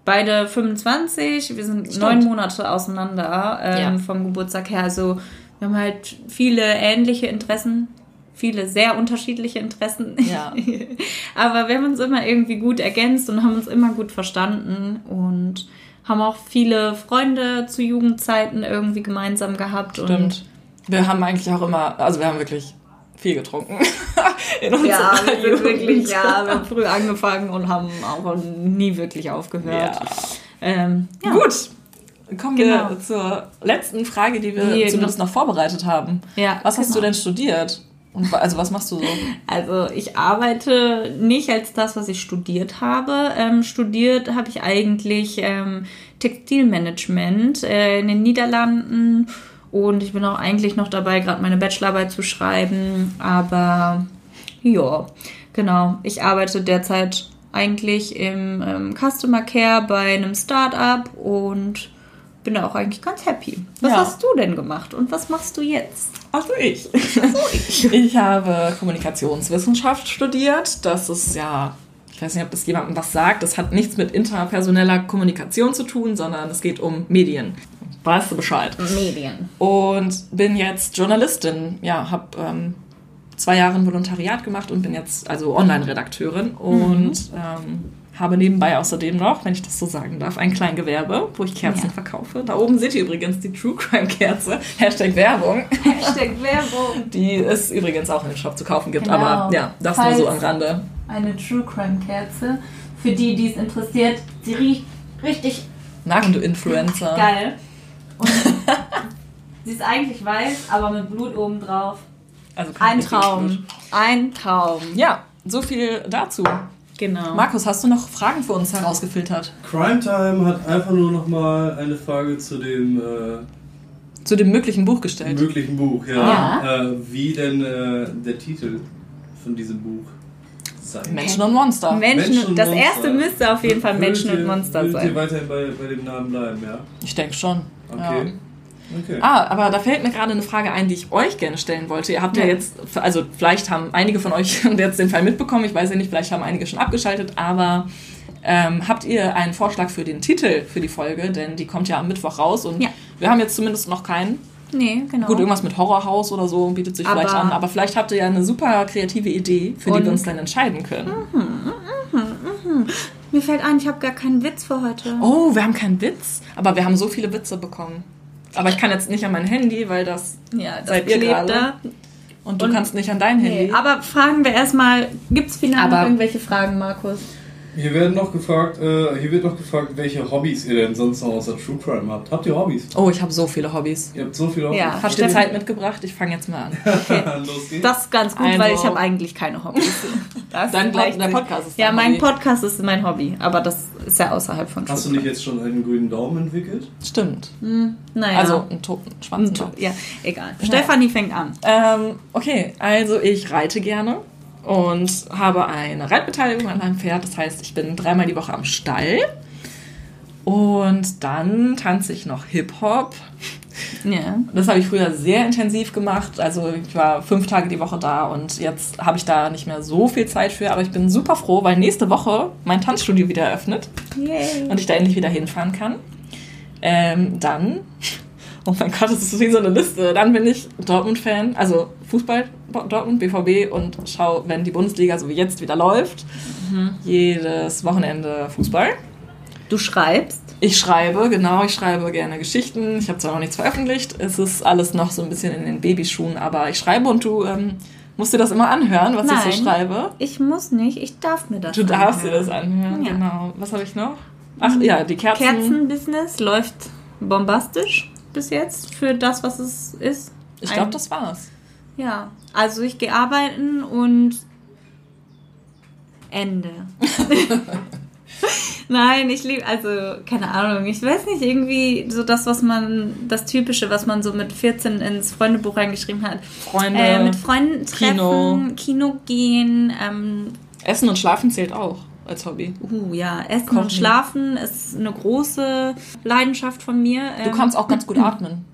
beide 25. Wir sind Stimmt. neun Monate auseinander ähm, Ja. vom Geburtstag her. Also wir haben halt viele ähnliche Interessen. Viele sehr unterschiedliche Interessen. Ja. Aber wir haben uns immer irgendwie gut ergänzt und haben uns immer gut verstanden und haben auch viele Freunde zu Jugendzeiten irgendwie gemeinsam gehabt. Und Stimmt. Wir haben eigentlich auch immer, also wir haben wirklich viel getrunken. In unserer Ja, wir sind Jugend. wirklich, ja, wir haben früh angefangen und haben auch nie wirklich aufgehört. Ja. Ähm, ja. Gut. Kommen Genau. wir zur letzten Frage, die wir Die zumindest noch vorbereitet haben. Ja, Was hast genau. du denn studiert? Und, also was machst du so? Also ich arbeite nicht als das, was ich studiert habe. Ähm, studiert habe ich eigentlich ähm, Textilmanagement äh, in den Niederlanden und ich bin auch eigentlich noch dabei, gerade meine Bachelorarbeit zu schreiben. Aber ja, genau. Ich arbeite derzeit eigentlich im ähm, Customer Care bei einem Startup und bin da auch eigentlich ganz happy. Was Ja. hast du denn gemacht und was machst du jetzt? Ach so, ich. ich habe Kommunikationswissenschaft studiert. Das ist ja, ich weiß nicht, ob das jemandem was sagt. Das hat nichts mit interpersoneller Kommunikation zu tun, sondern es geht um Medien. Weißt du Bescheid? Medien. Und bin jetzt Journalistin. Ja, habe ähm, zwei Jahre ein Volontariat gemacht und bin jetzt also Online-Redakteurin und ähm, habe nebenbei außerdem noch, wenn ich das so sagen darf, ein Kleingewerbe, wo ich Kerzen Ja. verkaufe. Da oben seht ihr übrigens die True Crime Kerze. Hashtag Werbung. Hashtag Werbung. Die es übrigens auch in den Shop zu kaufen gibt. Genau. Aber ja, das nur Falls- so am Rande. Eine True Crime Kerze. Für die, die es interessiert, sie riecht richtig Na, und du Influencer. geil. Und sie ist eigentlich weiß, aber mit Blut oben drauf. Also kein Ein Traum. Ein Traum. Ja, so viel dazu. Genau. Markus, hast du noch Fragen für uns herausgefiltert? Crime Time hat einfach nur noch mal eine Frage zu dem äh, Zu dem möglichen Buch gestellt. möglichen Buch. Ja. Ja. Äh, wie denn äh, der Titel von diesem Buch sein Menschen und Monster. Menschen, Menschen und das Monster. erste müsste auf jeden Fall Menschen Würdet und ihr- Monster würdet ihr sein. weiterhin bei, bei dem Namen bleiben, ja? Ich denke schon. Okay. Ja. Okay. Ah, aber da fällt mir gerade eine Frage ein, die ich euch gerne stellen wollte. Ihr habt ja, Ja. jetzt, also vielleicht haben einige von euch jetzt den Fall mitbekommen, ich weiß ja nicht, vielleicht haben einige schon abgeschaltet, aber ähm, habt ihr einen Vorschlag für den Titel für die Folge? Denn die kommt ja am Mittwoch raus und Ja. wir haben jetzt zumindest noch keinen. Nee, genau. Gut, irgendwas mit Horrorhaus oder so bietet sich Aber- vielleicht an, aber vielleicht habt ihr ja eine super kreative Idee, für die wir uns dann entscheiden können. Mir fällt ein, ich habe gar keinen Witz für heute. Oh, wir haben keinen Witz, aber wir haben so viele Witze bekommen. Aber ich kann jetzt nicht an mein Handy, weil das Ja, das Seid ihr gerade? da. und du Und- kannst nicht an dein Handy. Nee, aber fragen wir erstmal, gibt es final irgendwelche Fragen, Markus? Hier werden noch gefragt, äh, hier wird noch gefragt, welche Hobbys ihr denn sonst noch außer True Crime habt. Habt ihr Hobbys? Oh, ich habe so viele Hobbys. Ihr habt so viele Hobbys. Ja. Habt ihr. Zeit mitgebracht? Ich fange jetzt mal an. Los geht's. Das ist ganz gut, Also- weil ich habe eigentlich keine Hobbys. Das Dein gleicht Pod- dein. Podcast ist Ja, mein Hobby. Podcast ist mein Hobby, aber das ist ja außerhalb von Hast du True nicht jetzt schon einen grünen Daumen entwickelt? Stimmt. Crime. Naja. Also einen toten Schwanz. Hm, ja, egal. Stefanie fängt an. Ähm, okay, also ich reite gerne und habe eine Reitbeteiligung an einem Pferd. Das heißt, ich bin dreimal die Woche am Stall. Und dann tanze ich noch Hip-Hop. Ja. Das habe ich früher sehr intensiv gemacht. Also ich war fünf Tage die Woche da und jetzt habe ich da nicht mehr so viel Zeit für. Aber ich bin super froh, weil nächste Woche mein Tanzstudio wieder eröffnet Yay. und ich da endlich wieder hinfahren kann. Ähm, dann, oh mein Gott, das ist wie so eine Liste. Dann bin ich Dortmund-Fan, also Fußball, Dortmund, BVB und schaue, wenn die Bundesliga so wie jetzt wieder läuft, jedes Wochenende Fußball. Du schreibst. Ich schreibe, genau, ich schreibe gerne Geschichten. Ich habe zwar noch nichts veröffentlicht, es ist alles noch so ein bisschen in den Babyschuhen, aber ich schreibe und du ähm, musst dir das immer anhören, was ich Nein. so schreibe. Ich muss nicht, ich darf mir das Du darfst dir anhören. das anhören, Ja. genau. Was habe ich noch? Ach ja, die Kerzen. Kerzenbusiness läuft bombastisch bis jetzt für das, was es ist. Ich glaube, das war's. Ja, also ich gehe arbeiten und Ende. Nein, ich liebe, also keine Ahnung, ich weiß nicht, irgendwie so das, was man, das Typische, was man so mit 14 ins Freundebuch reingeschrieben hat. Freunde, Äh, mit Freunden treffen, Kino. Kino, gehen, ähm, Essen und Schlafen zählt auch als Hobby. uh, ja, Essen Kochen. und Schlafen ist eine große Leidenschaft von mir. Du Ähm, kannst auch ganz gut atmen.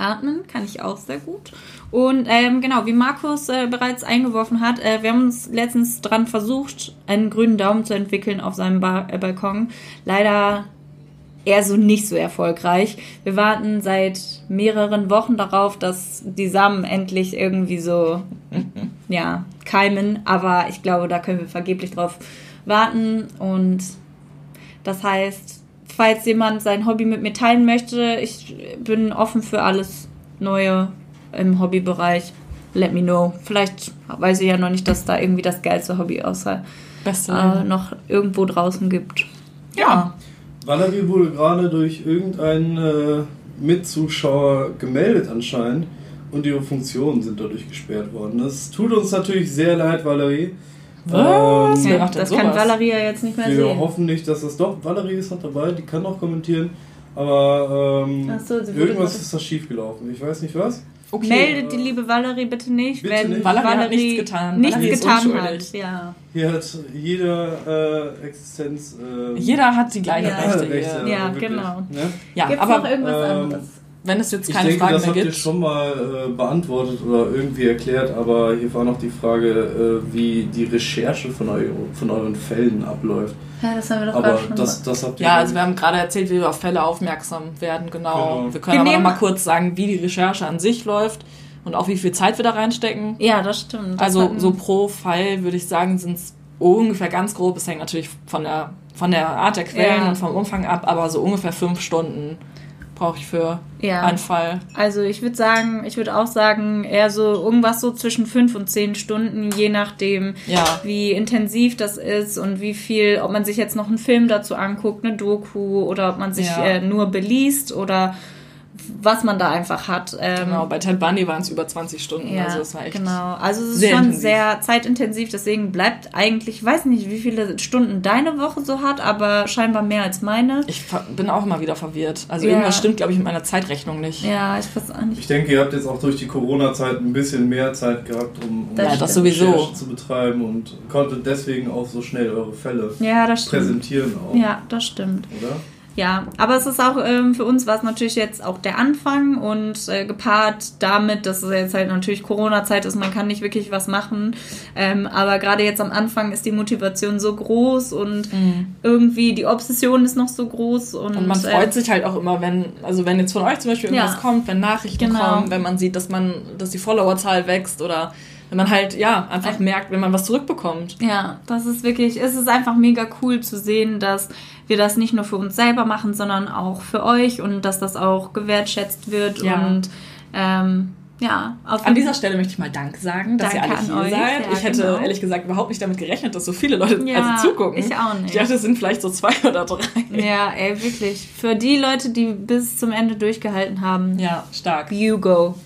Atmen kann ich auch sehr gut. Und ähm, genau, wie Markus äh, bereits eingeworfen hat, äh, wir haben uns letztens dran versucht, einen grünen Daumen zu entwickeln auf seinem ba äh, Balkon. Leider eher so nicht so erfolgreich. Wir warten seit mehreren Wochen darauf, dass die Samen endlich irgendwie so ja, keimen. Aber ich glaube, da können wir vergeblich drauf warten. Und das heißt, falls jemand sein Hobby mit mir teilen möchte, ich bin offen für alles Neue im Hobbybereich. Let me know. Vielleicht weiß ich ja noch nicht, dass da irgendwie das geilste Hobby außer Beste äh, noch irgendwo draußen gibt. Ja. Valerie wurde gerade durch irgendeinen äh, Mitzuschauer gemeldet anscheinend und ihre Funktionen sind dadurch gesperrt worden. Das tut uns natürlich sehr leid, Valerie. Was? Ähm, Wer macht denn das kann sowas? Valeria jetzt nicht mehr wir sehen. hoffen nicht, dass das doch. Valerie ist noch dabei, die kann noch kommentieren. Aber ähm, so, irgendwas ist da schiefgelaufen. Ich weiß nicht was. Okay. Meldet die liebe Valerie bitte nicht, Bitte wenn nicht. Valerie hat nichts getan. nichts Valerie getan hat. Ja. Hier hat jeder äh, Existenz. Äh, Jeder hat die gleichen Ja. Rechte. Ja, wirklich, genau. Ne? Ja, Gibt's aber noch irgendwas ähm, anderes? Wenn es jetzt Ich keine denke, Fragen das mehr habt ihr gibt. schon mal äh, beantwortet oder irgendwie erklärt, aber hier war noch die Frage, äh, wie die Recherche von, eu von euren Fällen abläuft. Ja, das haben wir doch Aber gerade schon das, das habt ihr. Ja, also wir haben gerade erzählt, wie wir auf Fälle aufmerksam werden, genau. Genau. Wir können Wir aber noch nehmen- mal kurz sagen, wie die Recherche an sich läuft und auch wie viel Zeit wir da reinstecken. Ja, das stimmt. Das Also so pro Fall würde ich sagen, sind es ungefähr ganz grob. Es hängt natürlich von der, von der Art der Quellen Ja. und vom Umfang ab, aber so ungefähr fünf Stunden brauche ich für Ja. einen Fall. Also ich würde sagen, ich würde auch sagen, eher so irgendwas so zwischen fünf und zehn Stunden, je nachdem, Ja. wie intensiv das ist und wie viel, ob man sich jetzt noch einen Film dazu anguckt, eine Doku oder ob man sich Ja. äh, nur beliest oder was man da einfach hat. Ähm, Genau, bei Ted Bundy waren es über 20 Stunden, Ja, also das war echt. genau. Also es ist sehr schon intensiv. sehr zeitintensiv, deswegen bleibt eigentlich, ich weiß nicht, wie viele Stunden deine Woche so hat, aber scheinbar mehr als meine. Ich bin auch immer wieder verwirrt. Also Ja. irgendwas stimmt, glaube ich, mit meiner Zeitrechnung nicht. Ja, ich weiß auch nicht. Ich denke, ihr habt jetzt auch durch die Corona-Zeit ein bisschen mehr Zeit gehabt, um, um Das Ja, das sowieso. Zu betreiben und konntet deswegen auch so schnell eure Fälle Ja, das stimmt. präsentieren auch, Ja, das stimmt. oder? Ja, aber es ist auch ähm, für uns war es natürlich jetzt auch der Anfang und äh, gepaart damit, dass es jetzt halt natürlich Corona-Zeit ist, man kann nicht wirklich was machen. Ähm, aber gerade jetzt am Anfang ist die Motivation so groß und irgendwie die Obsession ist noch so groß und, Mhm. Und man äh, freut sich halt auch immer, wenn, also wenn jetzt von euch zum Beispiel irgendwas Ja. kommt, wenn Nachrichten Genau. kommen, wenn man sieht, dass man, dass die Followerzahl wächst oder wenn man halt, ja, einfach merkt, wenn man was zurückbekommt. Ja, das ist wirklich, es ist einfach mega cool zu sehen, dass wir das nicht nur für uns selber machen, sondern auch für euch und dass das auch gewertschätzt wird Ja. und ähm, ja, auf An dieser Stelle möchte ich mal Dank sagen, dass Danke ihr alle an hier euch. seid. Ja, ich hätte genau. ehrlich gesagt überhaupt nicht damit gerechnet, dass so viele Leute Ja, also zugucken. ich auch nicht. Ich dachte, es sind vielleicht so zwei oder drei. Ja, ey, wirklich. Für die Leute, die bis zum Ende durchgehalten haben, Ja, stark. you go.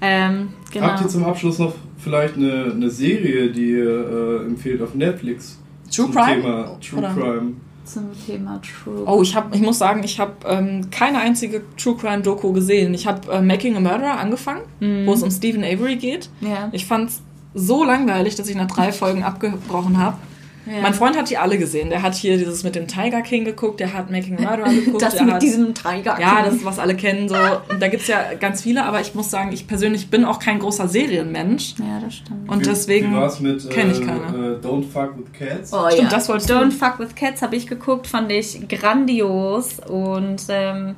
Ähm, genau. Habt ihr zum Abschluss noch vielleicht eine, eine Serie, die ihr äh, empfehlt auf Netflix? True zum Crime? Thema True Oder? Crime. Zum Thema True. Oh, ich, hab, ich muss sagen, ich habe ähm, keine einzige True Crime Doku gesehen. Ich habe äh, Making a Murderer angefangen, wo es um Stephen Avery geht. Ja. Ich fand's so langweilig, dass ich nach drei Folgen abgebrochen habe. Ja. Mein Freund hat die alle gesehen. Der hat hier dieses mit dem Tiger King geguckt, der hat Making a Murderer geguckt. das der mit hat, diesem Tiger. Ja, das ist, was alle kennen. So. Und da gibt's ja ganz viele, aber ich muss sagen, ich persönlich bin auch kein großer Serienmensch. Ja, das stimmt. Und Wie- deswegen Wie war's mit kenn ich äh, keine. äh, Don't Fuck with Cats? Oh, Stimmt, ja. das wolltest du- Don't Fuck with Cats habe ich geguckt, fand ich grandios und ähm,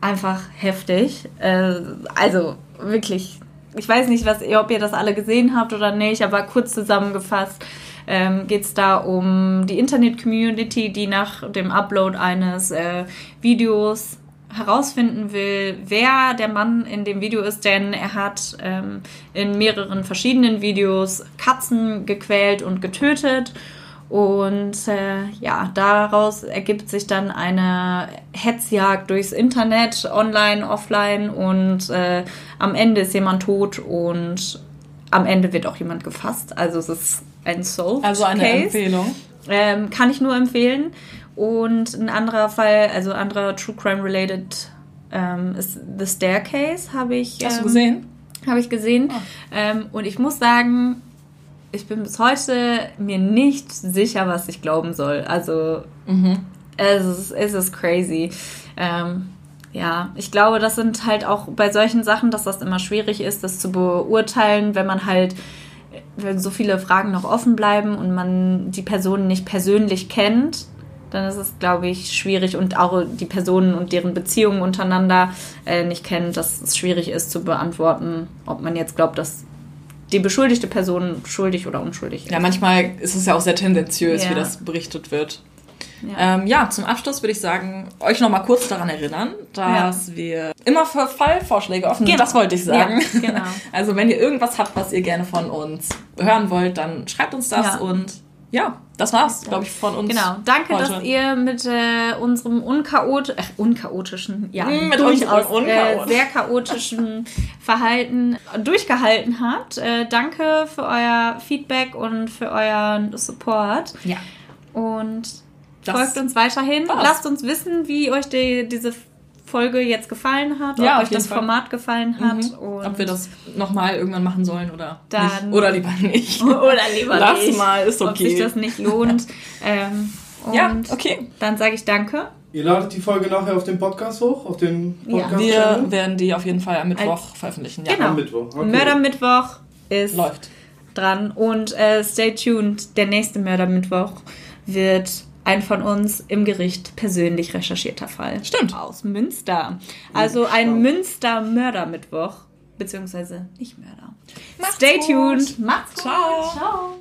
einfach heftig. Äh, also wirklich ich weiß nicht, was, ob ihr das alle gesehen habt oder nicht, aber kurz zusammengefasst ähm, geht es da um die Internet-Community, die nach dem Upload eines äh, Videos herausfinden will, wer der Mann in dem Video ist, denn er hat ähm, in mehreren verschiedenen Videos Katzen gequält und getötet. Und äh, ja, daraus ergibt sich dann eine Hetzjagd durchs Internet, online, offline und äh, am Ende ist jemand tot und am Ende wird auch jemand gefasst. Also es ist ein Solved Also eine Case. Empfehlung. Ähm, kann ich nur empfehlen. Und ein anderer Fall, also anderer True Crime related ähm, ist The Staircase, habe ich, Hast du ähm, gesehen? habe ich gesehen. Oh. Und ich muss sagen, ich bin bis heute mir nicht sicher, was ich glauben soll. Also Mhm. es ist, es ist crazy. Ähm, ja, ich glaube, das sind halt auch bei solchen Sachen, dass das immer schwierig ist, das zu beurteilen, wenn man halt, wenn so viele Fragen noch offen bleiben und man die Personen nicht persönlich kennt, dann ist es, glaube ich, schwierig und auch die Personen und deren Beziehungen untereinander äh, nicht kennt, dass es schwierig ist zu beantworten, ob man jetzt glaubt, dass die beschuldigte Person schuldig oder unschuldig ist. Ja, manchmal ist es ja auch sehr tendenziös, Ja. wie das berichtet wird. Ja. Ähm, ja, zum Abschluss würde ich sagen, euch noch mal kurz daran erinnern, dass wir immer für Fallvorschläge offen sind. Genau. Das wollte ich sagen. Ja, genau. Also wenn ihr irgendwas habt, was ihr gerne von uns hören wollt, dann schreibt uns das Ja. und ja, das war's, glaube ich, von uns. Genau, danke, heute. dass ihr mit äh, unserem unchaot äh, unchaotischen, ja, mit durchaus äh, sehr chaotischen Verhalten durchgehalten habt. Äh, danke für euer Feedback und für euren Support. Ja. Und Das folgt uns weiterhin. war's. Lasst uns wissen, wie euch die, diese Folge jetzt gefallen hat, Ja, ob euch das Fall. Format gefallen hat. Mhm. Und Ob wir das nochmal irgendwann machen sollen oder Dann- nicht. Oder lieber nicht. Oder lieber Lass nicht. mal, ist Ob sich okay. das nicht lohnt. ähm, und Ja, okay. dann sage ich danke. Ihr ladet die Folge nachher auf den Podcast hoch, auf den Ja. podcast Wir werden die auf jeden Fall am Mittwoch veröffentlichen. Ja, Genau. Am Mittwoch. Okay. Mördermittwoch ist läuft. dran. Und äh, stay tuned, der nächste Mördermittwoch wird ein von uns im Gericht persönlich recherchierter Fall. Stimmt. Aus Münster. Also ein Münster-Mördermittwoch. Beziehungsweise nicht Mörder. Macht's stay gut. tuned. Macht's gut. Ciao. Ciao.